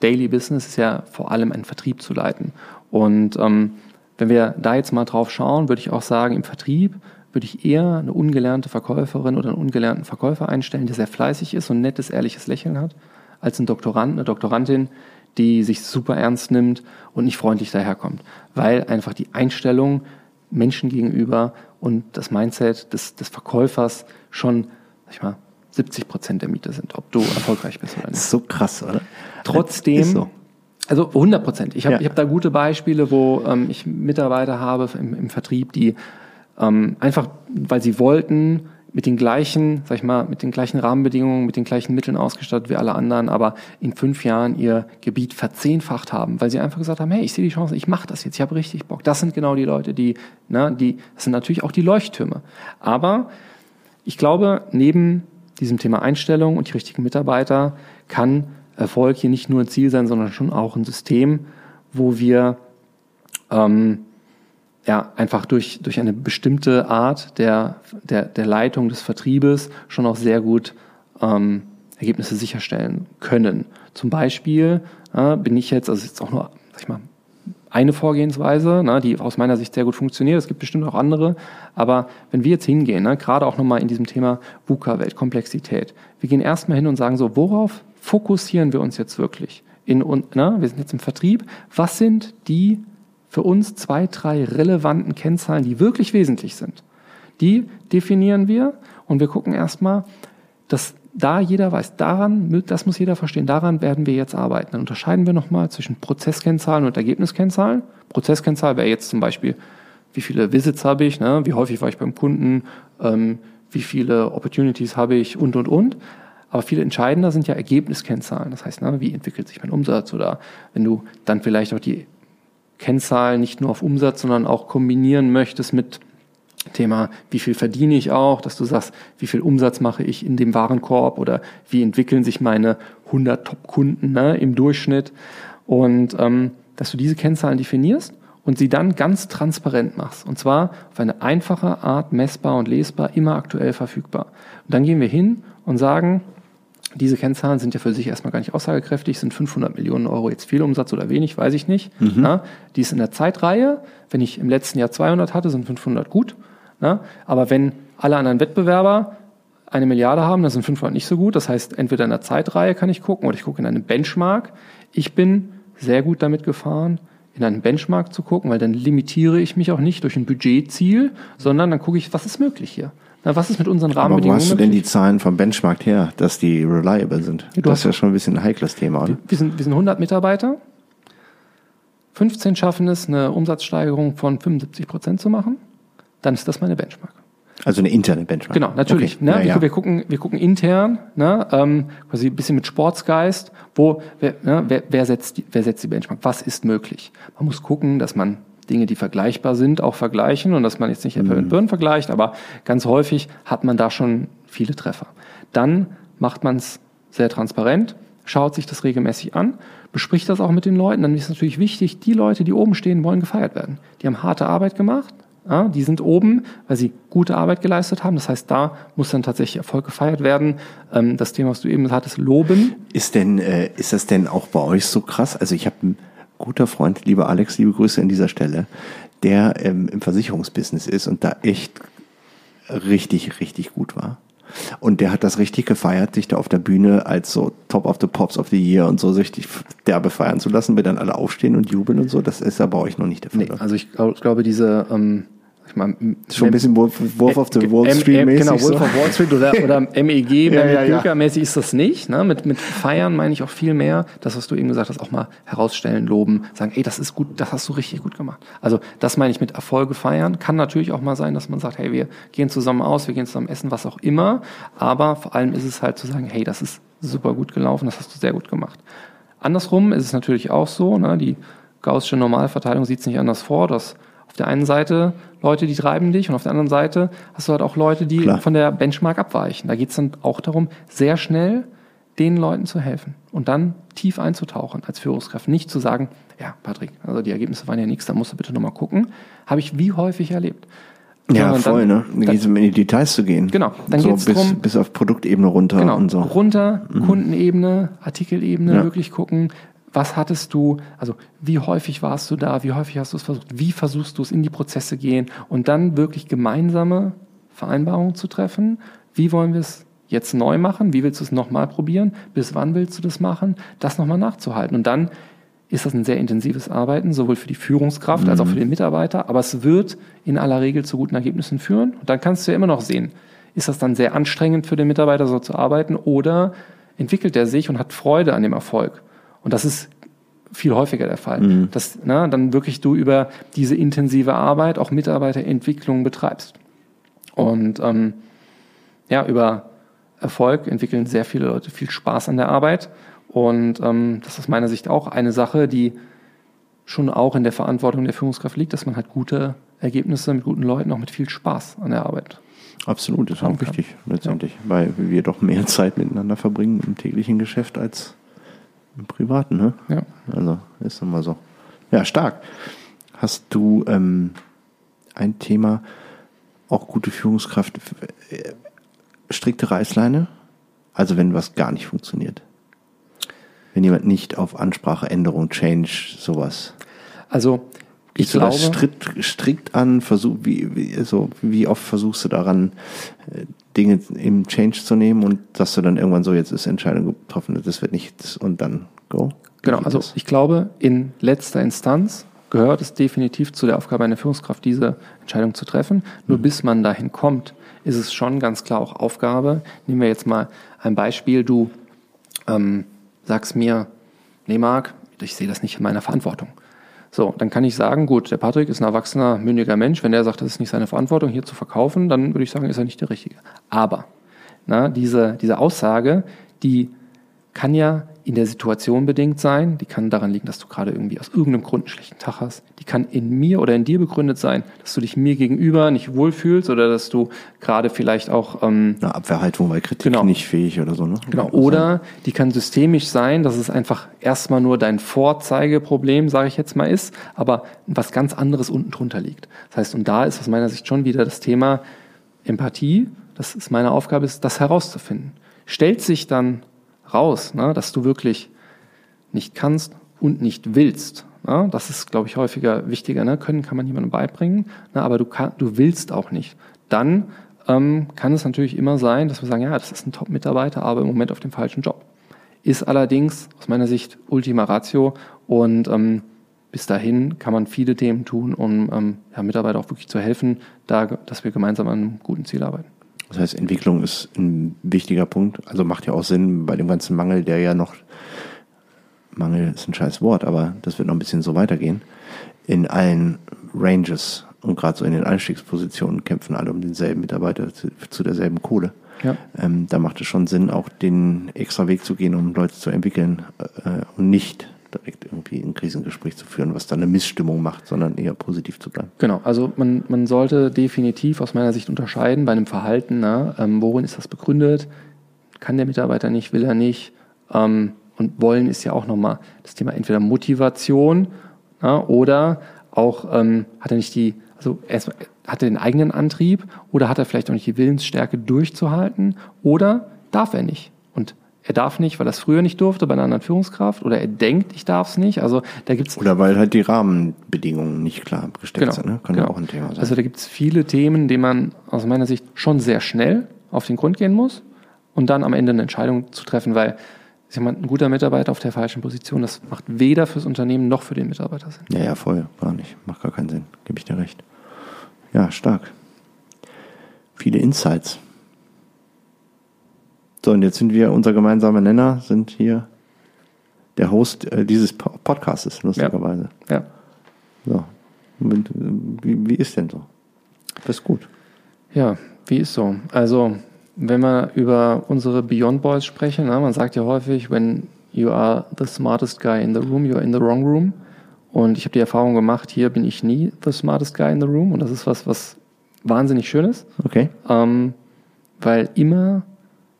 [SPEAKER 1] Daily Business ist ja vor allem einen Vertrieb zu leiten. Und ähm, wenn wir da jetzt mal drauf schauen, würde ich auch sagen, im Vertrieb würde ich eher eine ungelernte Verkäuferin oder einen ungelernten Verkäufer einstellen, der sehr fleißig ist und ein nettes, ehrliches Lächeln hat, als ein Doktorand, eine Doktorandin, die sich super ernst nimmt und nicht freundlich daherkommt, weil einfach die Einstellung Menschen gegenüber und das Mindset des, des Verkäufers schon, sag ich mal, 70 Prozent der Miete sind, ob du erfolgreich bist oder nicht.
[SPEAKER 2] Das ist so krass, oder?
[SPEAKER 1] Trotzdem, so. also 100 Prozent. Ich habe ja. ich hab da gute Beispiele, wo ähm, ich Mitarbeiter habe im, im Vertrieb, die ähm, einfach, weil sie wollten, mit den gleichen, sag ich mal, mit den gleichen Rahmenbedingungen, mit den gleichen Mitteln ausgestattet wie alle anderen, aber in fünf Jahren ihr Gebiet verzehnfacht haben, weil sie einfach gesagt haben, hey, ich sehe die Chance, ich mache das jetzt, ich habe richtig Bock. Das sind genau die Leute, die, ne, die, das sind natürlich auch die Leuchttürme. Aber ich glaube, neben diesem Thema Einstellung und die richtigen Mitarbeiter kann Erfolg hier nicht nur ein Ziel sein, sondern schon auch ein System, wo wir ähm, ja, einfach durch, durch eine bestimmte Art der, der, der Leitung des Vertriebes schon auch sehr gut ähm, Ergebnisse sicherstellen können. Zum Beispiel äh, bin ich jetzt, also jetzt auch nur, sag ich mal, eine Vorgehensweise, ne, die aus meiner Sicht sehr gut funktioniert. Es gibt bestimmt auch andere. Aber wenn wir jetzt hingehen, ne, gerade auch nochmal in diesem Thema VUCA-Welt, Komplexität, wir gehen erstmal hin und sagen so, worauf fokussieren wir uns jetzt wirklich? In, ne, wir sind jetzt im Vertrieb. Was sind die für uns zwei, drei relevanten Kennzahlen, die wirklich wesentlich sind. Die definieren wir und wir gucken erstmal, dass da jeder weiß, daran, das muss jeder verstehen, daran werden wir jetzt arbeiten. Dann unterscheiden wir nochmal zwischen Prozesskennzahlen und Ergebniskennzahlen. Prozesskennzahl wäre jetzt zum Beispiel, wie viele Visits habe ich, ne? wie häufig war ich beim Kunden, ähm, wie viele Opportunities habe ich und, und, und. Aber viel entscheidender sind ja Ergebniskennzahlen. Das heißt, ne, wie entwickelt sich mein Umsatz oder wenn du dann vielleicht auch die Kennzahlen nicht nur auf Umsatz, sondern auch kombinieren möchtest mit Thema, wie viel verdiene ich auch, dass du sagst, wie viel Umsatz mache ich in dem Warenkorb oder wie entwickeln sich meine 100 Top-Kunden ne, im Durchschnitt und ähm, dass du diese Kennzahlen definierst und sie dann ganz transparent machst und zwar auf eine einfache Art messbar und lesbar, immer aktuell verfügbar. Und dann gehen wir hin und sagen, diese Kennzahlen sind ja für sich erstmal gar nicht aussagekräftig. Sind 500 Millionen Euro jetzt viel Umsatz oder wenig, weiß ich nicht. Mhm. Na, die ist in der Zeitreihe. Wenn ich im letzten Jahr 200 hatte, sind 500 gut. Na, aber wenn alle anderen Wettbewerber eine Milliarde haben, dann sind 500 nicht so gut. Das heißt, entweder in der Zeitreihe kann ich gucken oder ich gucke in einem Benchmark. Ich bin sehr gut damit gefahren, in einen Benchmark zu gucken, weil dann limitiere ich mich auch nicht durch ein Budgetziel, sondern dann gucke ich, was ist möglich hier. Na, was ist mit unseren Rahmenbedingungen?
[SPEAKER 2] Aber wo hast du denn die Zahlen vom Benchmark her, dass die reliable sind? Ja, das ist ja schon ein bisschen ein heikles Thema, oder?
[SPEAKER 1] Wir sind, wir sind 100 Mitarbeiter. 15 schaffen es, eine Umsatzsteigerung von 75 Prozent zu machen. Dann ist das meine Benchmark.
[SPEAKER 2] Also eine interne Benchmark.
[SPEAKER 1] Genau, natürlich.
[SPEAKER 2] Okay.
[SPEAKER 1] Ne?
[SPEAKER 2] Ja,
[SPEAKER 1] wir,
[SPEAKER 2] ja.
[SPEAKER 1] wir, gucken, wir gucken intern, ne? ähm, quasi ein bisschen mit Sportsgeist, wo wer, ne? wer, wer, setzt die, wer setzt die Benchmark? Was ist möglich? Man muss gucken, dass man Dinge, die vergleichbar sind, auch vergleichen und dass man jetzt nicht Äpfel mit Birnen vergleicht, aber ganz häufig hat man da schon viele Treffer. Dann macht man es sehr transparent, schaut sich das regelmäßig an, bespricht das auch mit den Leuten. Dann ist natürlich wichtig, die Leute, die oben stehen, wollen gefeiert werden. Die haben harte Arbeit gemacht, ja, die sind oben, weil sie gute Arbeit geleistet haben. Das heißt, da muss dann tatsächlich Erfolg gefeiert werden. Ähm, das Thema, was du eben hattest, loben.
[SPEAKER 2] Ist denn, äh, ist das denn auch bei euch so krass? Also ich habe guter Freund, lieber Alex, liebe Grüße an dieser Stelle, der ähm, im Versicherungsbusiness ist und da echt richtig, richtig gut war. Und der hat das richtig gefeiert, sich da auf der Bühne als so Top of the Pops of the Year und so richtig derbe feiern zu lassen, wenn dann alle aufstehen und jubeln und so. Das ist ja bei euch noch nicht der Fall.
[SPEAKER 1] Nee, also ich glaub, glaube, diese, ähm, ich meine,
[SPEAKER 2] Schon ein bisschen Wolf, Wolf of the Wall Street mäßig.
[SPEAKER 1] Genau,
[SPEAKER 2] so.
[SPEAKER 1] Wolf of Wall Street oder, oder MEG,
[SPEAKER 2] Ja, ja, ja.
[SPEAKER 1] Poker-mäßig ist das nicht. Ne? Mit, mit Feiern meine ich auch viel mehr, das, was du eben gesagt hast, auch mal herausstellen, loben, sagen, ey, das ist gut, das hast du richtig gut gemacht. Also das meine ich mit Erfolge feiern. Kann natürlich auch mal sein, dass man sagt, hey, wir gehen zusammen aus, wir gehen zusammen essen, was auch immer. Aber vor allem ist es halt zu sagen, hey, das ist super gut gelaufen, das hast du sehr gut gemacht. Andersrum ist es natürlich auch so, ne? die gaußsche Normalverteilung sieht es nicht anders vor, dass der einen Seite Leute, die treiben dich und auf der anderen Seite hast du halt auch Leute, die
[SPEAKER 2] Klar.
[SPEAKER 1] von der Benchmark abweichen. Da geht es dann auch darum, sehr schnell den Leuten zu helfen und dann tief einzutauchen als Führungskraft. Nicht zu sagen, ja, Patrick, also die Ergebnisse waren ja nichts, da musst du bitte nochmal gucken. Habe ich wie häufig erlebt.
[SPEAKER 2] Ja, voll,
[SPEAKER 1] dann-
[SPEAKER 2] ne? Dann geht es um in die Details zu gehen.
[SPEAKER 1] Genau, dann
[SPEAKER 2] so
[SPEAKER 1] geht's
[SPEAKER 2] bis,
[SPEAKER 1] drum-
[SPEAKER 2] bis auf Produktebene runter
[SPEAKER 1] Genau,
[SPEAKER 2] und so.
[SPEAKER 1] runter, Kundenebene, Artikelebene,
[SPEAKER 2] Ja.
[SPEAKER 1] wirklich gucken, was hattest du, also wie häufig warst du da, wie häufig hast du es versucht, wie versuchst du es in die Prozesse gehen und dann wirklich gemeinsame Vereinbarungen zu treffen, wie wollen wir es jetzt neu machen, wie willst du es nochmal probieren, bis wann willst du das machen, das nochmal nachzuhalten. Und dann ist das ein sehr intensives Arbeiten, sowohl für die Führungskraft als auch für den Mitarbeiter, aber es wird in aller Regel zu guten Ergebnissen führen. Und dann kannst du ja immer noch sehen, ist das dann sehr anstrengend für den Mitarbeiter so zu arbeiten? Oder entwickelt er sich und hat Freude an dem Erfolg? Und das ist viel häufiger der Fall, dass na, dann wirklich du über diese intensive Arbeit auch Mitarbeiterentwicklung betreibst. Und ähm, ja, über Erfolg entwickeln sehr viele Leute viel Spaß an der Arbeit. Und ähm, das ist aus meiner Sicht auch eine Sache, die schon auch in der Verantwortung der Führungskraft liegt, dass man halt gute Ergebnisse mit guten Leuten auch mit viel Spaß an der Arbeit.
[SPEAKER 2] Absolut, ist auch wichtig, letztendlich. Weil wir doch mehr Zeit miteinander verbringen im täglichen Geschäft als im privaten, ne?
[SPEAKER 1] Ja.
[SPEAKER 2] Also, ist immer so. Ja, stark. Hast du ähm, ein Thema, auch gute Führungskraft, äh, strikte Reißleine? Also, wenn was gar nicht funktioniert. Wenn jemand nicht auf Ansprache, Änderung, Change, sowas.
[SPEAKER 1] Also ich glaube,
[SPEAKER 2] das strikt, strikt an? Versuch, wie, wie, so, wie oft versuchst du daran, äh, Dinge im Change zu nehmen und dass du dann irgendwann so, jetzt ist Entscheidung getroffen, das wird nichts und dann go?
[SPEAKER 1] Genau, also
[SPEAKER 2] das?
[SPEAKER 1] ich glaube, in letzter Instanz gehört es definitiv zu der Aufgabe einer Führungskraft, diese Entscheidung zu treffen. Nur bis man dahin kommt, ist es schon ganz klar auch Aufgabe. Nehmen wir jetzt mal ein Beispiel. Du ähm, sagst mir, nee Marc, ich sehe das nicht in meiner Verantwortung. So, dann kann ich sagen, gut, der Patrick ist ein erwachsener, mündiger Mensch. Wenn der sagt, das ist nicht seine Verantwortung, hier zu verkaufen, dann würde ich sagen, ist er nicht der Richtige. Aber na, diese, diese Aussage, die kann ja in der Situation bedingt sein, die kann daran liegen, dass du gerade irgendwie aus irgendeinem Grund einen schlechten Tag hast, die kann in mir oder in dir begründet sein, dass du dich mir gegenüber nicht wohlfühlst oder dass du gerade vielleicht auch ähm,
[SPEAKER 2] Eine Abwehrhaltung, weil Kritik
[SPEAKER 1] Genau.
[SPEAKER 2] nicht fähig oder so, ne?
[SPEAKER 1] Genau, oder die kann systemisch sein, dass es einfach erstmal nur dein Vorzeigeproblem, sage ich jetzt mal, ist, aber was ganz anderes unten drunter liegt. Das heißt, und da ist aus meiner Sicht schon wieder das Thema Empathie, das ist meine Aufgabe, ist, das herauszufinden. Stellt sich dann raus, ne, dass du wirklich nicht kannst und nicht willst. Ne? Das ist, glaube ich, häufiger wichtiger. Ne? Können kann man jemandem beibringen, ne? aber du, kann, du willst auch nicht. Dann ähm, kann es natürlich immer sein, dass wir sagen, ja, das ist ein Top-Mitarbeiter, aber im Moment auf dem falschen Job. Ist allerdings aus meiner Sicht Ultima Ratio und ähm, bis dahin kann man viele Themen tun, um ähm, ja, Mitarbeiter auch wirklich zu helfen, da, dass wir gemeinsam an einem guten Ziel arbeiten.
[SPEAKER 2] Das heißt, Entwicklung ist ein wichtiger Punkt. Also macht ja auch Sinn bei dem ganzen Mangel, der ja noch, Mangel ist ein scheiß Wort, aber das wird noch ein bisschen so weitergehen, in allen Ranges Und gerade so in den Einstiegspositionen kämpfen alle um denselben Mitarbeiter zu, zu derselben Kohle.
[SPEAKER 1] Ja.
[SPEAKER 2] Ähm, da macht es schon Sinn, auch den extra Weg zu gehen, um Leute zu entwickeln äh, und nicht direkt irgendwie ein Krisengespräch zu führen, was dann eine Missstimmung macht, sondern eher positiv zu bleiben.
[SPEAKER 1] Genau, also man, man sollte definitiv aus meiner Sicht unterscheiden bei einem Verhalten, na, ähm, worin ist das begründet, kann der Mitarbeiter nicht, will er nicht. Ähm, und wollen ist ja auch nochmal das Thema entweder Motivation na, oder auch ähm, hat er nicht die, also erstmal hat er den eigenen Antrieb oder hat er vielleicht auch nicht die Willensstärke durchzuhalten oder darf er nicht. Und er darf nicht, weil er es früher nicht durfte bei einer anderen Führungskraft oder er denkt, ich darf es nicht. Also da gibt's
[SPEAKER 2] Oder weil halt die Rahmenbedingungen nicht klar abgesteckt
[SPEAKER 1] Genau,
[SPEAKER 2] sind. Ne? Kann
[SPEAKER 1] genau.
[SPEAKER 2] ja auch ein Thema sein.
[SPEAKER 1] Also da gibt es viele Themen, denen man aus meiner Sicht schon sehr schnell auf den Grund gehen muss und dann am Ende eine Entscheidung zu treffen, weil sag mal, ein guter Mitarbeiter auf der falschen Position, das macht weder fürs Unternehmen noch für den Mitarbeiter Sinn.
[SPEAKER 2] Ja, ja, voll, gar nicht. Macht gar keinen Sinn. Gebe ich dir recht. Ja, stark. Viele Insights. So, und jetzt sind wir, unser gemeinsamer Nenner, sind hier der Host äh, dieses Po- Podcastes, lustigerweise.
[SPEAKER 1] Ja.
[SPEAKER 2] So. Und, äh, wie, wie ist denn so? Das ist gut.
[SPEAKER 1] Ja, wie ist so? Also, wenn wir über unsere Beyond Boys sprechen, na, man sagt ja häufig, when you are the smartest guy in the room, you are in the wrong room. Und ich habe die Erfahrung gemacht, hier bin ich nie the smartest guy in the room. Und das ist was, was wahnsinnig schön ist,
[SPEAKER 2] Okay.
[SPEAKER 1] ähm, weil immer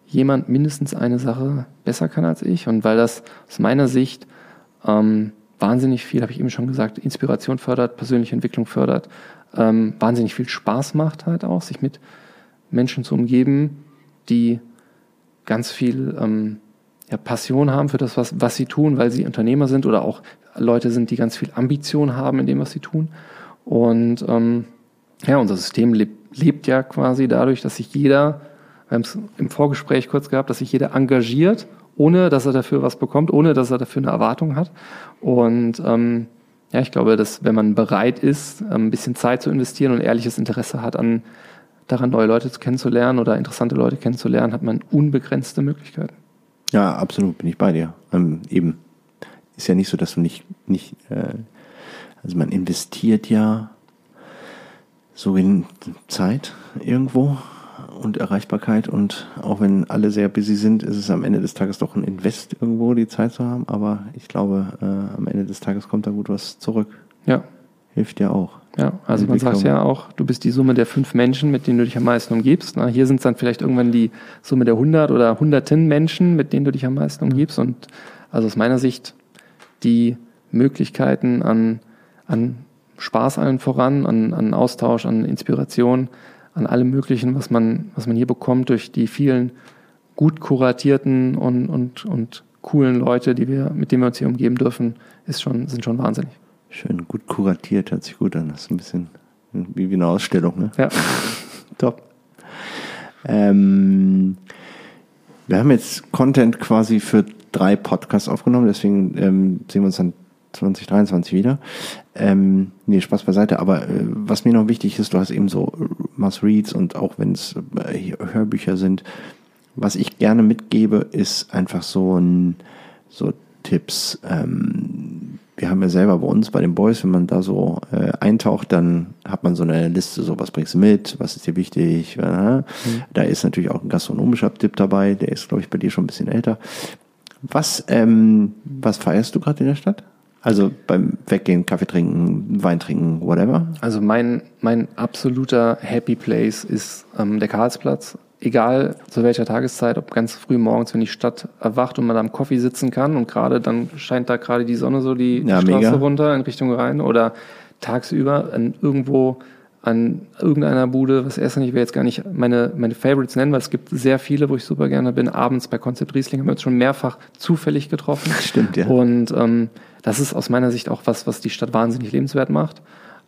[SPEAKER 1] jemand mindestens eine Sache besser kann als ich. Und weil das aus meiner Sicht ähm, wahnsinnig viel, habe ich eben schon gesagt, Inspiration fördert, persönliche Entwicklung fördert, ähm, wahnsinnig viel Spaß macht halt auch, sich mit Menschen zu umgeben, die ganz viel ähm, ja, Passion haben für das, was, was sie tun, weil sie Unternehmer sind oder auch Leute sind, die ganz viel Ambition haben in dem, was sie tun. Und ähm, ja, unser System lebt, lebt ja quasi dadurch, dass sich jeder, wir haben es im Vorgespräch kurz gehabt, dass sich jeder engagiert, ohne dass er dafür was bekommt, ohne dass er dafür eine Erwartung hat. Und ähm, ja, ich glaube, dass wenn man bereit ist, ein bisschen Zeit zu investieren und ehrliches Interesse hat an daran, neue Leute kennenzulernen oder interessante Leute kennenzulernen, hat man unbegrenzte Möglichkeiten.
[SPEAKER 2] Ja, absolut, bin ich bei dir. Ähm, eben. Ist ja nicht so, dass du nicht, nicht, äh, also man investiert ja so in Zeit irgendwo und Erreichbarkeit und auch wenn alle sehr busy sind, ist es am Ende des Tages doch ein Invest irgendwo, die Zeit zu haben, aber ich glaube, äh, am Ende des Tages kommt da gut was zurück.
[SPEAKER 1] Ja,
[SPEAKER 2] Hilft ja auch.
[SPEAKER 1] Ja, also man sagt ja auch, du bist die Summe der fünf Menschen, mit denen du dich am meisten umgibst. Na, hier sind es dann vielleicht irgendwann die Summe der hundert oder hunderten Menschen, mit denen du dich am meisten umgibst. Und also aus meiner Sicht die Möglichkeiten an, an Spaß allen voran, an, an Austausch, an Inspiration, an allem Möglichen, was man, was man hier bekommt durch die vielen gut kuratierten und, und, und coolen Leute, die wir, mit denen wir uns hier umgeben dürfen, ist schon, sind schon wahnsinnig.
[SPEAKER 2] Schön gut kuratiert, hört sich gut an. Das ist ein bisschen wie wie eine Ausstellung, ne?
[SPEAKER 1] Ja.
[SPEAKER 2] Top. Ähm, wir haben jetzt Content quasi für drei Podcasts aufgenommen, deswegen ähm, sehen wir uns dann 2023 wieder. Ähm, nee, Spaß beiseite. Aber äh, was mir noch wichtig ist, du hast eben so Must-Reads und auch wenn es äh, Hörbücher sind, was ich gerne mitgebe, ist einfach so ein so Tipps. Ähm, wir haben ja selber bei uns bei den Boys, wenn man da so äh, eintaucht, dann hat man so eine Liste, so was bringst du mit, was ist dir wichtig. Äh, Da ist natürlich auch ein gastronomischer Tipp dabei, der ist, glaube ich, bei dir schon ein bisschen älter. Was, ähm, was feierst du gerade in der Stadt? Also beim Weggehen, Kaffee trinken, Wein trinken, whatever?
[SPEAKER 1] Also mein, mein absoluter Happy Place ist ähm, der Karlsplatz. Egal zu welcher Tageszeit, ob ganz früh morgens, wenn die Stadt erwacht und man am Coffee sitzen kann und gerade dann scheint da gerade die Sonne so die,
[SPEAKER 2] Ja,
[SPEAKER 1] Straße
[SPEAKER 2] mega.
[SPEAKER 1] runter in Richtung Rhein oder tagsüber irgendwo an irgendeiner Bude, was nicht, ich will jetzt gar nicht meine, meine Favorites nennen, weil es gibt sehr viele, wo ich super gerne bin. Abends bei Konzept Riesling haben wir uns schon mehrfach zufällig getroffen.
[SPEAKER 2] Stimmt, ja.
[SPEAKER 1] Und ähm, das ist aus meiner Sicht auch was, was die Stadt wahnsinnig lebenswert macht.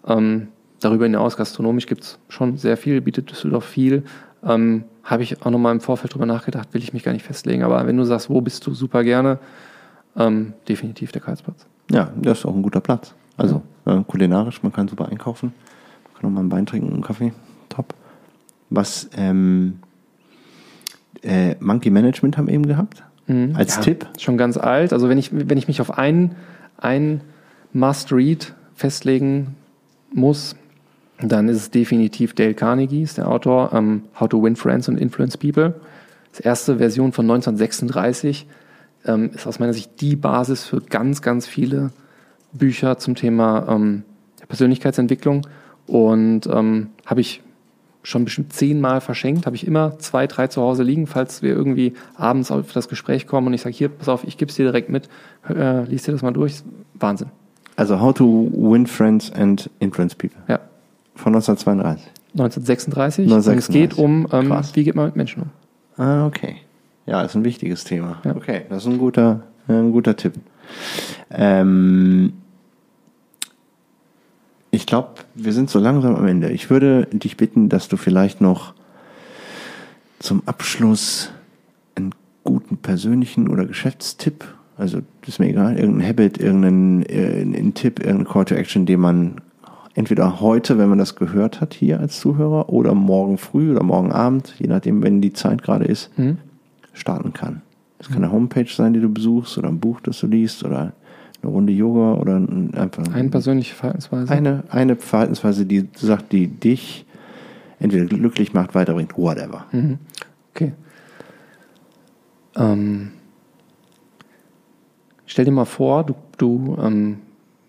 [SPEAKER 1] Ähm, darüber hinaus, gastronomisch gibt's schon sehr viel, bietet Düsseldorf viel. Ähm, Habe ich auch nochmal im Vorfeld drüber nachgedacht, will ich mich gar nicht festlegen. Aber wenn du sagst, wo bist du super gerne, ähm, definitiv der Karlsplatz.
[SPEAKER 2] Ja, das ist auch ein guter Platz. Also äh, kulinarisch, man kann super einkaufen, kann auch mal einen Wein trinken und einen Kaffee. Top. Was ähm, äh, Monkey Management haben eben gehabt.
[SPEAKER 1] Mhm.
[SPEAKER 2] Als
[SPEAKER 1] Ja,
[SPEAKER 2] Tipp.
[SPEAKER 1] Schon ganz alt. Also wenn ich, wenn ich mich auf ein, ein Must-Read festlegen muss, Dann ist es definitiv Dale Carnegie, ist der Autor, ähm, How to Win Friends and Influence People. Das erste Version von 1936 ähm, ist aus meiner Sicht die Basis für ganz, ganz viele Bücher zum Thema ähm, Persönlichkeitsentwicklung und ähm, habe ich schon bestimmt zehnmal verschenkt, habe ich immer zwei, drei zu Hause liegen, falls wir irgendwie abends auf das Gespräch kommen und ich sage, hier, pass auf, ich gebe es dir direkt mit, äh, liest dir das mal durch. Wahnsinn.
[SPEAKER 2] Also How to Win Friends and Influence People.
[SPEAKER 1] Ja.
[SPEAKER 2] Von 1932.
[SPEAKER 1] 1936.
[SPEAKER 2] 1936.
[SPEAKER 1] Und es geht um, ähm, wie geht man mit Menschen um.
[SPEAKER 2] Ah, okay. Ja, ist ein wichtiges Thema.
[SPEAKER 1] Ja.
[SPEAKER 2] Okay, das ist ein guter, ein guter Tipp. Ähm, glaube, wir sind so langsam am Ende. Ich würde dich bitten, dass du vielleicht noch zum Abschluss einen guten persönlichen oder Geschäftstipp, also das ist mir egal, irgendein Habit, irgendeinen äh, Tipp, irgendein Call to Action, den man entweder heute, wenn man das gehört hat hier als Zuhörer, oder morgen früh oder morgen Abend, je nachdem, wenn die Zeit gerade ist,
[SPEAKER 1] Mhm.
[SPEAKER 2] starten kann. Das kann eine Homepage sein, die du besuchst, oder ein Buch, das du liest, oder eine Runde Yoga, oder ein, einfach
[SPEAKER 1] Eine persönliche Verhaltensweise.
[SPEAKER 2] eine, eine Verhaltensweise, die du sagst, die dich entweder glücklich macht, weiterbringt, whatever.
[SPEAKER 1] Mhm. Okay. Ähm, stell dir mal vor, du, du ähm,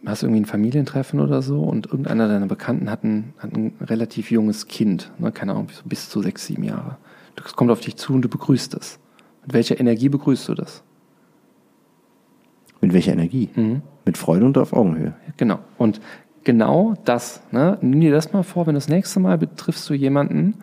[SPEAKER 1] hast irgendwie ein Familientreffen oder so und irgendeiner deiner Bekannten hat ein, hat ein relativ junges Kind, ne, keine Ahnung, bis zu sechs, sieben Jahre. Das kommt auf dich zu und du begrüßt es. Mit welcher Energie begrüßt du das?
[SPEAKER 2] Mit welcher Energie?
[SPEAKER 1] Mhm.
[SPEAKER 2] Mit Freude und auf Augenhöhe.
[SPEAKER 1] Genau. Und genau das, ne, nimm dir das mal vor, wenn das nächste Mal betriffst du jemanden,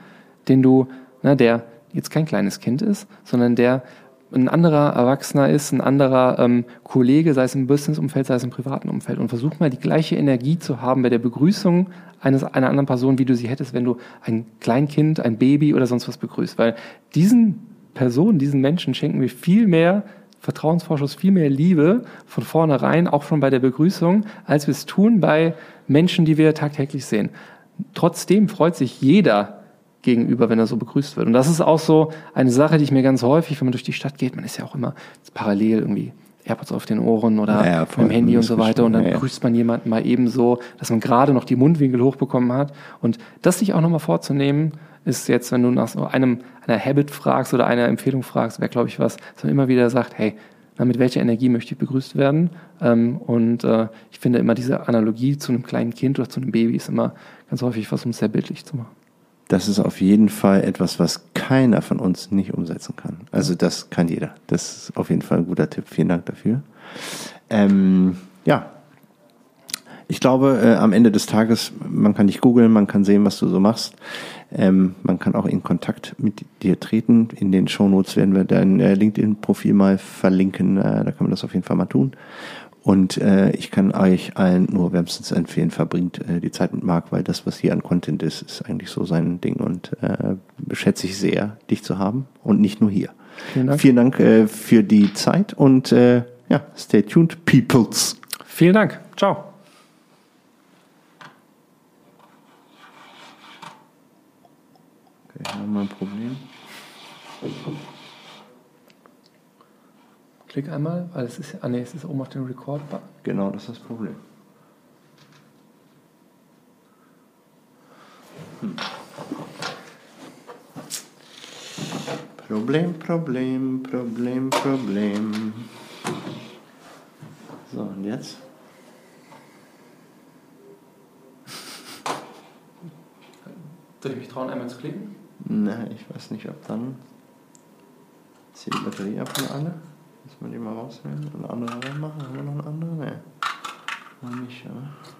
[SPEAKER 1] den du, ne, der jetzt kein kleines Kind ist, sondern der ein anderer Erwachsener ist, ein anderer ähm, Kollege, sei es im Businessumfeld, sei es im privaten Umfeld. Und versuch mal die gleiche Energie zu haben bei der Begrüßung eines, einer anderen Person, wie du sie hättest, wenn du ein Kleinkind, ein Baby oder sonst was begrüßt. Weil diesen Personen, diesen Menschen schenken wir viel mehr Vertrauensvorschuss, viel mehr Liebe von vornherein, auch schon bei der Begrüßung, als wir es tun bei Menschen, die wir tagtäglich sehen. Trotzdem freut sich jeder gegenüber, wenn er so begrüßt wird. Und das ist auch so eine Sache, die ich mir ganz häufig, wenn man durch die Stadt geht, man ist ja auch immer parallel irgendwie AirPods auf den Ohren oder
[SPEAKER 2] Ja, ja, voll.
[SPEAKER 1] mit dem Handy und so weiter und dann
[SPEAKER 2] Ja, ja.
[SPEAKER 1] grüßt man jemanden mal eben so, dass man gerade noch die Mundwinkel hochbekommen hat. Und das sich auch nochmal vorzunehmen, ist jetzt, wenn du nach so einem, einer Habit fragst oder einer Empfehlung fragst, wäre, glaube ich, was, dass man immer wieder sagt, hey, na, mit welcher Energie möchte ich begrüßt werden? Ähm, und äh, ich finde immer diese Analogie zu einem kleinen Kind oder zu einem Baby ist immer ganz häufig was, um es sehr bildlich zu machen.
[SPEAKER 2] Das ist auf jeden Fall etwas, was keiner von uns nicht umsetzen kann. Also das kann jeder. Das ist auf jeden Fall ein guter Tipp. Vielen Dank dafür. Ähm, ja. Ich glaube, äh, am Ende des Tages, man kann dich googeln, man kann sehen, was du so machst. Ähm, man kann auch in Kontakt mit dir treten. In den Shownotes werden wir dein äh, LinkedIn-Profil mal verlinken. Äh, da kann man das auf jeden Fall mal tun. Und äh, ich kann euch allen nur wärmstens empfehlen, verbringt äh, die Zeit mit Marc, weil das, was hier an Content ist, ist eigentlich so sein Ding und äh, schätze ich sehr, dich zu haben und nicht nur hier.
[SPEAKER 1] Vielen Dank.
[SPEAKER 2] Vielen Dank äh, für die Zeit und äh, ja, stay tuned, peoples.
[SPEAKER 1] Vielen Dank. Ciao.
[SPEAKER 2] Okay, haben wir ein Problem?
[SPEAKER 1] Klick einmal, weil es ist, ah nee, es ist oben auf dem Record-Button.
[SPEAKER 2] Genau, das ist das Problem. Hm. Problem, Problem, Problem, Problem. So, und jetzt?
[SPEAKER 1] Soll ich mich trauen, einmal zu klicken?
[SPEAKER 2] Na, ich weiß nicht, ob dann. Ist hier die Batterie ab von alle? Müssen wir die mal rausnehmen? Einen anderen reinmachen? Haben wir noch einen anderen? Nee. Mal nicht, oder?